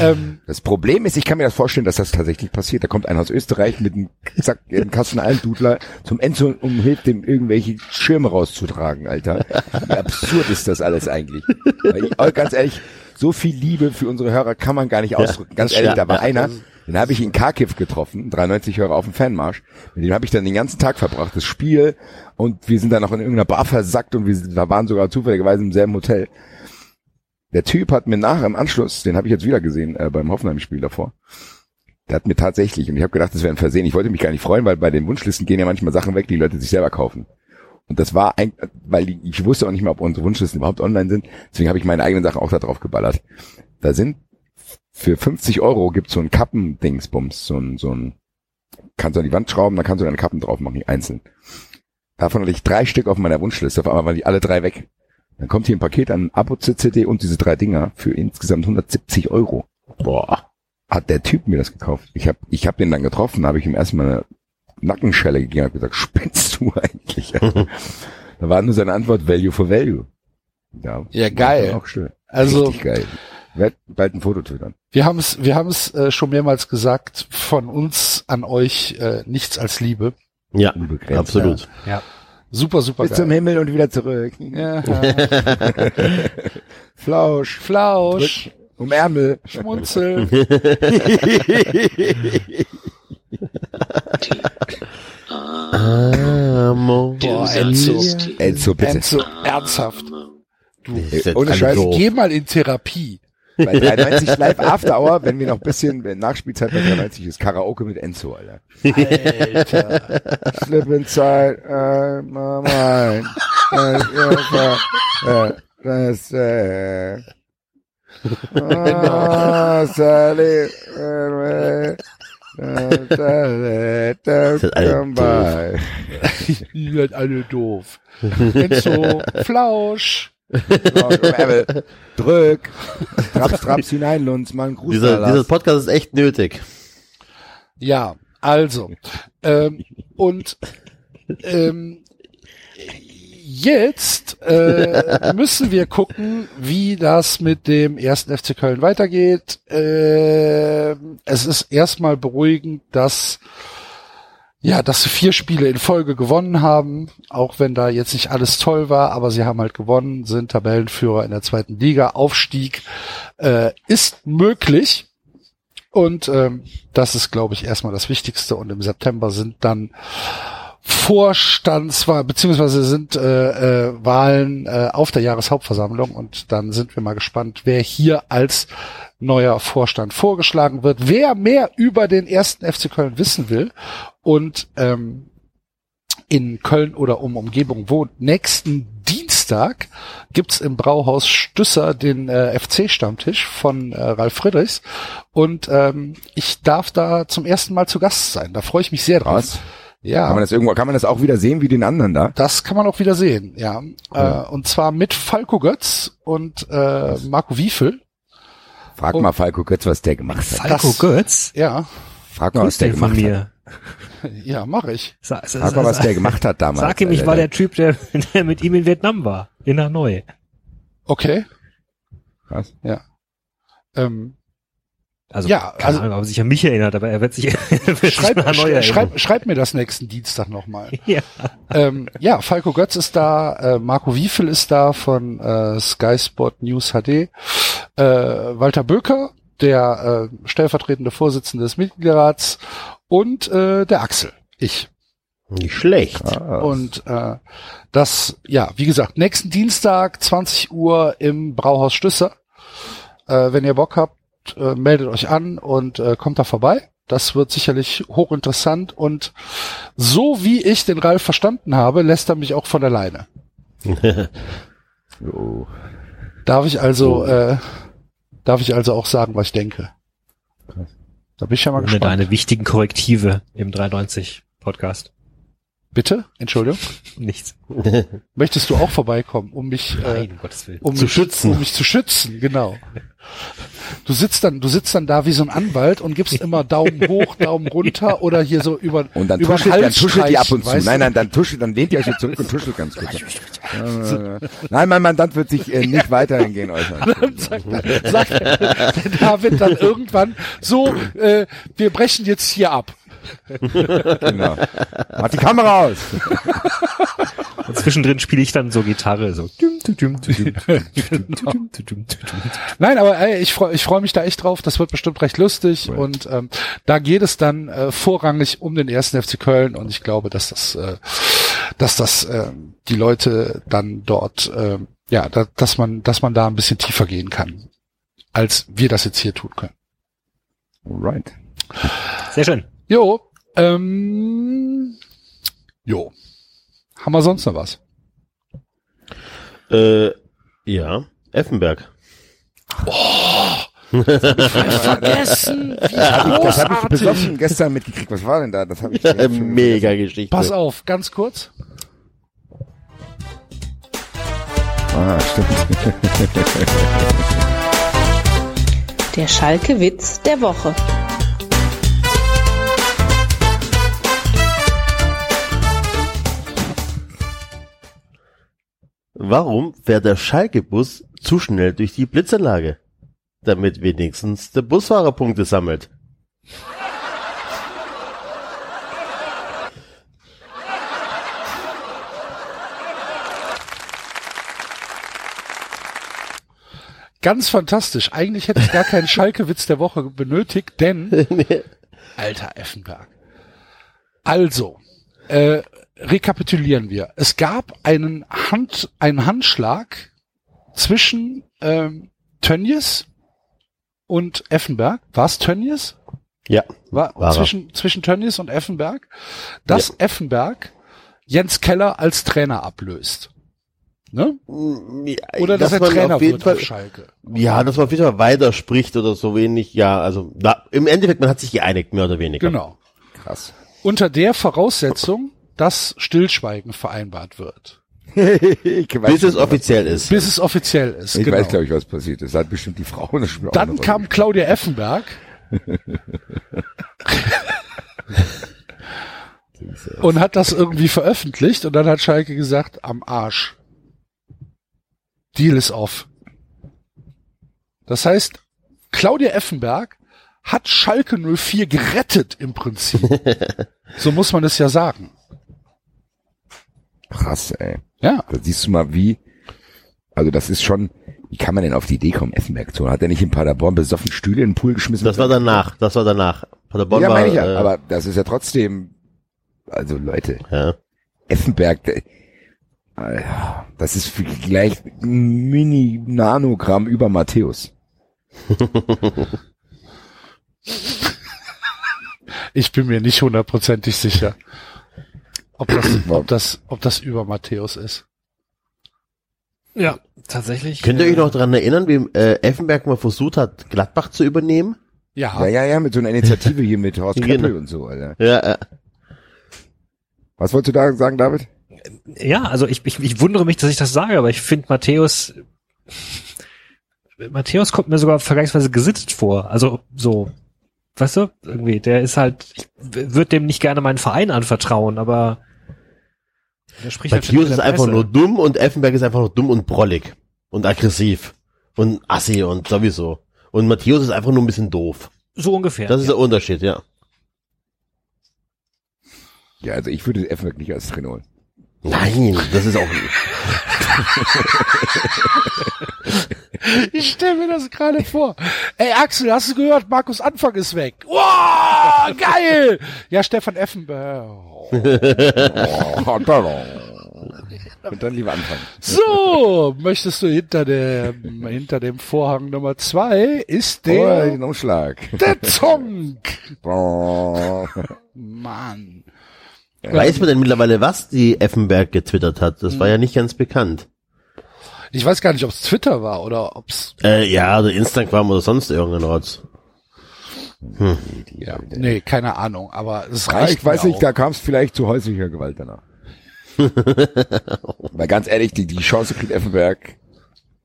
Ähm, Das Problem ist, ich kann mir das vorstellen, dass das tatsächlich passiert. Da kommt einer aus Österreich mit einem, Zack, einem Kasten Almdudler zum Enzo und hilft dem irgendwelche Schirme rauszutragen, Alter. Wie absurd ist das alles eigentlich? Weil ich, oh, ganz ehrlich, so viel Liebe für unsere Hörer kann man gar nicht ausdrücken. Ganz das ehrlich, stimmt. da war Ja, einer, den habe ich in Kharkiv getroffen, 93 Hörer auf dem Fanmarsch. Mit dem habe ich dann den ganzen Tag verbracht, das Spiel. Und wir sind dann noch in irgendeiner Bar versackt und wir da waren sogar zufälligerweise im selben Hotel. Der Typ hat mir nachher im Anschluss, den habe ich jetzt wieder gesehen äh, beim Hoffenheim-Spiel davor, der hat mir tatsächlich, und ich habe gedacht, das wäre ein Versehen, ich wollte mich gar nicht freuen, weil bei den Wunschlisten gehen ja manchmal Sachen weg, die Leute sich selber kaufen. Und das war ein, weil ich wusste auch nicht mehr, ob unsere Wunschlisten überhaupt online sind, deswegen habe ich meine eigenen Sachen auch da drauf geballert. Da sind für 50 Euro gibt's so ein Kappendingsbums, so ein, so ein, kannst du an die Wand schrauben, dann kannst du deine Kappen drauf machen, einzeln. Davon hatte ich drei Stück auf meiner Wunschliste, auf einmal waren die alle drei weg. Dann kommt hier ein Paket an Abo-CD und diese drei Dinger für insgesamt 170 Euro. Boah. Hat der Typ mir das gekauft. Ich habe ich hab den dann getroffen, habe ich ihm erstmal Nackenschelle gegeben und gesagt, spinnst du eigentlich? da war nur seine Antwort Value for Value. Ja, Ja, geil. Auch schön. Also- Richtig geil. Werd bald ein Foto twittern. wir haben es, wir haben es äh, schon mehrmals gesagt. Von uns an euch äh, nichts als Liebe. Ja, Unbegrenzt, absolut. Super, super Bis zum geil. Himmel und wieder zurück. Ja, Flausch. Flausch, Um Ärmel. Schmunzel. Amo. Boah, Enzo. Enzo, bitte. Enzo, ernsthaft. Jetzt ohne Scheiß, doof. Geh mal in Therapie. Bei 93 Live After Hour, wenn wir noch ein bisschen wenn Nachspielzeit bei 93 ist, Karaoke mit Enzo, Alter. Alter. Slip inside uh, my mind. Uh, that's, uh, oh, Sally, uh, come by. Ihr seid alle doof. Enzo, Flausch. Oh. Drück. Traps, traps hinein, Lunz, mal einen Gruß Dieser, dieser. Podcast ist echt nötig. Ja, also. Ähm, und ähm, jetzt äh, müssen wir gucken, wie das mit dem ersten FC Köln weitergeht. Äh, es ist erstmal beruhigend, dass ja, dass sie vier Spiele in Folge gewonnen haben, auch wenn da jetzt nicht alles toll war, aber sie haben halt gewonnen, sind Tabellenführer in der zweiten Liga. Aufstieg äh, ist möglich. Und ähm, das ist, glaube ich, erstmal das Wichtigste. Und im September sind dann Vorstandswahl, beziehungsweise sind äh, äh, Wahlen äh, auf der Jahreshauptversammlung und dann sind wir mal gespannt, wer hier als neuer Vorstand vorgeschlagen wird. Wer mehr über den ersten FC Köln wissen will und ähm, in Köln oder um Umgebung wohnt, nächsten Dienstag gibt's im Brauhaus Stüsser den äh, FC-Stammtisch von äh, Ralf Friedrichs und ähm, ich darf da zum ersten Mal zu Gast sein. Da freue ich mich sehr drauf. Was? Ja. Kann man das irgendwo, kann man das auch wieder sehen wie den anderen da? Das kann man auch wieder sehen, ja. Äh, und zwar mit Falco Götz und äh, Marco Wiefel. Frag Und- mal Falco Götz, was der gemacht hat. Falco Das- Götz? Ja, Frag mal, was der gemacht hat. ja, mache ich. Sa sa Frag mal, was der gemacht hat damals. Sag ihm, ich war der Typ, der, der mit ihm in Vietnam war. In Hanoi. Okay. Was? Ja. Ähm, Also, Ja, keine also- Ahnung, ob er sich an mich erinnert, aber er wird sich, er wird sich schreib, an Hanoi sch erinnern. schreib, schreib mir das nächsten Dienstag nochmal. Ja. ähm, ja, Falco Götz ist da, äh, Marco Wiefel ist da von äh, Sky Sport News HD, äh, Walter Böker, der äh, stellvertretende Vorsitzende des Mitgliederrats und äh, der Axel, ich. Nicht schlecht. Ah, Und äh, das, ja, wie gesagt, nächsten Dienstag, 20 Uhr im Brauhaus Stüsser. Äh, wenn ihr Bock habt, äh, meldet euch an und äh, kommt da vorbei. Das wird sicherlich hochinteressant und so wie ich den Ralf verstanden habe, lässt er mich auch von alleine. so. Darf ich also, äh, darf ich also auch sagen, was ich denke? Da bin ich ja mal Ohne gespannt. deine wichtigen Korrektive im 390 Podcast. Bitte? Entschuldigung. Nichts. Möchtest du auch vorbeikommen, um mich äh, Nein, um Gottes Willen. um Zu mich, schützen. Um mich zu schützen, genau. Du sitzt dann, du sitzt dann da wie so ein Anwalt und gibst immer Daumen hoch, Daumen runter oder hier so über Und dann über den tuschelt, dann Hals tuschelt die ab und zu. Nein, weißt nein, dann tuschelt, dann lehnt ihr euch so zurück und tuschelt ganz kurz. Nein, mein Mandant wird sich äh, nicht weiterhin gehen äußern. du? Sagt, sagt der David dann irgendwann so, äh, wir brechen jetzt hier ab genau. Mach die Kamera aus! Und zwischendrin spiele ich dann so Gitarre, so. Nein, aber ey, ich freue ich freu mich da echt drauf. Das wird bestimmt recht lustig. Right. Und ähm, da geht es dann äh, vorrangig um den ersten FC Köln. Und ich glaube, dass das, äh, dass das äh, die Leute dann dort, äh, ja, da, dass man, dass man da ein bisschen tiefer gehen kann, als wir das jetzt hier tun können. Alright. Sehr schön. Jo, ähm, jo, haben wir sonst noch was? Äh, ja, Effenberg. Vergessen, wie Das habe ich besoffen gestern mitgekriegt. Was war denn da? Das habe ich jetzt schon Mega Geschichte. Pass auf, ganz kurz. Ah, stimmt. Der Schalke-Witz der Woche. Warum fährt der Schalke-Bus zu schnell durch die Blitzanlage? Damit wenigstens der Busfahrer Punkte sammelt. Ganz fantastisch. Eigentlich hätte ich gar keinen Schalke-Witz der Woche benötigt, denn alter Effenberg. Also, äh, rekapitulieren wir. Es gab einen Hand, einen Handschlag zwischen ähm, Tönnies und Effenberg. War es Tönnies? Ja. War, War er. zwischen, zwischen Tönnies und Effenberg, dass Effenberg Jens Keller als Trainer ablöst. Ne? Oder dass, er man Trainer auf jeden wird Fall, auf Schalke. Ja, dass man auf jeden Fall weiterspricht oder so wenig. Ja, also da, im Endeffekt, man hat sich geeinigt, mehr oder weniger. Genau. Krass. Unter der Voraussetzung, dass Stillschweigen vereinbart wird. ich weiß, Bis es offiziell ist. Bis es offiziell ist. ich genau. weiß, glaube ich, was passiert ist. Hat bestimmt die Frau eine Dann kam Claudia Effenberg und hat das irgendwie veröffentlicht und dann hat Schalke gesagt, am Arsch. Deal ist off. Das heißt, Claudia Effenberg hat Schalke 04 gerettet im Prinzip. so muss man es ja sagen. Krass, ey. Ja. Da siehst du mal, wie, also das ist schon, wie kann man denn auf die Idee kommen, Effenberg zu holen? Hat er nicht in Paderborn besoffen Stühle in den Pool geschmissen? Das war danach, das war danach. Paderborn ja, war, meine ich ja, äh, aber das ist ja trotzdem, also Leute, ja. Effenberg, äh, das ist vielleicht ein Mini-Nanogramm über Matthäus. Ich bin mir nicht hundertprozentig sicher, ob das, ob das, ob das über Matthäus ist. Ja, tatsächlich. Könnt ihr äh, euch noch dran erinnern, wie äh, Effenberg mal versucht hat, Gladbach zu übernehmen? Ja, Ja, ja, ja, mit so einer Initiative hier mit Horst Genau. Keppel und so, Alter. Ja, äh, Was wolltest du da sagen, David? Ja, also ich, ich, ich wundere mich, dass ich das sage, aber ich finde Matthäus, Matthäus kommt mir sogar vergleichsweise gesittet vor. Also so, weißt du, irgendwie, der ist halt, ich würde dem nicht gerne meinen Verein anvertrauen, aber der spricht halt Matthäus ständig ist einfach nur dumm und Effenberg ist einfach nur dumm und brollig und aggressiv und assi und sowieso. Und Matthäus ist einfach nur ein bisschen doof. so ungefähr. Das ist ja. der Unterschied, ja. Ja, also ich würde Effenberg nicht als Trainer holen. Nein, das ist auch ich stelle mir das gerade vor. Ey Axel, hast du gehört? Markus Anfang ist weg. Wow, geil! Ja, Stefan Effenberg. Und dann lieber anfangen. So, möchtest du hinter dem, hinter dem Vorhang Nummer zwei ist Oh, der, den Umschlag. der Zonk. Oh. Mann. Weiß man denn mittlerweile, was die Effenberg getwittert hat? Das war ja nicht ganz bekannt. Ich weiß gar nicht, ob es Twitter war oder ob's, Äh, ja, oder Instagram oder sonst irgendein Rotz. ja, nee, keine Ahnung, aber es Ja, reicht ich weiß mir nicht, auch. da kam es vielleicht zu häuslicher Gewalt danach. Weil ganz ehrlich, die, die Chance kriegt Effenberg,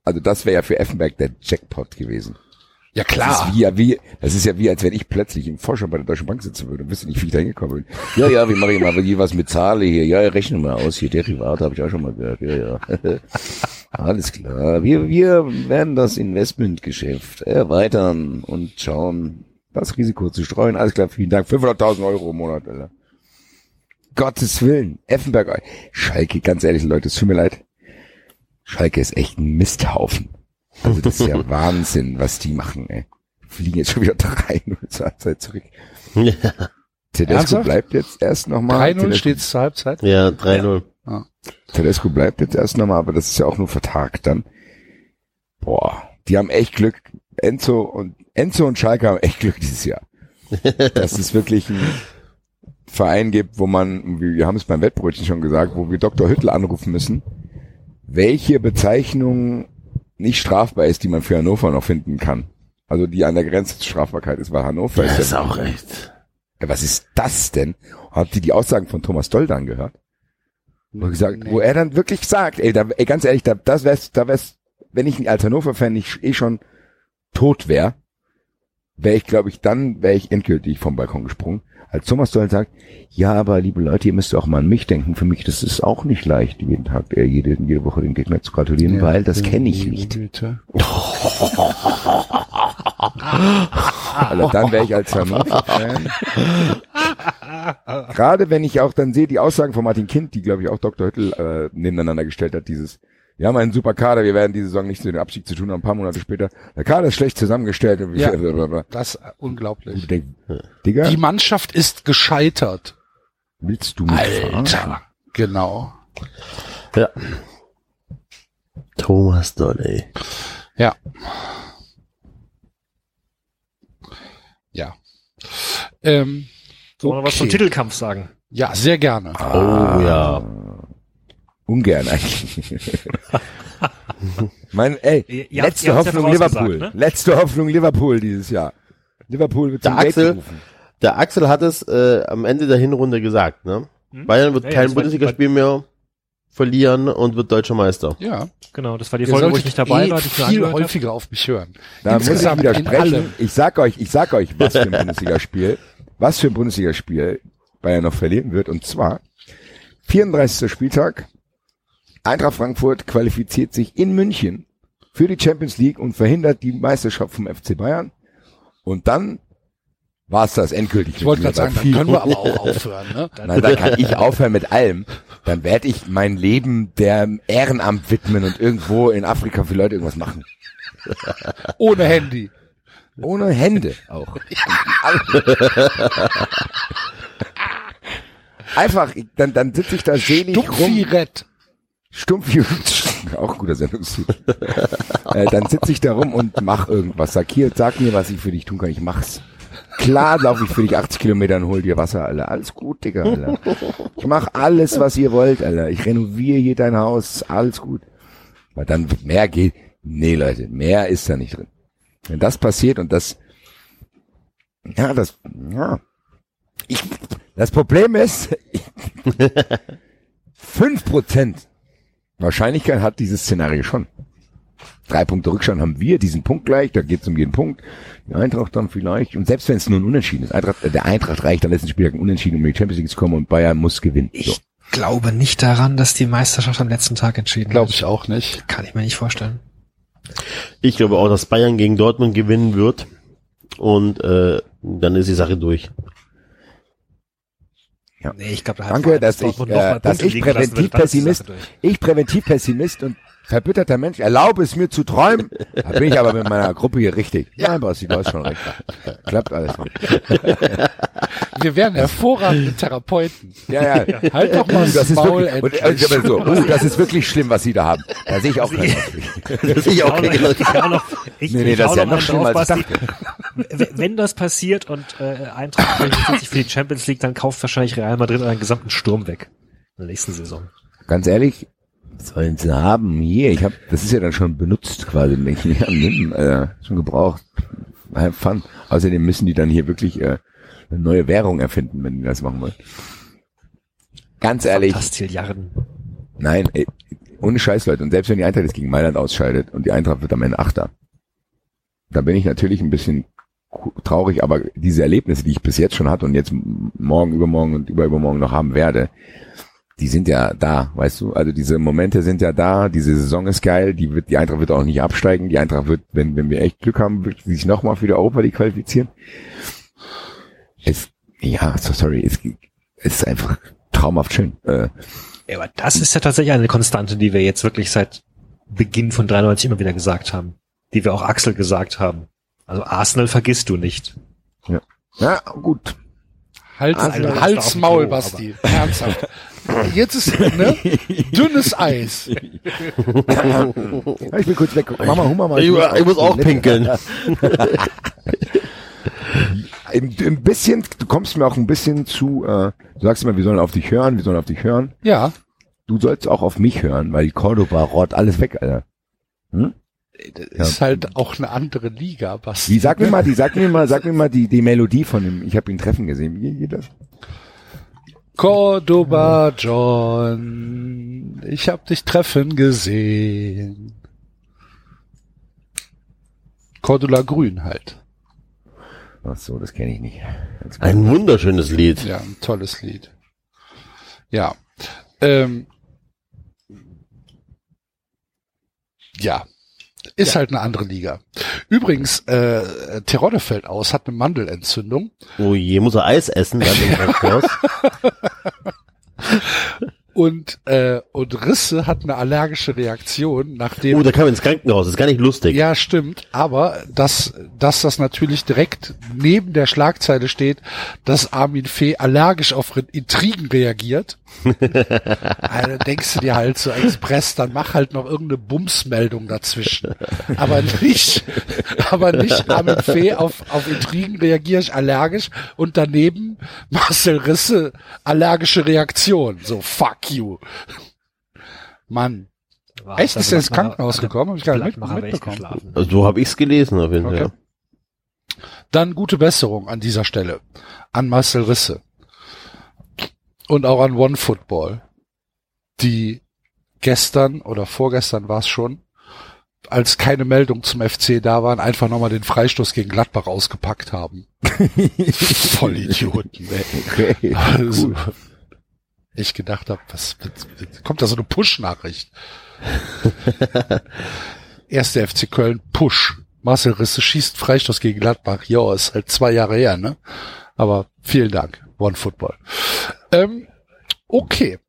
also das wäre ja für Effenberg der Jackpot gewesen. Ja, Das klar. ist, wie, wie, das ist ja wie, als wenn ich plötzlich im Vorstand bei der Deutschen Bank sitzen würde und wüsste nicht, wie ich da hingekommen bin. Ja, ja, wie mache ich mal was mit Zahle hier? Ja, rechne mal aus. Hier, Derivate habe ich auch schon mal gehört. Ja, ja. Alles klar. Wir, wir werden das Investmentgeschäft erweitern und schauen, das Risiko zu streuen. Alles klar, vielen Dank. 500.000 Euro im Monat, Alter. Gottes Willen. Effenberg. Schalke, ganz ehrlich, Leute, es tut mir leid. Schalke ist echt ein Misthaufen. Also das ist ja Wahnsinn, was die machen, ey. Fliegen jetzt schon wieder 3-0 zur Halbzeit zurück. Ja, Tedesco Ernsthaft? bleibt jetzt erst nochmal. 3-0 steht's zur Halbzeit. ja 3-0. Tedesco bleibt jetzt erst nochmal, aber das ist ja auch nur vertagt dann. Boah, die haben echt Glück. Enzo und Enzo und Schalke haben echt Glück dieses Jahr. Dass es wirklich einen Verein gibt, wo man, wir haben es beim Wettbrötchen schon gesagt, wo wir Dr. Hüttel anrufen müssen, welche Bezeichnung nicht strafbar ist, die man für Hannover noch finden kann. Also die an der Grenze zur Strafbarkeit ist, weil Hannover Das ist ist ja auch echt. ja, was ist das denn? Habt ihr die Aussagen von Thomas Doll dann gehört? Wo, er gesagt, wo er dann wirklich sagt, ey, da, ey ganz ehrlich, da, das wär's, da wär's, wenn ich ein als Hannover-Fan nicht eh schon tot wäre, wäre ich, glaube ich, dann wäre ich endgültig vom Balkon gesprungen. Als Thomas Doll sagt, ja, aber liebe Leute, ihr müsst auch mal an mich denken. Für mich das ist auch nicht leicht, jeden Tag, äh, jede, jede Woche den Gegner zu gratulieren, weil das kenne ich nicht. Also dann wäre ich als Hannover-Fan. Gerade wenn ich auch dann sehe, die Aussagen von Martin Kind, die glaube ich auch Dr. Hüttel äh, nebeneinander gestellt hat, dieses, wir haben einen super Kader, wir werden diese Saison nichts mit dem Abstieg zu tun haben, ein paar Monate später. Der Kader ist schlecht zusammengestellt. Und Ja. blablabla. Das ist unglaublich. Ich denk, Digga, Die Mannschaft ist gescheitert. willst du mich verarschen? Alter. Genau. Ja. Thomas Dolle. Ja. Ja. Ähm, Sollen wir was zum. Titelkampf sagen? Ja, sehr gerne. Oh ja. Ungern eigentlich. mein, ey, Ihr- habt- letzte ja Hoffnung Liverpool. ne? Letzte Hoffnung Liverpool dieses Jahr. Liverpool wird Der Axel-. Der Axel hat es äh, am Ende der Hinrunde gesagt, ne? Hm? Bayern wird Ja, kein Bundesligaspiel mehr verlieren und wird deutscher Meister. Ja. Genau, das war die Ihr Folge, wo ich nicht dabei eh war, die ich viel häufiger auf mich hören. Da muss ich widersprechen. Ich sag euch, ich sag euch, was für ein Bundesligaspiel, was für ein Bundesligaspiel Bayern noch verlieren wird. Und zwar 34. Spieltag. Eintracht Frankfurt qualifiziert sich in München für die Champions League und verhindert die Meisterschaft vom FC Bayern. Und dann war es das endgültig. Ich wollte gerade sagen, dann können wir aber auch aufhören. Ne? Nein, dann kann ich aufhören mit allem. Dann werde ich mein Leben der Ehrenamt widmen und irgendwo in Afrika für Leute irgendwas machen. Ohne Handy. Ohne Hände auch. Einfach, dann, dann sitze ich da selig rum. Stumpfirett. Stumpf, auch guter Sendungstitel. äh, dann sitze ich da rum und mach irgendwas. Sag hier, sag mir, was ich für dich tun kann. Ich mach's. Klar laufe ich für dich 80 Kilometer und hol dir Wasser, Alter. Alles gut, Digga, Alter. Ich mach alles, was ihr wollt, Alter. Ich renoviere hier dein Haus. Alles gut. Weil dann mehr geht. Nee, Leute, mehr ist da nicht drin. Wenn das passiert und das, ja, das, ja. Ich, das Problem ist, fünf Prozent Wahrscheinlichkeit hat dieses Szenario schon. Drei Punkte Rückstand haben wir, diesen Punkt gleich, da geht es um jeden Punkt. Die Eintracht dann vielleicht, und selbst wenn es nur ein Unentschieden ist, Eintracht, äh, der Eintracht reicht am letzten Spieltag ein Unentschieden, um in die Champions League zu kommen und Bayern muss gewinnen. So. Ich glaube nicht daran, dass die Meisterschaft am letzten Tag entschieden Glaube wird. ich auch nicht. Kann ich mir nicht vorstellen. Ich glaube auch, dass Bayern gegen Dortmund gewinnen wird. Und äh, dann ist die Sache durch. Ja. Nee, ich glaube, da hat Danke, dass ich, äh, dass ich präventiv Pessimist, ich präventiv Pessimist und verbitterter Mensch, erlaube es mir zu träumen. Da bin ich aber mit meiner Gruppe hier richtig. Ja, Basti, du hast schon recht. Klappt alles. Wir wären hervorragende Therapeuten. Ja, ja. Halt doch mal Das das ist Maul wirklich, und, und, so, uh, das ist wirklich schlimm, was Sie da haben. Da sehe ich auch keinen Ausweg. ich auch Ich genau. hau noch- ich- Nee, nee, ich das ist ja noch noch schlimmer, als ich. W- Wenn das passiert und äh, Eintracht sich für die Champions League, dann kauft wahrscheinlich Real Madrid einen gesamten Sturm weg. In der nächsten Saison. Ganz ehrlich, sollen Sie haben? Hier, ich habe, das ist ja dann schon benutzt quasi. Ich, Ja, nimm, äh, schon gebraucht. Have fun. Außerdem müssen die dann hier wirklich äh, eine neue Währung erfinden, wenn die das machen wollen. Ganz ehrlich, Fantastilliarden. nein, ey, ohne Scheiß, Leute. Und selbst wenn die Eintracht jetzt gegen Mailand ausscheidet und die Eintracht wird am Ende Achter, da bin ich natürlich ein bisschen traurig, aber diese Erlebnisse, die ich bis jetzt schon hatte und jetzt morgen, übermorgen und überübermorgen noch haben werde, die sind ja da, weißt du? Also diese Momente sind ja da, diese Saison ist geil, die wird, die Eintracht wird auch nicht absteigen, die Eintracht wird, wenn, wenn wir echt Glück haben, wird sie sich nochmal für die Europa League qualifizieren. Es, ja, so sorry, es, es ist einfach traumhaft schön. Äh, Ja, aber das ist ja tatsächlich eine Konstante, die wir jetzt wirklich seit Beginn von 93 immer wieder gesagt haben. Die wir auch Axel gesagt haben. Also Arsenal vergisst du nicht. ja, gut. Hals, Also, ist Hals, Maul, Basti. Ernsthaft. Jetzt ist, ne? Dünnes Eis. Ja, ich bin kurz weg. Mama, Hummer mal. Ich, ich muss auch pinkeln. Ein, ein bisschen, du kommst mir auch ein bisschen zu, äh, du sagst immer, wir sollen auf dich hören, wir sollen auf dich hören. Ja. Du sollst auch auf mich hören, weil Cordoba rott alles weg, Alter. Hm? Das ist halt auch eine andere Liga, Basti. Wie, sag mir mal, die, sag mir mal, sag mir mal die, die Melodie von dem, ich habe ihn treffen gesehen. Wie geht das? Cordoba John, ich hab dich treffen gesehen. Cordula Grün halt. Ach so, das kenne ich nicht. Ein wunderschönes Lied. Ja, ein tolles Lied. Ja. Ähm, ja. Ist halt eine andere Liga. Übrigens, äh, Terodde fällt aus, hat eine Mandelentzündung. Oh je, muss er Eis essen dann im Krankenhaus? Und, äh, und Risse hat eine allergische Reaktion, nachdem Oh, da kam ins Krankenhaus. Das ist gar nicht lustig. Ja, stimmt. Aber dass, dass das natürlich direkt neben der Schlagzeile steht, dass Armin Fee allergisch auf Intrigen reagiert. also denkst du dir halt so Express, dann mach halt noch irgendeine Bumsmeldung dazwischen. Aber nicht, aber nicht Armin Fee auf, auf Intrigen reagiere ich allergisch und daneben Marcel Risse allergische Reaktion. So, fuck you. Mann. War Echt? Ist er ins Krankenhaus gekommen? Hab ich gar nicht mit- ich mitbekommen. Also, so habe ich's gelesen auf jeden Fall. Okay. Dann gute Besserung an dieser Stelle. An Marcel Risse. Und auch an One Football. Die gestern oder vorgestern war es schon, als keine Meldung zum FC da waren, einfach nochmal den Freistoß gegen Gladbach ausgepackt haben. Voll Idioten, ey. Okay, Also, cool. Ich gedacht habe, was, kommt da so eine Push-Nachricht? Erste FC Köln, Push. Marcel Risse schießt Freistoß gegen Gladbach. Ja, ist halt zwei Jahre her, ne? Aber vielen Dank, One Football. Ähm, okay.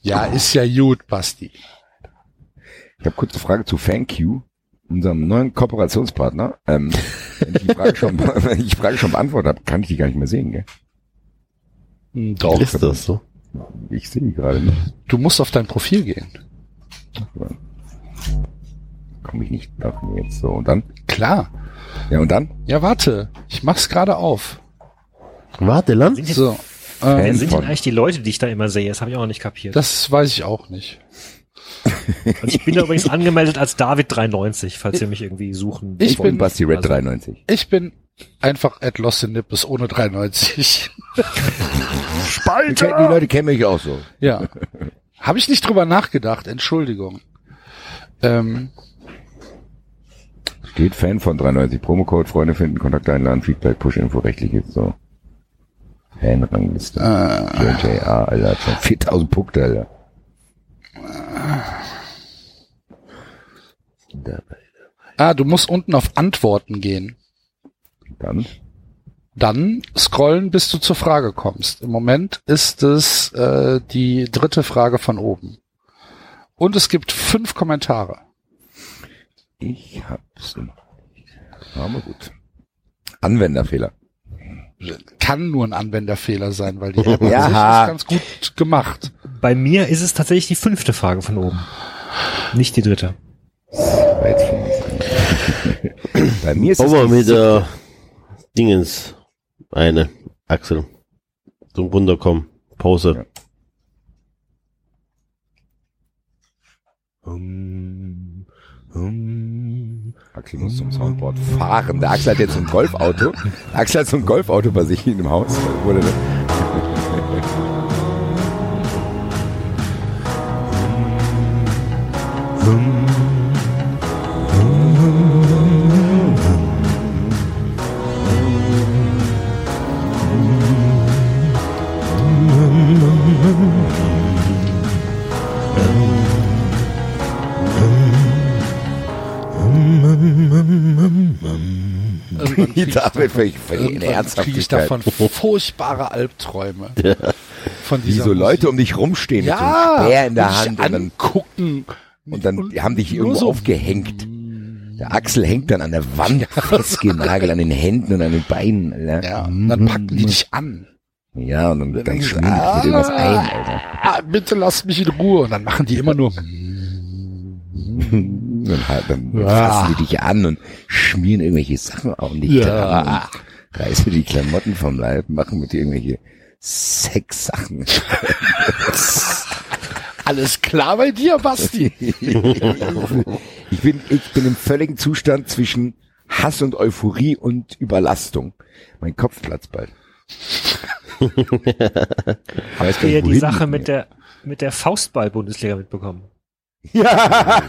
Ja, ist ja gut, Basti. Ich habe kurze Frage zu FanQ, unserem neuen Kooperationspartner. Ähm, wenn ich die Frage schon, wenn ich die Frage schon beantwortet habe, kann ich die gar nicht mehr sehen, gell? Hm, Doch, Ist das so? Ich sehe die gerade nicht. du musst auf dein Profil gehen. Komme ich nicht nach mir jetzt so. Und dann? Klar. Ja, und dann? Ja, warte. Ich mach's gerade auf. Warte, Land? So. wer Ähm, sind denn eigentlich die Leute, die ich da immer sehe? Das habe ich auch noch nicht kapiert. das weiß ich auch nicht. Also ich bin da übrigens angemeldet als David93, falls ihr mich irgendwie suchen Ich wollt. bin- Basti Red Also, 93. Ich bin einfach at Lost in Nippes ohne 93. Die, kenn- die Leute kennen mich auch so. Ja. Habe ich nicht drüber nachgedacht, Entschuldigung. Ähm, Steht Fan von 93. Promocode, Freunde finden, Kontakte einladen, Feedback, Push-Info, rechtliches, so. Fanrangliste. JJA, Alter, hat schon 4000 Punkte, Alter. Ah, du musst unten auf Antworten gehen. Dann, Dann scrollen, bis du zur Frage kommst. Im Moment ist es äh, die dritte Frage von oben. Und es gibt fünf Kommentare. ich hab's immer. Aber gut. Anwenderfehler. Kann nur ein Anwenderfehler sein, weil die App Ja. ist ganz gut gemacht. Bei mir ist es tatsächlich die fünfte Frage von oben. Nicht die dritte. Bei mir ist es wir die mit der Dingens eine, Axel. Zum Runterkommen. Pause. Ja. Hum, hum. Axel muss zum Soundboard fahren. Der Axel hat jetzt so ein Golfauto. Der Axel hat so ein Golfauto bei sich in dem Haus. Wurde das? Damit in irgendwann kriege ich davon Ernsthaftigkeit. furchtbare Albträume. Von Wie dieser so Leute Musik. um dich rumstehen ja, mit so einem Speer in der und Hand und dann, angucken. und dann die haben dich irgendwo so- aufgehängt. Der Axel hängt dann an der Wand festgenagelt an den Händen und an den Beinen. Alter. Ja, und dann packen die dich an. Ja, und dann, dann Dann schmieren die dich mit irgendwas ein, Alter. Ah, bitte lass mich in Ruhe. Und dann machen die immer nur. Dann, halt- dann Ja. fassen die dich an und schmieren irgendwelche Sachen auf dich Ja. und reißen die Klamotten vom Leib, machen mit dir irgendwelche Sexsachen. Alles klar bei dir, Basti? Ich bin, ich bin im völligen Zustand zwischen Hass und Euphorie und Überlastung. Mein Kopf platzt bald. Habt ihr die Sache mit der, mit der Faustball-Bundesliga mitbekommen? Ja,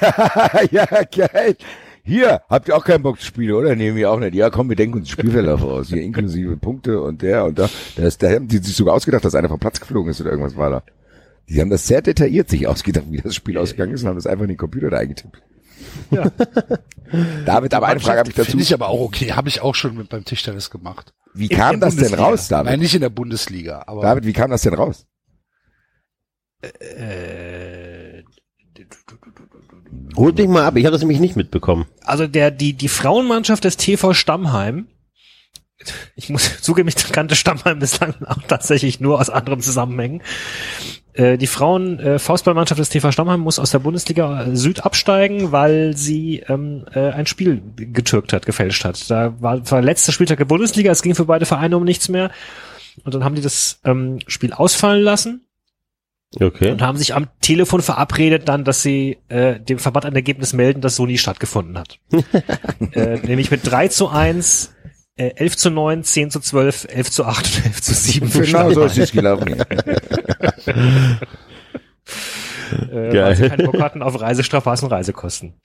ja, ja, geil. Hier, habt ihr auch keinen Bock zu spielen, oder? Nehmen wir auch nicht. Ja, komm, wir denken uns Spielverlauf aus. Hier inklusive Punkte und der und da. Da, ist, da haben die sich sogar ausgedacht, dass einer vom Platz geflogen ist oder irgendwas war da. Die haben das sehr detailliert sich ausgedacht, wie das Spiel ausgegangen ist und haben das einfach in den Computer da eingetippt. Ja. David, aber eine Frage habe ich dazu. Finde ich aber auch okay. Habe ich auch schon mit beim Tischtennis gemacht. Wie In kam das denn Bundesliga. raus, Nein, David? nicht in der Bundesliga. Aber David, wie kam das denn raus? Äh, Holt mich mal ab, ich habe das nämlich nicht mitbekommen. also der, die, die Frauenmannschaft des TV Stammheim, ich muss zugeben, ich kannte Stammheim bislang auch tatsächlich nur aus anderen Zusammenhängen. Äh, die Frauen äh, Faustballmannschaft des TV Stammheim muss aus der Bundesliga äh, Süd absteigen, weil sie ähm, äh, ein Spiel getürkt hat, gefälscht hat. Da war, war letzter Spieltag der Bundesliga, es ging für beide Vereine um nichts mehr. Und dann haben die das ähm, Spiel ausfallen lassen Okay. und haben sich am Telefon verabredet dann, dass sie äh, dem Verband ein Ergebnis melden, das so nie stattgefunden hat. äh, nämlich mit 3 zu 1, äh, 11 zu 9, 10 zu 12, 11 zu 8 und 11 zu 7 für Genau so ist es gelaufen. äh, Geil. weil sie keine Bock hatten auf Reisestrapazen und Reisekosten.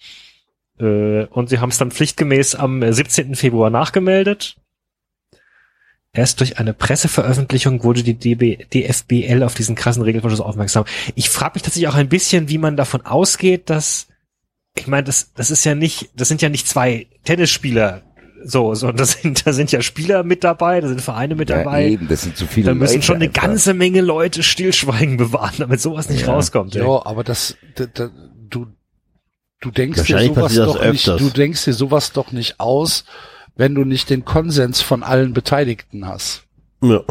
Äh, und sie haben es dann pflichtgemäß am äh, 17. Februar nachgemeldet. Erst durch eine Presseveröffentlichung wurde die DB, DFBL auf diesen krassen Regelverschluss aufmerksam. Ich frage mich tatsächlich auch ein bisschen, wie man davon ausgeht, dass ich meine, das, das ist ja nicht, das sind ja nicht zwei Tennisspieler so, sondern das sind, da sind ja Spieler mit dabei, da sind Vereine mit Ja, dabei. eben, das sind zu viele Da müssen Leute schon eine einfach. ganze Menge Leute Stillschweigen bewahren, damit sowas nicht Ja. rauskommt. ey. Ja, aber das, da, da, du, du denkst dir sowas das doch nicht, öfters. du denkst dir sowas doch nicht aus, wenn du nicht den Konsens von allen Beteiligten hast. Ja.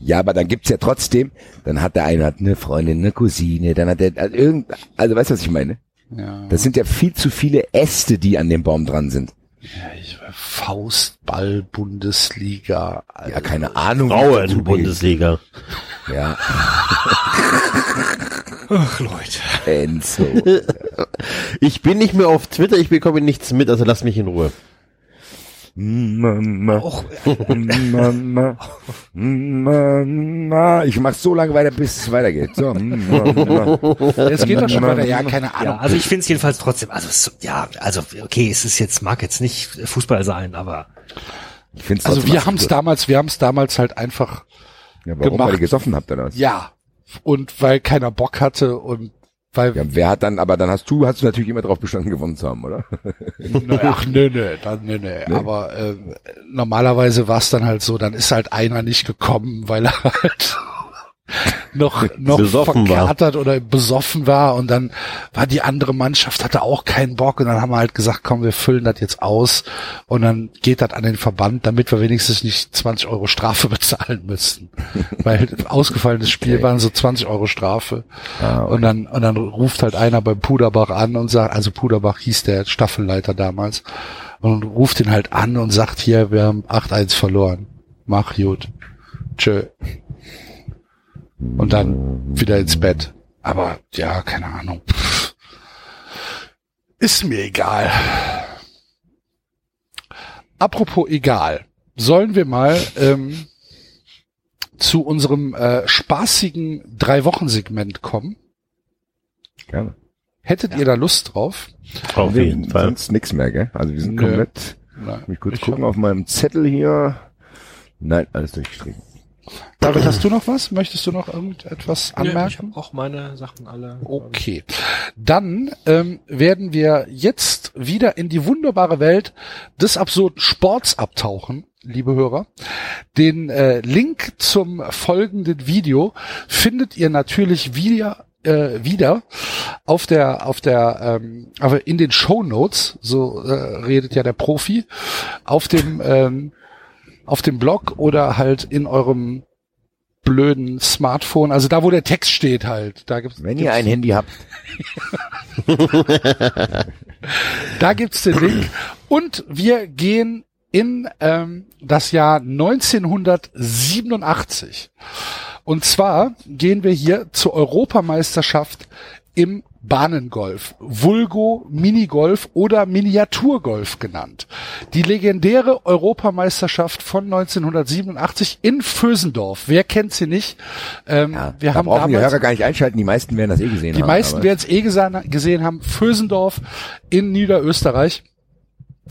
Ja, aber dann gibt's ja trotzdem, dann hat der eine hat eine Freundin, eine Cousine, dann hat der also irgend, also weißt du, was ich meine? Ja. Das sind ja viel zu viele Äste, die an dem Baum dran sind. Ich, Faustball, Bundesliga. Ja, keine Ahnung. Frauen. Bundesliga. Ja, Ach, Leute. Enzo. Ich bin nicht mehr auf Twitter, ich bekomme nichts mit, also lass mich in Ruhe. Mama, Och, Mama, Mama. Ich mach so lange weiter, bis es weitergeht. So. Es geht doch schon weiter. Ja, keine Ahnung. ja, also ich finde es jedenfalls trotzdem, also ja, also okay, es ist jetzt, mag jetzt nicht Fußball sein, aber Ich find's Also wir haben es damals, wir haben es damals halt einfach, Ja, warum? gemacht. Weil ihr gesoffen habt oder was? ja. Und weil keiner Bock hatte und weil, Ja, wer hat dann, aber dann hast du, hast du natürlich immer drauf bestanden, gewonnen zu haben, oder? Na, ach nö, nö, dann, nö, nö. Aber äh, normalerweise war es dann halt so, dann ist halt einer nicht gekommen, weil er halt noch noch Besoffen war. verkatert oder besoffen war und dann war die andere Mannschaft hatte auch keinen Bock und dann haben wir halt gesagt, komm, wir füllen das jetzt aus und dann geht das an den Verband, damit wir wenigstens nicht 20 Euro Strafe bezahlen müssten, weil ausgefallenes Spiel Okay. waren so 20 Euro Strafe Ah, und dann und dann ruft halt einer beim Puderbach an und sagt, also Puderbach hieß der Staffelleiter damals und ruft ihn halt an und sagt hier, wir haben 8-1 verloren, mach gut, tschö. Und dann wieder ins Bett. Aber ja, keine Ahnung. Ist mir egal. Apropos egal. Sollen wir mal ähm, zu unserem äh, spaßigen Drei-Wochen-Segment kommen? Gerne. Hättet ihr da Lust drauf? Auf Wir- jeden Fall. Sonst nix mehr, gell? Also wir sind Nö. komplett, Nein. mich kurz Ich gucken auf meinem Zettel hier. Nein, alles durchgestrichen. David, hast du noch was? Möchtest du noch irgendetwas ich anmerken? habe auch meine Sachen alle. Okay. Dann ähm, werden wir jetzt wieder in die wunderbare Welt des absurden Sports abtauchen, liebe Hörer. Den äh, Link zum folgenden Video findet ihr natürlich wieder äh, wieder auf der auf der ähm, aber in den Show Notes so äh, redet ja der Profi auf dem ähm, auf dem Blog oder halt in eurem blöden Smartphone, also da wo der Text steht halt, da gibt's Wenn gibt's- ihr ein Handy habt, Da gibt's den Link. Und wir gehen in ähm, das Jahr 1987. Und zwar gehen wir hier zur Europameisterschaft im Bahnengolf, Vulgo Minigolf oder Miniaturgolf genannt. Die legendäre Europameisterschaft von 1987 in Vösendorf. Wer kennt sie nicht? Ähm, ja, wir da haben brauchen die damals Hörer gar nicht einschalten, die meisten werden das eh gesehen die haben. meisten aber- werden es eh gesehen, gesehen haben. Vösendorf in Niederösterreich.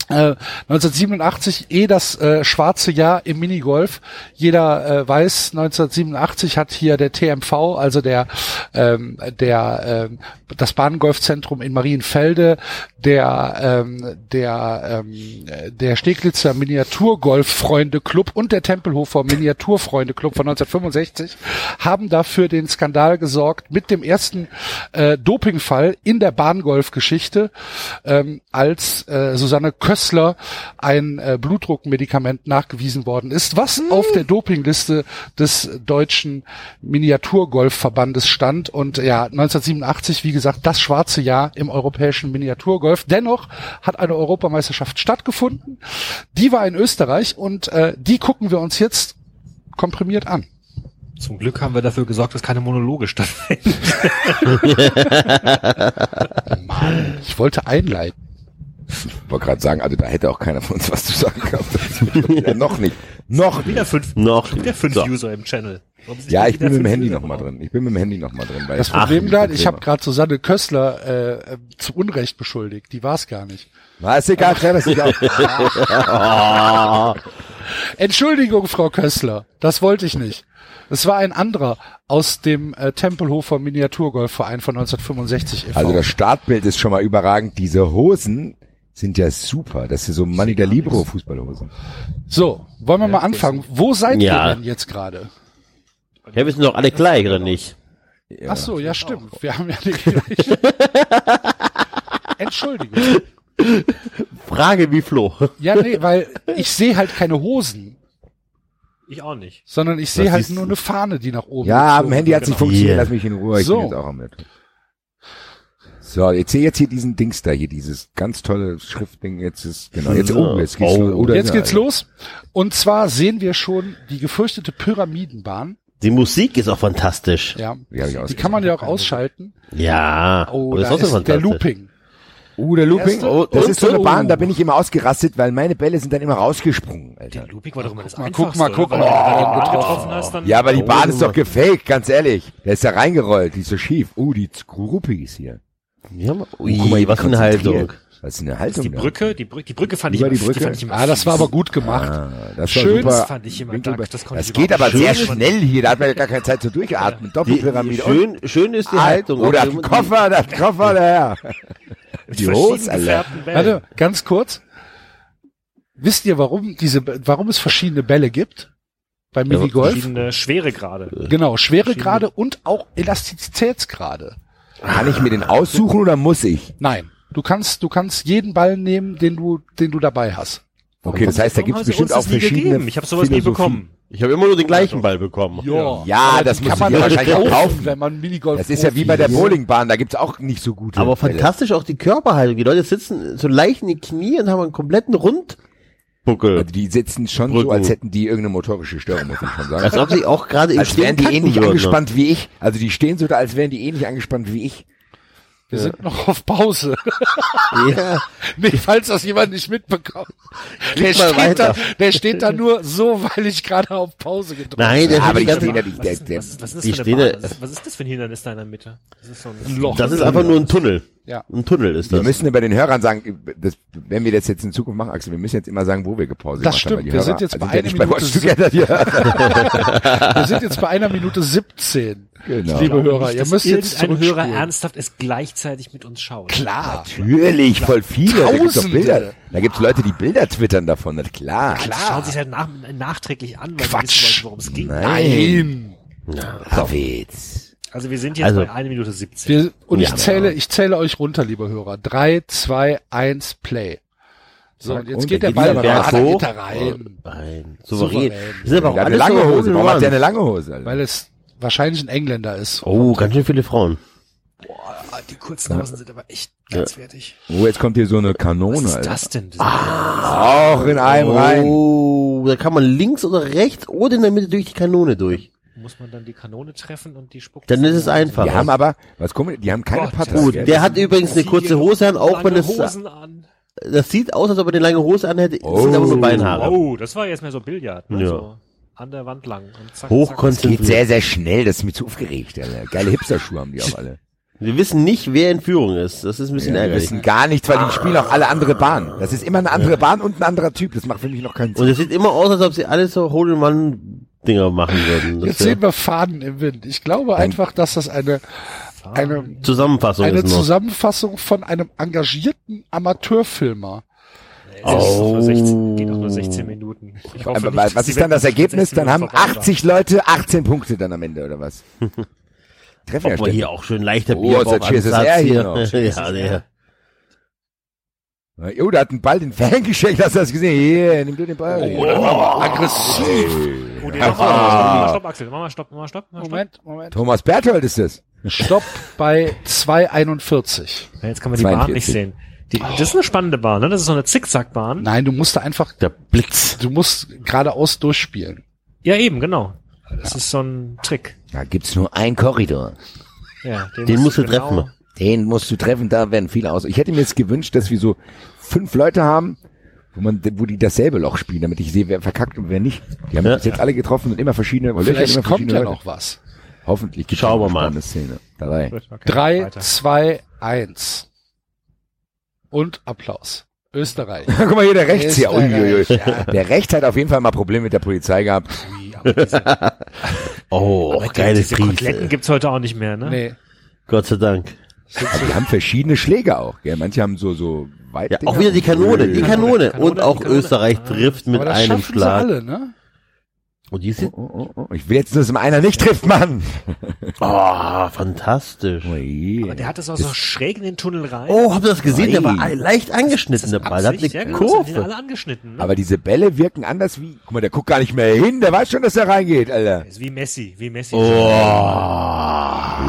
Äh, 1987 eh das äh, schwarze Jahr im Minigolf. Jeder äh, weiß, 1987 hat hier der TMV, also der ähm, der ähm, das Bahngolfzentrum in Marienfelde, der ähm, der ähm, der Steglitzer Miniaturgolf-Freunde Club und der Tempelhofer Miniaturfreunde Club von 1965 haben dafür den Skandal gesorgt mit dem ersten äh, Dopingfall in der Bahngolf-Geschichte, ähm, als äh, Susanne Kössler ein äh, Blutdruckmedikament nachgewiesen worden ist, was auf der Dopingliste des deutschen Miniaturgolfverbandes stand und ja 1987 wie gesagt das schwarze Jahr im europäischen Miniaturgolf. Dennoch hat eine Europameisterschaft stattgefunden. Die war in Österreich und äh, die gucken wir uns jetzt komprimiert an. Zum Glück haben wir dafür gesorgt, dass keine Monologe stattfinden. Mann, ich wollte einleiten. Ich wollte gerade sagen, also da hätte auch keiner von uns was zu sagen gehabt. ja, noch nicht. Noch nicht. Wieder fünf, Noch. wieder fünf So. User im Channel. Ja, ich bin mit dem Handy Minuten noch mal gebraucht? drin. Ich bin mit dem Handy noch mal drin. Weil Das ich- Problem Ach, da, das ich habe gerade Susanne Kössler äh, zu Unrecht beschuldigt. Die war es gar nicht. Na, ist egal, Trevor, ist egal. Entschuldigung, Frau Kössler, das wollte ich nicht. Es war ein anderer aus dem äh, Tempelhofer Miniaturgolfverein von 1965 e.V. Also das Startbild ist schon mal überragend. Diese Hosen sind ja super. Das ist so Manni der Libro Fußballhosen. so, wollen wir mal anfangen. Wo seid Ja. ihr denn jetzt gerade? Ja, wir sind doch alle gleich, oder nicht? Ach so, ja stimmt. Wir haben ja die gleiche. Entschuldigung. Frage wie Flo. Ja, nee, weil ich sehe halt keine Hosen, Ich auch nicht. sondern ich sehe halt nur eine Fahne, die nach oben Ja, am Handy hat nicht genau. funktioniert. Hier. Lass mich in Ruhe. Ich So. bin jetzt auch am Laptop. So, jetzt sehe jetzt hier diesen Dings da hier, dieses ganz tolle Schriftding. Jetzt ist genau jetzt oh, jetzt geht's Oh. los. Oder Jetzt geht's los. Und zwar sehen wir schon die gefürchtete Pyramidenbahn. Die Musik ist auch fantastisch. Ja, Die hab ich die kann man ja auch ausschalten. Ja. Oh, aber da trotzdem ist der. Looping. Uh, der Looping. Erste- Oh, das ist so eine. Bahn, da bin ich immer ausgerastet, weil meine Bälle sind dann immer rausgesprungen, Alter. Looping war doch immer das mal, guck mal, guck mal. Weil wenn du Oh. hast, dann Ja, aber die Oh, Bahn ist doch Mann. gefaked, ganz ehrlich. Der ist ja reingerollt, die ist so schief. Uh, die Groupies hier. Ja, ui, Oh, guck mal, was für eine. Haltung. Was ist eine Haltung? die da? Brücke, die Brücke, die Brücke fand ich immer, die Brücke? fand ich immer Ah, das war aber gut gemacht. Ah, das Schön, war super. das fand ich immer Winkel- dank, das das ich geht aber überhaupt sehr schnell hier, da hat man ja gar keine Zeit zu durchatmen. Die, die Doppelpyramide. schön, schön ist die Ah, Haltung. Oder der die- Koffer, der Koffer, der Herr. Die Hose, Bällen. Warte, ganz kurz. Wisst ihr, warum diese, warum es verschiedene Bälle gibt? Beim Ja, Minigolf? verschiedene Schweregrade. Genau, Schweregrade und auch Elastizitätsgrade. Kann ich mir den aussuchen oder muss ich? Nein, du kannst, du kannst jeden Ball nehmen, den du, den du dabei hast. Okay, das heißt, da haben sie bestimmt auch verschiedene gegeben? Ich habe sowas nie bekommen. Ich habe immer nur den gleichen Ball bekommen. Ja, Aber das muss kann man dir ja wahrscheinlich auch kaufen. wenn man Minigolf Das ist ja wie bei der Bowlingbahn, da gibt's auch nicht so gute Aber Bälle. fantastisch auch die Körperhaltung. Die Leute sitzen so leicht in die Knie und haben einen kompletten Rundbuckel. Also die sitzen schon so, Brücken. als hätten die irgendeine motorische Störung, muss ich schon sagen. Als ob sie auch gerade im Als wären die ähnlich würden. angespannt wie ich. Also die stehen so da, als wären die ähnlich angespannt wie ich. Wir sind noch auf Pause. Ja. nee, falls das jemand nicht mitbekommt. Der steht, weiter. da, der steht da nur so, weil ich gerade auf Pause gedrückt Nein, der Ja, aber ja nicht, Was, was, was stehen eine da- Bahn? Was, was ist das für ein Hindernis da in der Mitte? Das ist so ein, Ein Loch. Das ist einfach nur ein Tunnel. Ja. Ein Tunnel ist wir das. müssen über den Hörern sagen, das, wenn wir das jetzt in Zukunft machen, Axel, wir müssen jetzt immer sagen, wo wir gepauselt Das haben. weil stimmt, wir Hörer sind jetzt bei ja einer bei Minute Hörer. Wir sind jetzt bei einer Minute 17. Genau. Liebe Hörer, nicht, ihr müsst jetzt irgendein Hörer ernsthaft es gleichzeitig mit uns schaut. Klar. Natürlich, voll viele. Da gibt's doch Tausende. Bilder. Da gibt's Leute, die Bilder twittern davon, na klar. Klar. Schauen sich halt nach, nachträglich an, weil Quatsch. sie wissen worum es ging. Nein. Nein. Davids. Also wir sind jetzt Also- bei 1 Minute 17. Wir, und ich Ja. zähle, ich zähle euch runter, liebe Hörer. Drei, zwei, eins, Play. So, und jetzt Und, geht da der Ball Ah, da hoch. geht er rein. Rein. Souverän. Souverän. Das sind aber auch Der hat eine lange so Hose. Hose Warum hat der eine lange Hose? Alter? Weil es wahrscheinlich ein Engländer ist. Oh, ganz schön viele Frauen. Die kurzen Hosen sind aber echt grenzwertig. Oh, jetzt kommt hier so eine Kanone, Was ist Alter. das denn? Auch in einem rein. Oh, da kann man links oder rechts oder in der Mitte durch die Kanone durch. Muss man dann die Kanone treffen und die spuckt? Dann ist es einfach. Die haben aber, was komisch, die haben keine Patte. Gut, der hat übrigens eine kurze Hose an, auch wenn Lange es, Hosen an. das sieht aus, als ob er eine lange Hose anhätte, Oh. sind aber nur Beinhaare. Oh, das war jetzt mehr so Billard. Ne? Ja. So an der Wand lang. Und zack, Hochkonzentriert. Geht sehr, sehr schnell, das ist mir zu aufgeregt, Alter. Geile Hipster-Schuhe haben die auch alle. Wir wissen nicht, wer in Führung ist. Das ist ein bisschen Ja, wir ärgerlich. wissen gar nichts, weil die spielen auch alle andere Bahnen. Das ist immer eine andere Bahn und ein anderer Typ. Das macht für mich noch keinen Sinn. Und es sieht immer aus, als ob sie alles so Hole-in-One-Dinger machen würden. Das Jetzt ist sehen wir Faden im Wind. Ich glaube einfach, dass das eine, eine, ja Zusammenfassung eine ist. Zusammenfassung von einem engagierten Amateurfilmer. Ist Oh. nur 16, geht doch nur 16 Minuten. Ich hoffe Aber nicht, was ist dann das Ergebnis? 16 Dann haben Minuten vorbei war. 80 Leute 18 Punkte dann am Ende, oder was? Treffen ja man hier auch schön leichter Oh, Bier ist drauf Cheers Ansatz hier noch. Ja, der. Jo, da hat ein Ball den Fan geschenkt, hast du das gesehen? Hier, nimm du den Ball. Oh, war aber aggressiv. Oh, nee, mach mal, stopp, Axel, mach mal stopp, mach mal stopp, mach mal stopp. Moment, Moment. Thomas Berthold ist das. Stopp bei 2,41. Ja, jetzt kann man die Bahn 42. nicht sehen. Die, das ist eine spannende Bahn, ne? Das ist so eine Zickzackbahn. Nein, du musst da einfach, Der Blitz. du musst geradeaus durchspielen. Ja, eben, genau. Das ist so ein Trick. Da gibt's nur einen Korridor. Ja, Den musst du genau- treffen. Den musst du treffen, da werden viele aus. Ich hätte mir jetzt gewünscht, dass wir so fünf Leute haben wo man, wo die dasselbe Loch spielen, damit ich sehe, wer verkackt und wer nicht. Die haben Ja. bis jetzt alle getroffen und immer verschiedene, Löcher, Vielleicht immer kommt verschiedene ja Leute. noch was. Hoffentlich. Schauen wir eine mal. Szene. Okay, Drei, weiter. zwei, eins. Und Applaus. Österreich. Guck mal hier, der rechts hier. Uiuiui. ja. Der rechts hat auf jeden Fall mal Probleme mit der Polizei gehabt. Oh, Aber geile diese Koteletten Friese. gibt's heute auch nicht mehr, ne? nee. Gott sei Dank. Aber die haben verschiedene Schläge auch. Gell? Manche haben so, so weit. Ja, auch wieder die Kanone, die Kanone. Kanone, Und auch Kanone. Österreich trifft mit aber das einem Schlag. alle, ne? Und die sind, Oh, oh, oh. Ich will jetzt, dass mal einer nicht trifft, Mann. oh, fantastisch. Ui. Aber der hat das auch so schräg in den Tunnel rein. Oh, habt ihr das gesehen? Der war Ei. leicht angeschnitten, der Ball. Hat Absicht, ja, eine die Kurve. alle angeschnitten. Ne? Aber diese Bälle wirken anders wie, guck mal, der guckt gar nicht mehr hin, der weiß schon, dass er reingeht, Alter. ist wie Messi, wie Messi. Oh.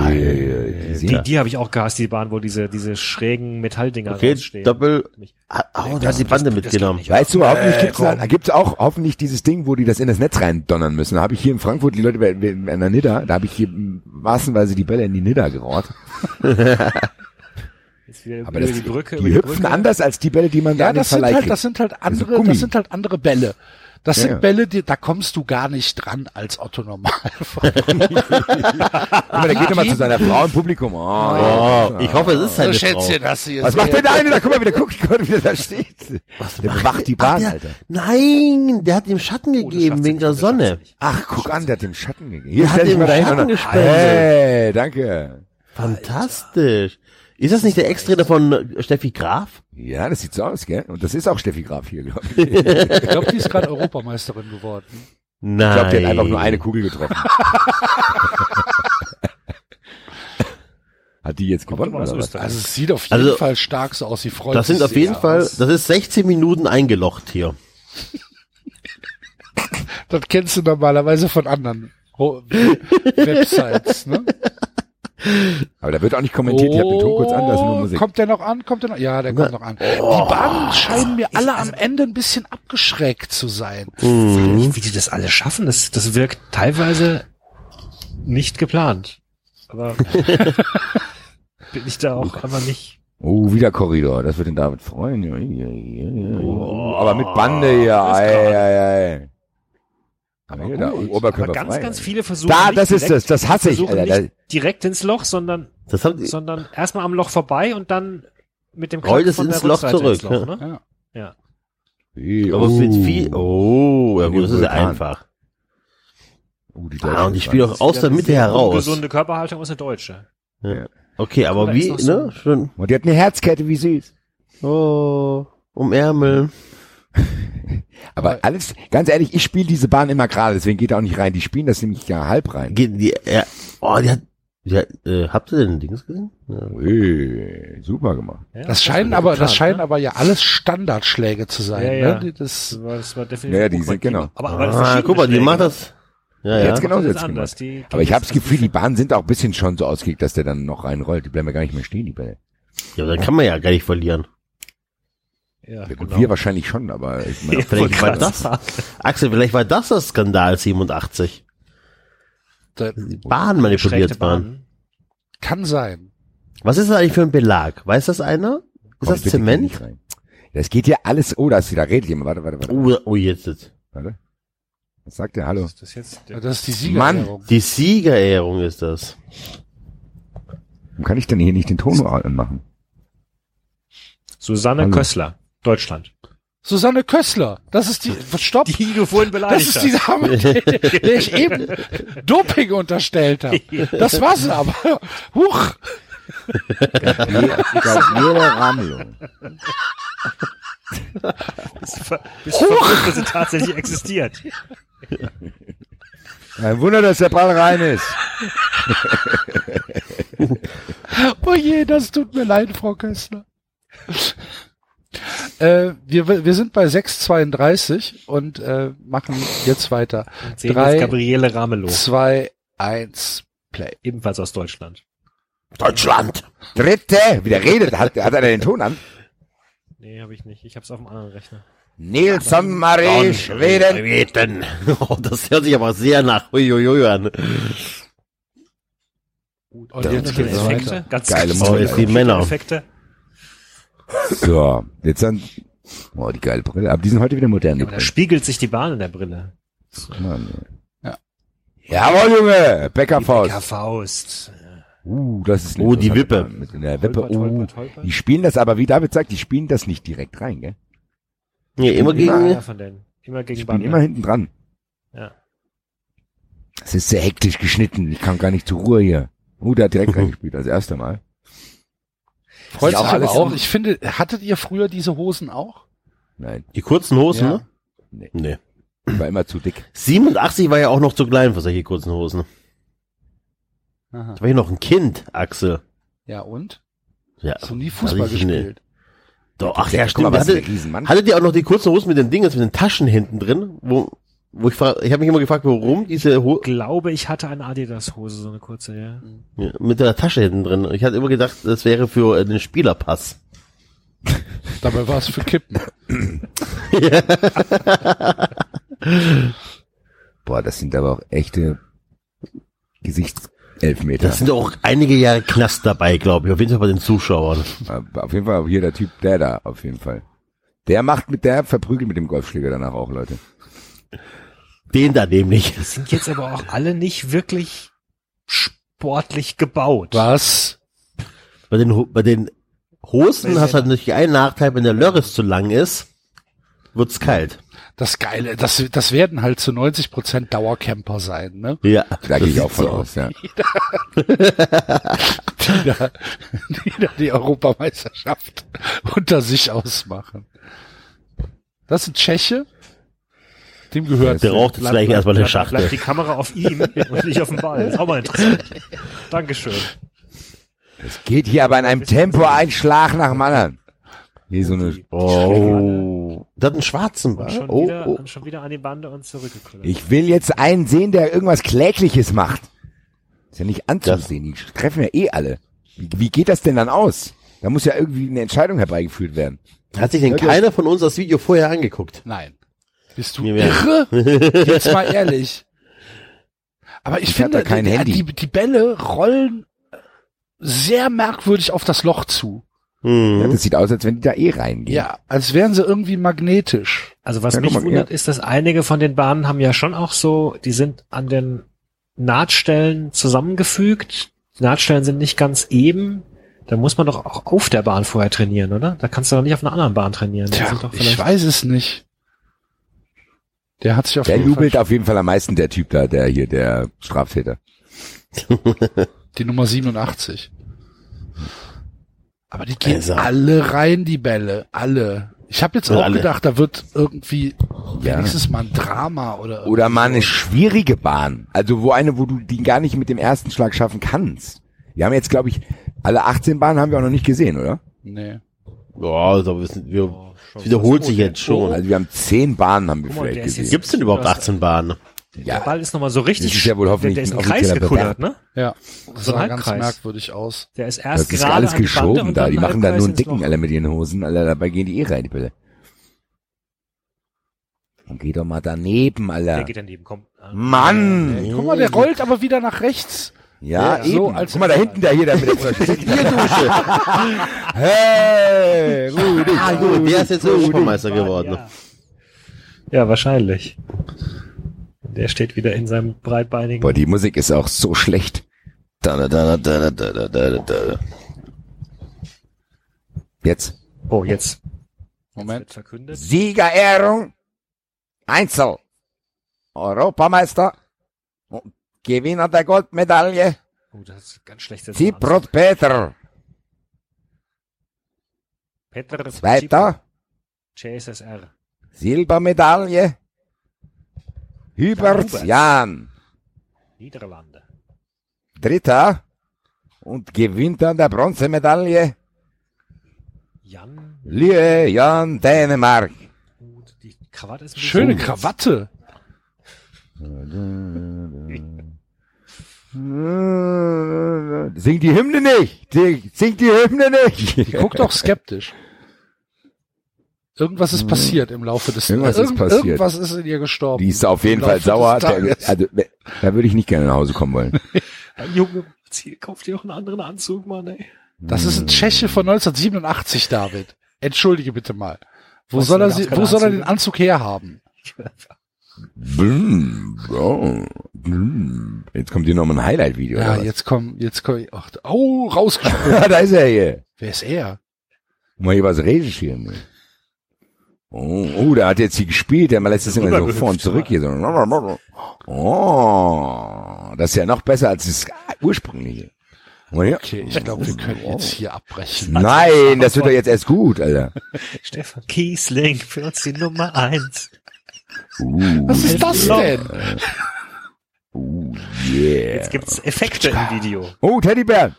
Die Die, die habe ich auch gehasst, die Bahn, wo diese, diese schrägen Metalldinger Okay, rausstehen. Doppel. Ah, Oh, der hat die Bande mitgenommen. Weißt du, hoffentlich Äh, gibt's, da, da gibt's auch hoffentlich dieses Ding, wo die das in das Netz rein donnern müssen. Da habe ich hier in Frankfurt die Leute bei, bei, an der Nidda, da habe ich hier massenweise die Bälle in die Nidda wieder Aber das, die Brücke, die die hüpfen Brücke. anders als die Bälle, die man da Ja, an den das sind Verleih halt, kriegt. das sind halt Also andere, das sind halt andere Bälle. Das Ja, sind. Bälle, die, da kommst du gar nicht dran als Otto Normalfall. Guck mal, der geht immer zu seiner Frau im Publikum. Oh, Oh, ich hoffe, es ist seine Frau. dass sie Was macht denn der eine da? Guck mal, wie der guckt, guck mal, wie der da steht. Der bewacht die Bahn, der, Alter. Nein, der hat ihm Schatten Oh, gegeben wegen der Sonne. Ach, guck an, der hat dem Schatten gegeben. Hier, Der hat stell dich mal dahin. Schatten. Hey, danke. Fantastisch. Ist das nicht der Ex-Trainer von Steffi Graf? Ja, das sieht so aus, gell? Und das ist auch Steffi Graf hier, glaube ich. Ich Ich glaube, die ist gerade Europameisterin geworden. Nein. glaube, der hat einfach nur eine Kugel getroffen. hat die jetzt gewonnen aus oder was? Also es sieht auf jeden Also, Fall stark so aus. Sie freut Das sich sind auf jeden Fall, aus. das ist 16 Minuten eingelocht hier. Das kennst du normalerweise von anderen Websites, ne? Aber da wird auch nicht kommentiert. Ich habe den Ton kurz an, da ist nur Musik. Oh, Kommt der noch an? Kommt der noch? Ja, der kommt noch an. Die Bahnen scheinen mir alle am Ende ein bisschen abgeschreckt zu sein. Wie die das alle schaffen, das, das wirkt teilweise nicht geplant. Aber bin ich da auch einfach nicht. Oh, wieder Korridor. Das wird den David freuen. Oh, aber mit Bande hier. Ei, ei, ei. Aber hier, da, gut. Oberkörper Aber ganz, frei. ganz viele versuchen. Da, nicht das ist direkt, das. Das hasse ich, Alter. nicht direkt ins Loch, sondern, sondern erstmal am Loch vorbei und dann mit dem Rollt es von der ins Loch Rückseite zurück, ins Loch, ne? Ja. Hey, aber oh. mit viel, oh, ja gut, das ist ja einfach. Oh, die Ah, und Deutschen spielen auch aus der Mitte heraus. Gesunde Körperhaltung ist eine deutsche. Okay, aber wie, ne, schon, Und die hat eine Herzkette, wie süß. oh, um Ärmel. Aber alles, ganz ehrlich, ich spiele diese Bahn immer gerade, deswegen geht er auch nicht rein. Die spielen das nämlich ja halb rein. Geht die, ja, oh, die hat, die hat, äh, habt ihr denn Dings gesehen? Ja. Hey, super gemacht. Ja, Das scheinen wird aber, geplant, das scheinen ne? aber ja alles Standardschläge zu sein. Ja, ja. Ne? Die- Das, Das war, das war definitiv Ja, die sind genau. Aber, aber das Ah, guck mal, die macht ne? das. Ja, ja. Jetzt genau Das jetzt anders. gemacht. Die, Aber ich habe das Gefühl, die Bahnen sind auch ein bisschen schon so ausgelegt, dass der dann noch reinrollt. Die bleiben ja gar nicht mehr stehen, die Bälle. Ja, aber dann kann man ja gar nicht verlieren. Ja, Gut, genau. wir wahrscheinlich schon, aber ich meine, Ja, Vielleicht war das. Axel, vielleicht war das das Skandal 87. da, Die Bahn manipuliert waren. Kann sein. Was ist das eigentlich für ein Belag? Weiß das einer? Ist komm, das Zement? Das geht ja alles, oh, da ist wieder, redet jemand, warte, warte, warte, Oh, oh, jetzt. ist- warte. Was sagt der? Hallo? Ist das jetzt der Das ist die Mann. Siegerehrung. Die Siegerehrung ist das. Warum kann ich denn hier nicht den Ton anmachen? Susanne Hallo. Kössler, Deutschland. Susanne Kössler. Das ist die, stopp. Die du vorhin Das beleidigt ist die Dame, der, der ich eben Doping unterstellt habe. Das war sie aber. Huch. Gabriele Ramelow. hast. Bist verrückt, dass sie tatsächlich existiert. Ein Wunder, dass der Ball rein ist. Oh je, das tut mir leid, Frau Kössler. Äh, wir, wir sind bei 6,32 und äh, machen jetzt weiter. Sehen Drei, jetzt Gabriele Ramelow, Zwei, eins, Play. ebenfalls aus Deutschland. Deutschland! Dritte, wie der redet, hat, hat er den Ton an? Nee, habe ich nicht. Ich habe es auf dem anderen Rechner. Nilsson Marie Schweden. Schweden. Oh, das hört sich aber sehr nach Uiuiui an. Und jetzt Viele geht's Effekte, ganz Geile jetzt die Männer. Effekte. So, jetzt dann Oh, die geile Brille. Aber die sind heute wieder modern. Aber da spiegelt sich die Bahn in der Brille. Mann. Ja. Jawohl, Junge! Bäckerfaust. Dicker Faust. Uh, das ist eine Oh, die Wippe. Bahn Mit der Wippe. Oh, holpert. die spielen das aber, wie David sagt, die spielen das nicht direkt rein, gell? Nee, immer gegen, Einer von denen. Immer gegen spielen Bande. immer hinten dran. Ja. Es ist sehr hektisch geschnitten. Ich kam gar nicht zur Ruhe hier. Uh, der hat direkt reingespielt, das erste Mal. Freut Ja, sich auch aber auch. Ich finde, hattet ihr früher diese Hosen auch? Nein, die kurzen Hosen, Ja. ne? Nee. Nee. ich war immer zu dick. 87 war ja auch noch zu klein für solche kurzen Hosen. Aha. Da war ich noch ein Kind, Axel. Ja, und? Ja. Hast du nie Fußball gespielt? Doch, ach ja, mal, stimmt. was für ein Hatte, Riesenmann. hattet ihr auch noch die kurzen Hosen mit den Dingen, mit den Taschen hinten drin? Wo, wo ich frage, ich habe mich immer gefragt, warum diese Ho glaube, ich hatte eine Adidas-Hose, so eine kurze, ja. ja, mit der Tasche hinten drin. Ich hatte immer gedacht, das wäre für äh, den Spielerpass. Dabei war es für Kippen. Boah, das sind aber auch echte Gesichtselfmeter. Das sind auch einige Jahre Knast dabei, glaube ich. Auf jeden Fall bei den Zuschauern. auf jeden Fall hier der Typ, der da, auf jeden Fall. Der macht mit der verprügelt mit dem Golfschläger danach auch, Leute. Den da nämlich. Die sind jetzt aber auch alle nicht wirklich sportlich gebaut. Was? Bei den, bei den Hosen hast du halt natürlich einen Nachteil, wenn der Lörres zu lang ist, wird's kalt. Das Geile, das, das werden halt zu 90 Prozent Dauercamper sein, ne? Ja. Da gehe ich auch von so aus, ja. Die da, die da die Europameisterschaft unter sich ausmachen. Das ein Tscheche. Dem gehört. Der raucht jetzt gleich erstmal eine Schachtel. Bleibt die Kamera auf ihm und nicht auf dem Ball. Ist auch mal interessant. Dankeschön. Es geht hier aber in einem Tempo ein Schlag nach dem anderen. Hier so eine, Oh. Das hat einen schwarzen Ball. schon, Oh, wieder, oh. und schon wieder an die Bande und zurückgekullert. ich will jetzt einen sehen, der irgendwas Klägliches macht. Ist ja nicht anzusehen, die treffen ja eh alle. Wie, wie geht das denn dann aus? Da muss ja irgendwie eine Entscheidung herbeigeführt werden. Hat sich denn keiner von uns das Video vorher angeguckt? Nein. Bist du irre? Jetzt mal ehrlich. Aber ich, Ich finde, da kein die, Handy. Die, die Bälle rollen sehr merkwürdig auf das Loch zu. Ja, Mhm. das sieht aus, als wenn die da eh reingehen. Ja, als wären sie irgendwie magnetisch. Also was Ja, mich mal, wundert, ja. ist, dass einige von den Bahnen haben ja schon auch so, die sind an den Nahtstellen zusammengefügt. Die Nahtstellen sind nicht ganz eben. Da muss man doch auch auf der Bahn vorher trainieren, oder? Da kannst du doch nicht auf einer anderen Bahn trainieren. Tja, ich weiß es nicht. Der hat sich auf Der jeden jubelt Fall auf jeden Fall am meisten, der Typ da, der hier, der Straftäter. die Nummer 87. Aber die gehen Also. alle rein, die Bälle. Alle. Ich habe jetzt auch alle. gedacht, da wird irgendwie Ja. wenigstens mal ein Drama oder Oder mal eine schwierige Bahn. Also wo eine, wo du die gar nicht mit dem ersten Schlag schaffen kannst. Wir haben jetzt, glaube ich, alle 18 Bahnen haben wir auch noch nicht gesehen, oder? Nee. Ja, also wir, sind, wir Schon es wiederholt sich jetzt schon. Also wir haben 10 Bahnen haben wir Guck mal, vielleicht der ist gesehen. jetzt- Gibt's denn überhaupt 18 Bahnen? Der Ja, Ball ist nochmal so richtig. Das ist ja wohl hoffentlich der, der ist ein ein Kreis offizieller gekullert, ne? Ja, das So ein sah ganz Halbkreis. merkwürdig aus. Der ist das erst ist gerade alles an die Bande geschoben und da. dann Die machen da Halbkreis nur einen ins dicken Loch. alle mit ihren Hosen. Alter, dabei gehen die eh rein, die Bälle. Und geh doch mal daneben, Der Alter. geht daneben, komm. Mann! Ey, guck mal, der rollt aber wieder nach rechts. Ja, ja eben. So als Guck mal, da hinten, der hier, der mit der Bierdusche. hey, Rudi. Ah, gut, der ist jetzt Europameister geworden. Ja. ja, wahrscheinlich. Der steht wieder in seinem breitbeinigen. Boah, die Musik ist auch so schlecht. Da, da, da, da, da, da, da. Jetzt. Oh, jetzt. Moment. Siegerehrung. Einzel. Europameister. Gewinner der Goldmedaille. Oh, das ist ganz schlecht. Ziprot Peter. Petr Zweiter. CSSR. Silbermedaille. Hubert. Jan. Niederlande. Dritter. Und gewinnt dann der Bronzemedaille. Jan. Lie Jan Dänemark. Gut, die Krawatte ist Schöne so- Krawatte. Sing die Hymne nicht! Sing, sing die Hymne nicht! Die guckt auch skeptisch. Irgendwas ist passiert im Laufe des Irgendwas ist passiert. Irgendwas ist in ihr gestorben. Die ist auf jeden Fall sauer. Tages. also, da würde ich nicht gerne nach Hause kommen wollen. Ein Junge, zieh- kauf dir auch einen anderen Anzug, Mann, ey. Das ist ein Tscheche von 1987, David. Entschuldige bitte mal. Wo Was soll er sie, wo soll er den? Anzug herhaben? Oh. Jetzt kommt hier nochmal ein Highlight-Video. Ja, jetzt komm, jetzt komm, ach, oh, rausgesprungen. da ist er hier. Wer ist er? Mal hier was regischieren. ne? Oh, oh, der hat jetzt hier gespielt, der lässt es immer so vor und zurück hier. So. Oh, das ist ja noch besser als das ursprüngliche. Okay, ich glaube, wir können jetzt hier abbrechen. Nein, das wird doch jetzt erst gut, Alter. Stefan Kiesling für uns die Nummer eins. Uh, Was ist das denn? uh, yeah. Jetzt gibt's Effekte im Video. Oh, Teddybär.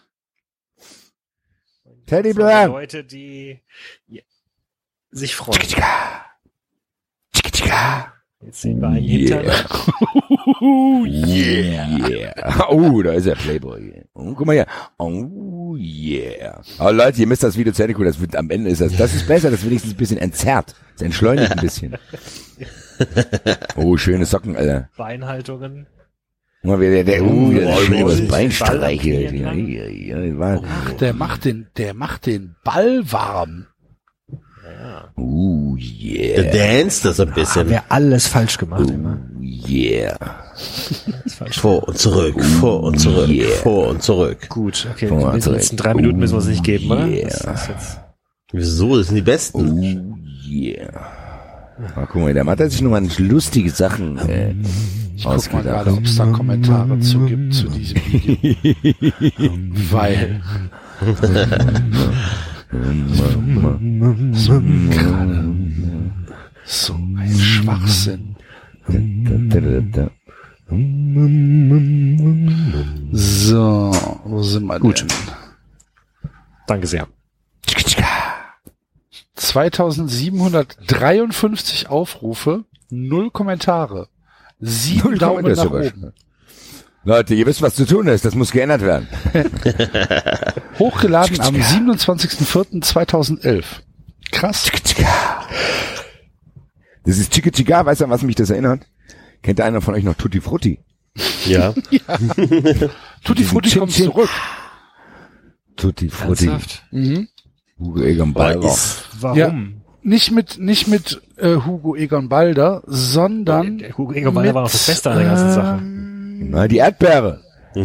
Von Teddybär. Leute, die sich freuen. Jetzt sehen wir einen Yeah. Oh, yeah. Oh, da ist der Playboy. Oh, guck mal hier. Oh, yeah. Aber Leute, ihr müsst das Video zu Ende gucken. Das wird, am Ende ist das, das ist besser. Das ist wenigstens ein bisschen entzerrt. Das entschleunigt ein bisschen. Oh, schöne Socken, Alter. Beinhaltungen. Guck mal, wie der, der, oh, der Roll, schön roll. das Bein streichelt. Ja, ja, ja, ja, Ach, der macht den, der macht den Ball warm. Oh, Der yeah. dance das ein Haben bisschen. wir alles falsch gemacht immer. Oh, yeah. Falsch. Vor und zurück, vor und zurück, Yeah. vor und zurück. Gut, okay. Mal, Die letzten drei Minuten müssen wir uns nicht geben, oder? Yeah. Das ist jetzt Wieso? Das sind die besten. Oh, yeah. Ah, guck mal, der Mann hat sich nochmal lustige Sachen äh, Ich guck mal gerade, ob es da Kommentare zu gibt zu diesem Video. Weil so ein Schwachsinn. So, wo sind wir Gut. denn? Danke sehr. 2753 Aufrufe, null Kommentare, sieben Null Daumen nach oben. Leute, ihr wisst, was zu tun ist. Das muss geändert werden. Hochgeladen am 27.04.2011. Krass. Das ist Chica Chica. Weißt du, an was mich das erinnert? Kennt einer von euch noch Tutti Frutti? Ja. Tutti Frutti kommt zurück. Tutti Frutti. Ernsthaft? Mhm. Hugo Egon ist, Warum? Nicht mit, nicht mit äh, Hugo Egon Balder, sondern Der Hugo Egon Balder war noch das Beste an der ganzen Sache. ähm, Na, die Erdbeere.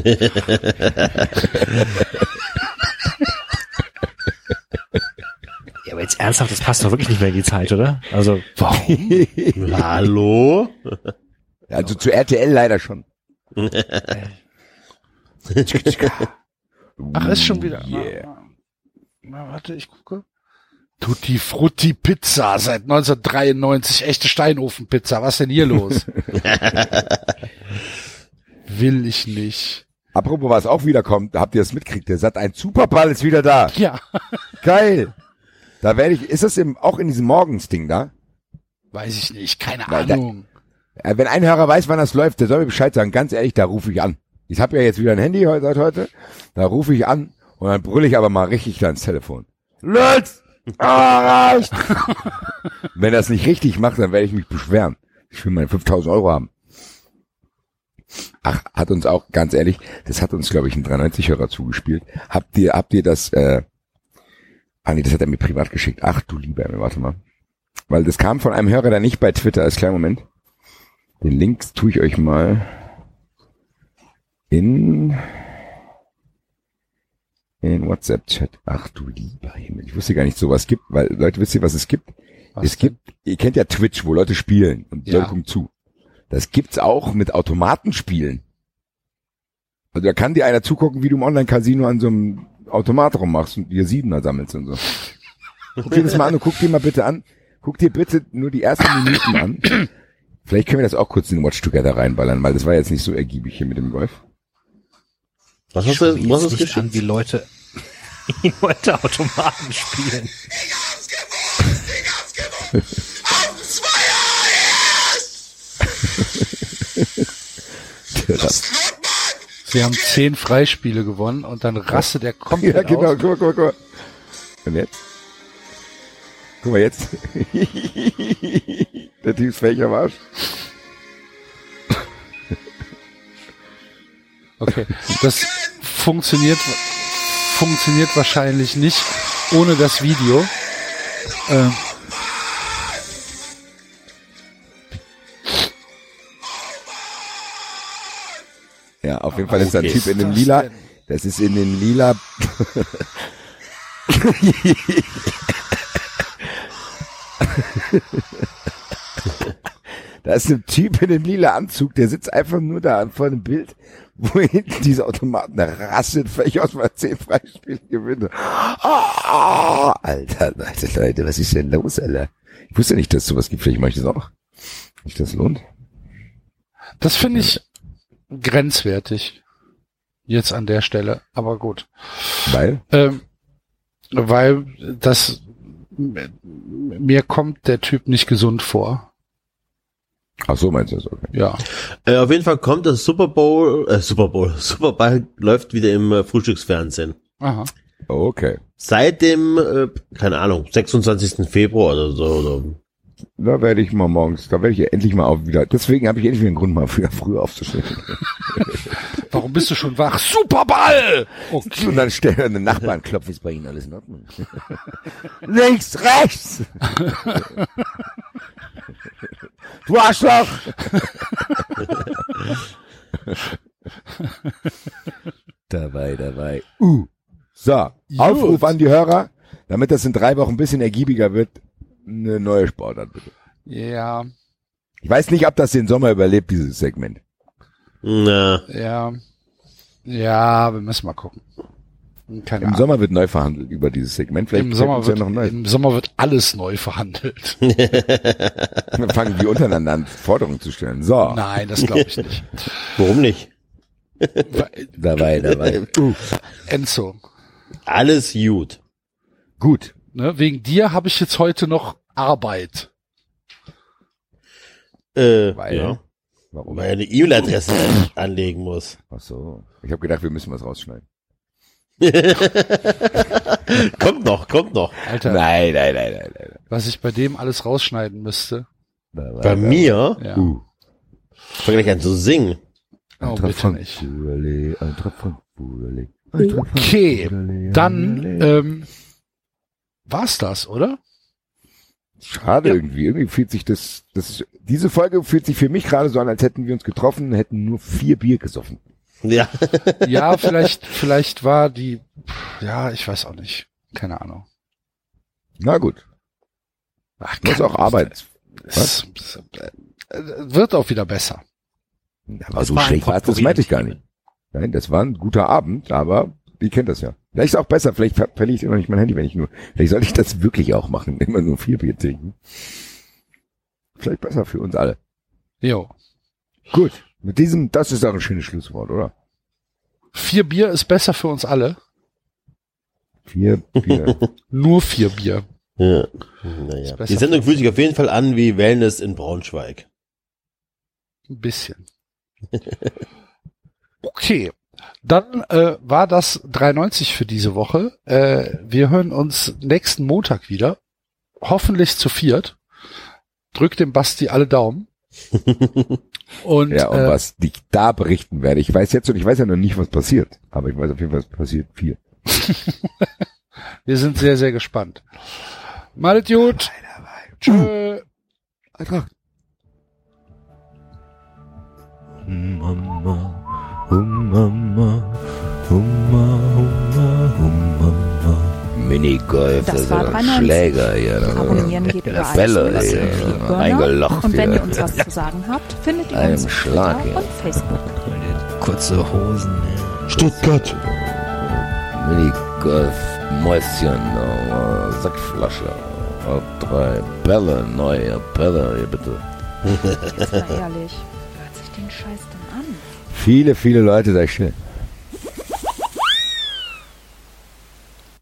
Ja, aber jetzt ernsthaft, das passt doch wirklich nicht mehr in die Zeit, oder? Also, hallo? Also zu RTL leider schon. Ach, ist schon wieder. Yeah. Na, warte, ich gucke. Tutti Frutti Pizza seit 1993, echte Steinofenpizza. Was denn hier los? Will ich nicht. Apropos, was auch wiederkommt, habt ihr das mitgekriegt? Der Sat ein Superball ist wieder da. Ja, Geil. Da werde ich, ist das im, auch in diesem Morgensding da? weiß ich nicht, keine Weil da- Ahnung. Äh, Wenn ein Hörer weiß, wann das läuft, der soll mir Bescheid sagen. Ganz ehrlich, da rufe ich an. Ich habe ja jetzt wieder ein Handy heute, seit heute. Da rufe ich an und dann brülle ich aber mal richtig da ins Telefon. Lutz! Ah, reicht! Wenn er das nicht richtig macht, dann werde ich mich beschweren. Ich will meine 5000 Euro haben. Ach, hat uns auch, ganz ehrlich, das hat uns, glaube ich, ein 93-Hörer zugespielt. Habt ihr, habt ihr das, äh, ah nee, das hat er mir privat geschickt. Ach du lieber, warte mal. Weil das kam von einem Hörer, der nicht bei Twitter ist. Kleinen Moment. Den Link tue ich euch mal in in WhatsApp-Chat. Ach du lieber Himmel. Ich wusste gar nicht, sowas gibt, weil Leute, wisst ihr, was es gibt? Was es denn? gibt, ihr kennt ja Twitch, wo Leute spielen und die Ja. Leute gucken zu. Das gibt's auch mit Automatenspielen. Also da kann dir einer zugucken, wie du im Online-Casino an so einem Automat rummachst und dir Siebener sammelst und so. Guck dir das mal an und guck dir mal bitte an. Guck dir bitte nur die ersten Minuten an. Vielleicht können wir das auch kurz in den Watch Together reinballern, weil das war jetzt nicht so ergiebig hier mit dem Golf. Was hast du, was hast nicht an, geschickt? wie Leute in heute Automaten spielen. Sie haben zehn Freispiele gewonnen und dann rastet der komplett ja, genau, aus. guck mal, guck mal, guck mal. Und jetzt? Guck mal jetzt. Der Typ ist welcher Arsch. Okay. Das funktioniert, funktioniert wahrscheinlich nicht ohne das Video. Ähm. Ja, auf jeden Fall ist da ein Typ in dem lila. Das ist in dem lila. da ist ein Typ in dem lila Anzug, der sitzt einfach nur da vor dem Bild wo hinten diese Automaten, rastet völlig aus mal 10 Freispiele gewinne. Ah, Alter, Leute, Leute, was ist denn los, Alter? Ich wusste nicht, dass es sowas gibt, vielleicht mache ich das auch. Nicht, das lohnt. Das finde ich grenzwertig. Jetzt an der Stelle. Aber gut. Weil? Ähm, weil das mir kommt der Typ nicht gesund vor. Ach so, meinst du das? Okay. Ja. Äh, auf jeden Fall kommt das Super Bowl, äh, Super Bowl, Super Bowl läuft wieder im äh, Frühstücksfernsehen. Aha. Okay. Seit dem, äh, keine Ahnung, 26. Februar oder so. Oder, Da werde ich mal morgens, da werde ich ja endlich mal auf wieder. Deswegen habe ich endlich wieder einen Grund, mal früher, früher aufzustehen. Warum bist du schon wach? Superball! Okay. Und dann stellen den Nachbarn, klopft ist bei Ihnen alles in Ordnung. Links, rechts! Du Arschloch! dabei, dabei. Uh. So, Aufruf an die Hörer, damit das in drei Wochen ein bisschen ergiebiger wird, eine neue Sportart bitte. Ja, Ich weiß nicht, ob das den Sommer überlebt, dieses Segment. na, ja. Ja, wir müssen mal gucken. Keine Im Ahnung. Sommer wird neu verhandelt über dieses Segment. Vielleicht Im Sommer, ja wird, noch neu. Im Sommer wird alles neu verhandelt. Dann fangen die untereinander an, Forderungen zu stellen. So, Nein, das glaube ich nicht. warum nicht? dabei, dabei. Uh. Enzo, Alles gut. Gut. ne, wegen dir habe ich jetzt heute noch Arbeit. Äh, Weil? ja, Warum? weil er eine E-Mail-Adresse an- anlegen muss. Ach so. Ich habe gedacht, wir müssen was rausschneiden. kommt noch, kommt noch. Alter, Nein, nein, nein, nein, nein. was ich bei dem alles rausschneiden müsste. Bei mir, Ja. Uh. fang gleich an zu singen. Oh, bitte nicht. Burley, ein Tropf von Burley. ein Tropf von Okay, Burley, Dann ähm, war's das, oder? Schade irgendwie. Irgendwie fühlt sich das, das, diese Folge fühlt sich für mich gerade so an, als hätten wir uns getroffen, hätten nur vier Bier gesoffen. Ja, Ja, vielleicht, vielleicht war die, ja, ich weiß auch nicht. Keine Ahnung. Na gut. Ach, Das ist auch Arbeit. Es, es, äh, wird auch wieder besser. Aber so schlecht war es, das meinte ich gar nicht. Nein, das war ein guter Abend, aber ihr kennt das ja. Vielleicht ist es auch besser, vielleicht ver verliere ich immer nicht mein Handy, wenn ich nur, vielleicht sollte ich das wirklich auch machen, immer nur vier Bier trinken. Vielleicht besser für uns alle. Jo. Gut, mit diesem, das ist auch ein schönes Schlusswort, oder? Vier Bier ist besser für uns alle. Vier Bier. Nur vier Bier. ja. Naja. Die Sendung fühlt sich auf jeden Fall an wie Wellness in Braunschweig. Ein bisschen. Okay. Dann äh, war das 3,90 für diese Woche. Äh, wir hören uns nächsten Montag wieder. Hoffentlich zu viert. Drückt dem Basti alle Daumen. Und, ja, und äh, was ich da berichten werde, ich weiß jetzt und ich weiß ja noch nicht, was passiert, aber ich weiß auf jeden Fall, was passiert viel. wir sind sehr, sehr gespannt. Malet gut. Tschö. Eintracht. Mama, Mama, Mama, Mama. Minigolf, Das war ein 93. Schläger hier. Abonnieren geht über Fälle eingelocht Und wenn ihr uns was zu sagen habt, findet ihr uns auf Schlag, Twitter ja. und Facebook. Kurze Hosen. Stuttgart. Minigolf, Mäuschen, äh, Sackflasche, äh, drei Bälle, neue Bälle, hier bitte. Jetzt mal ehrlich, hört sich den Scheiß denn an? Viele, viele Leute, sag ich schnell.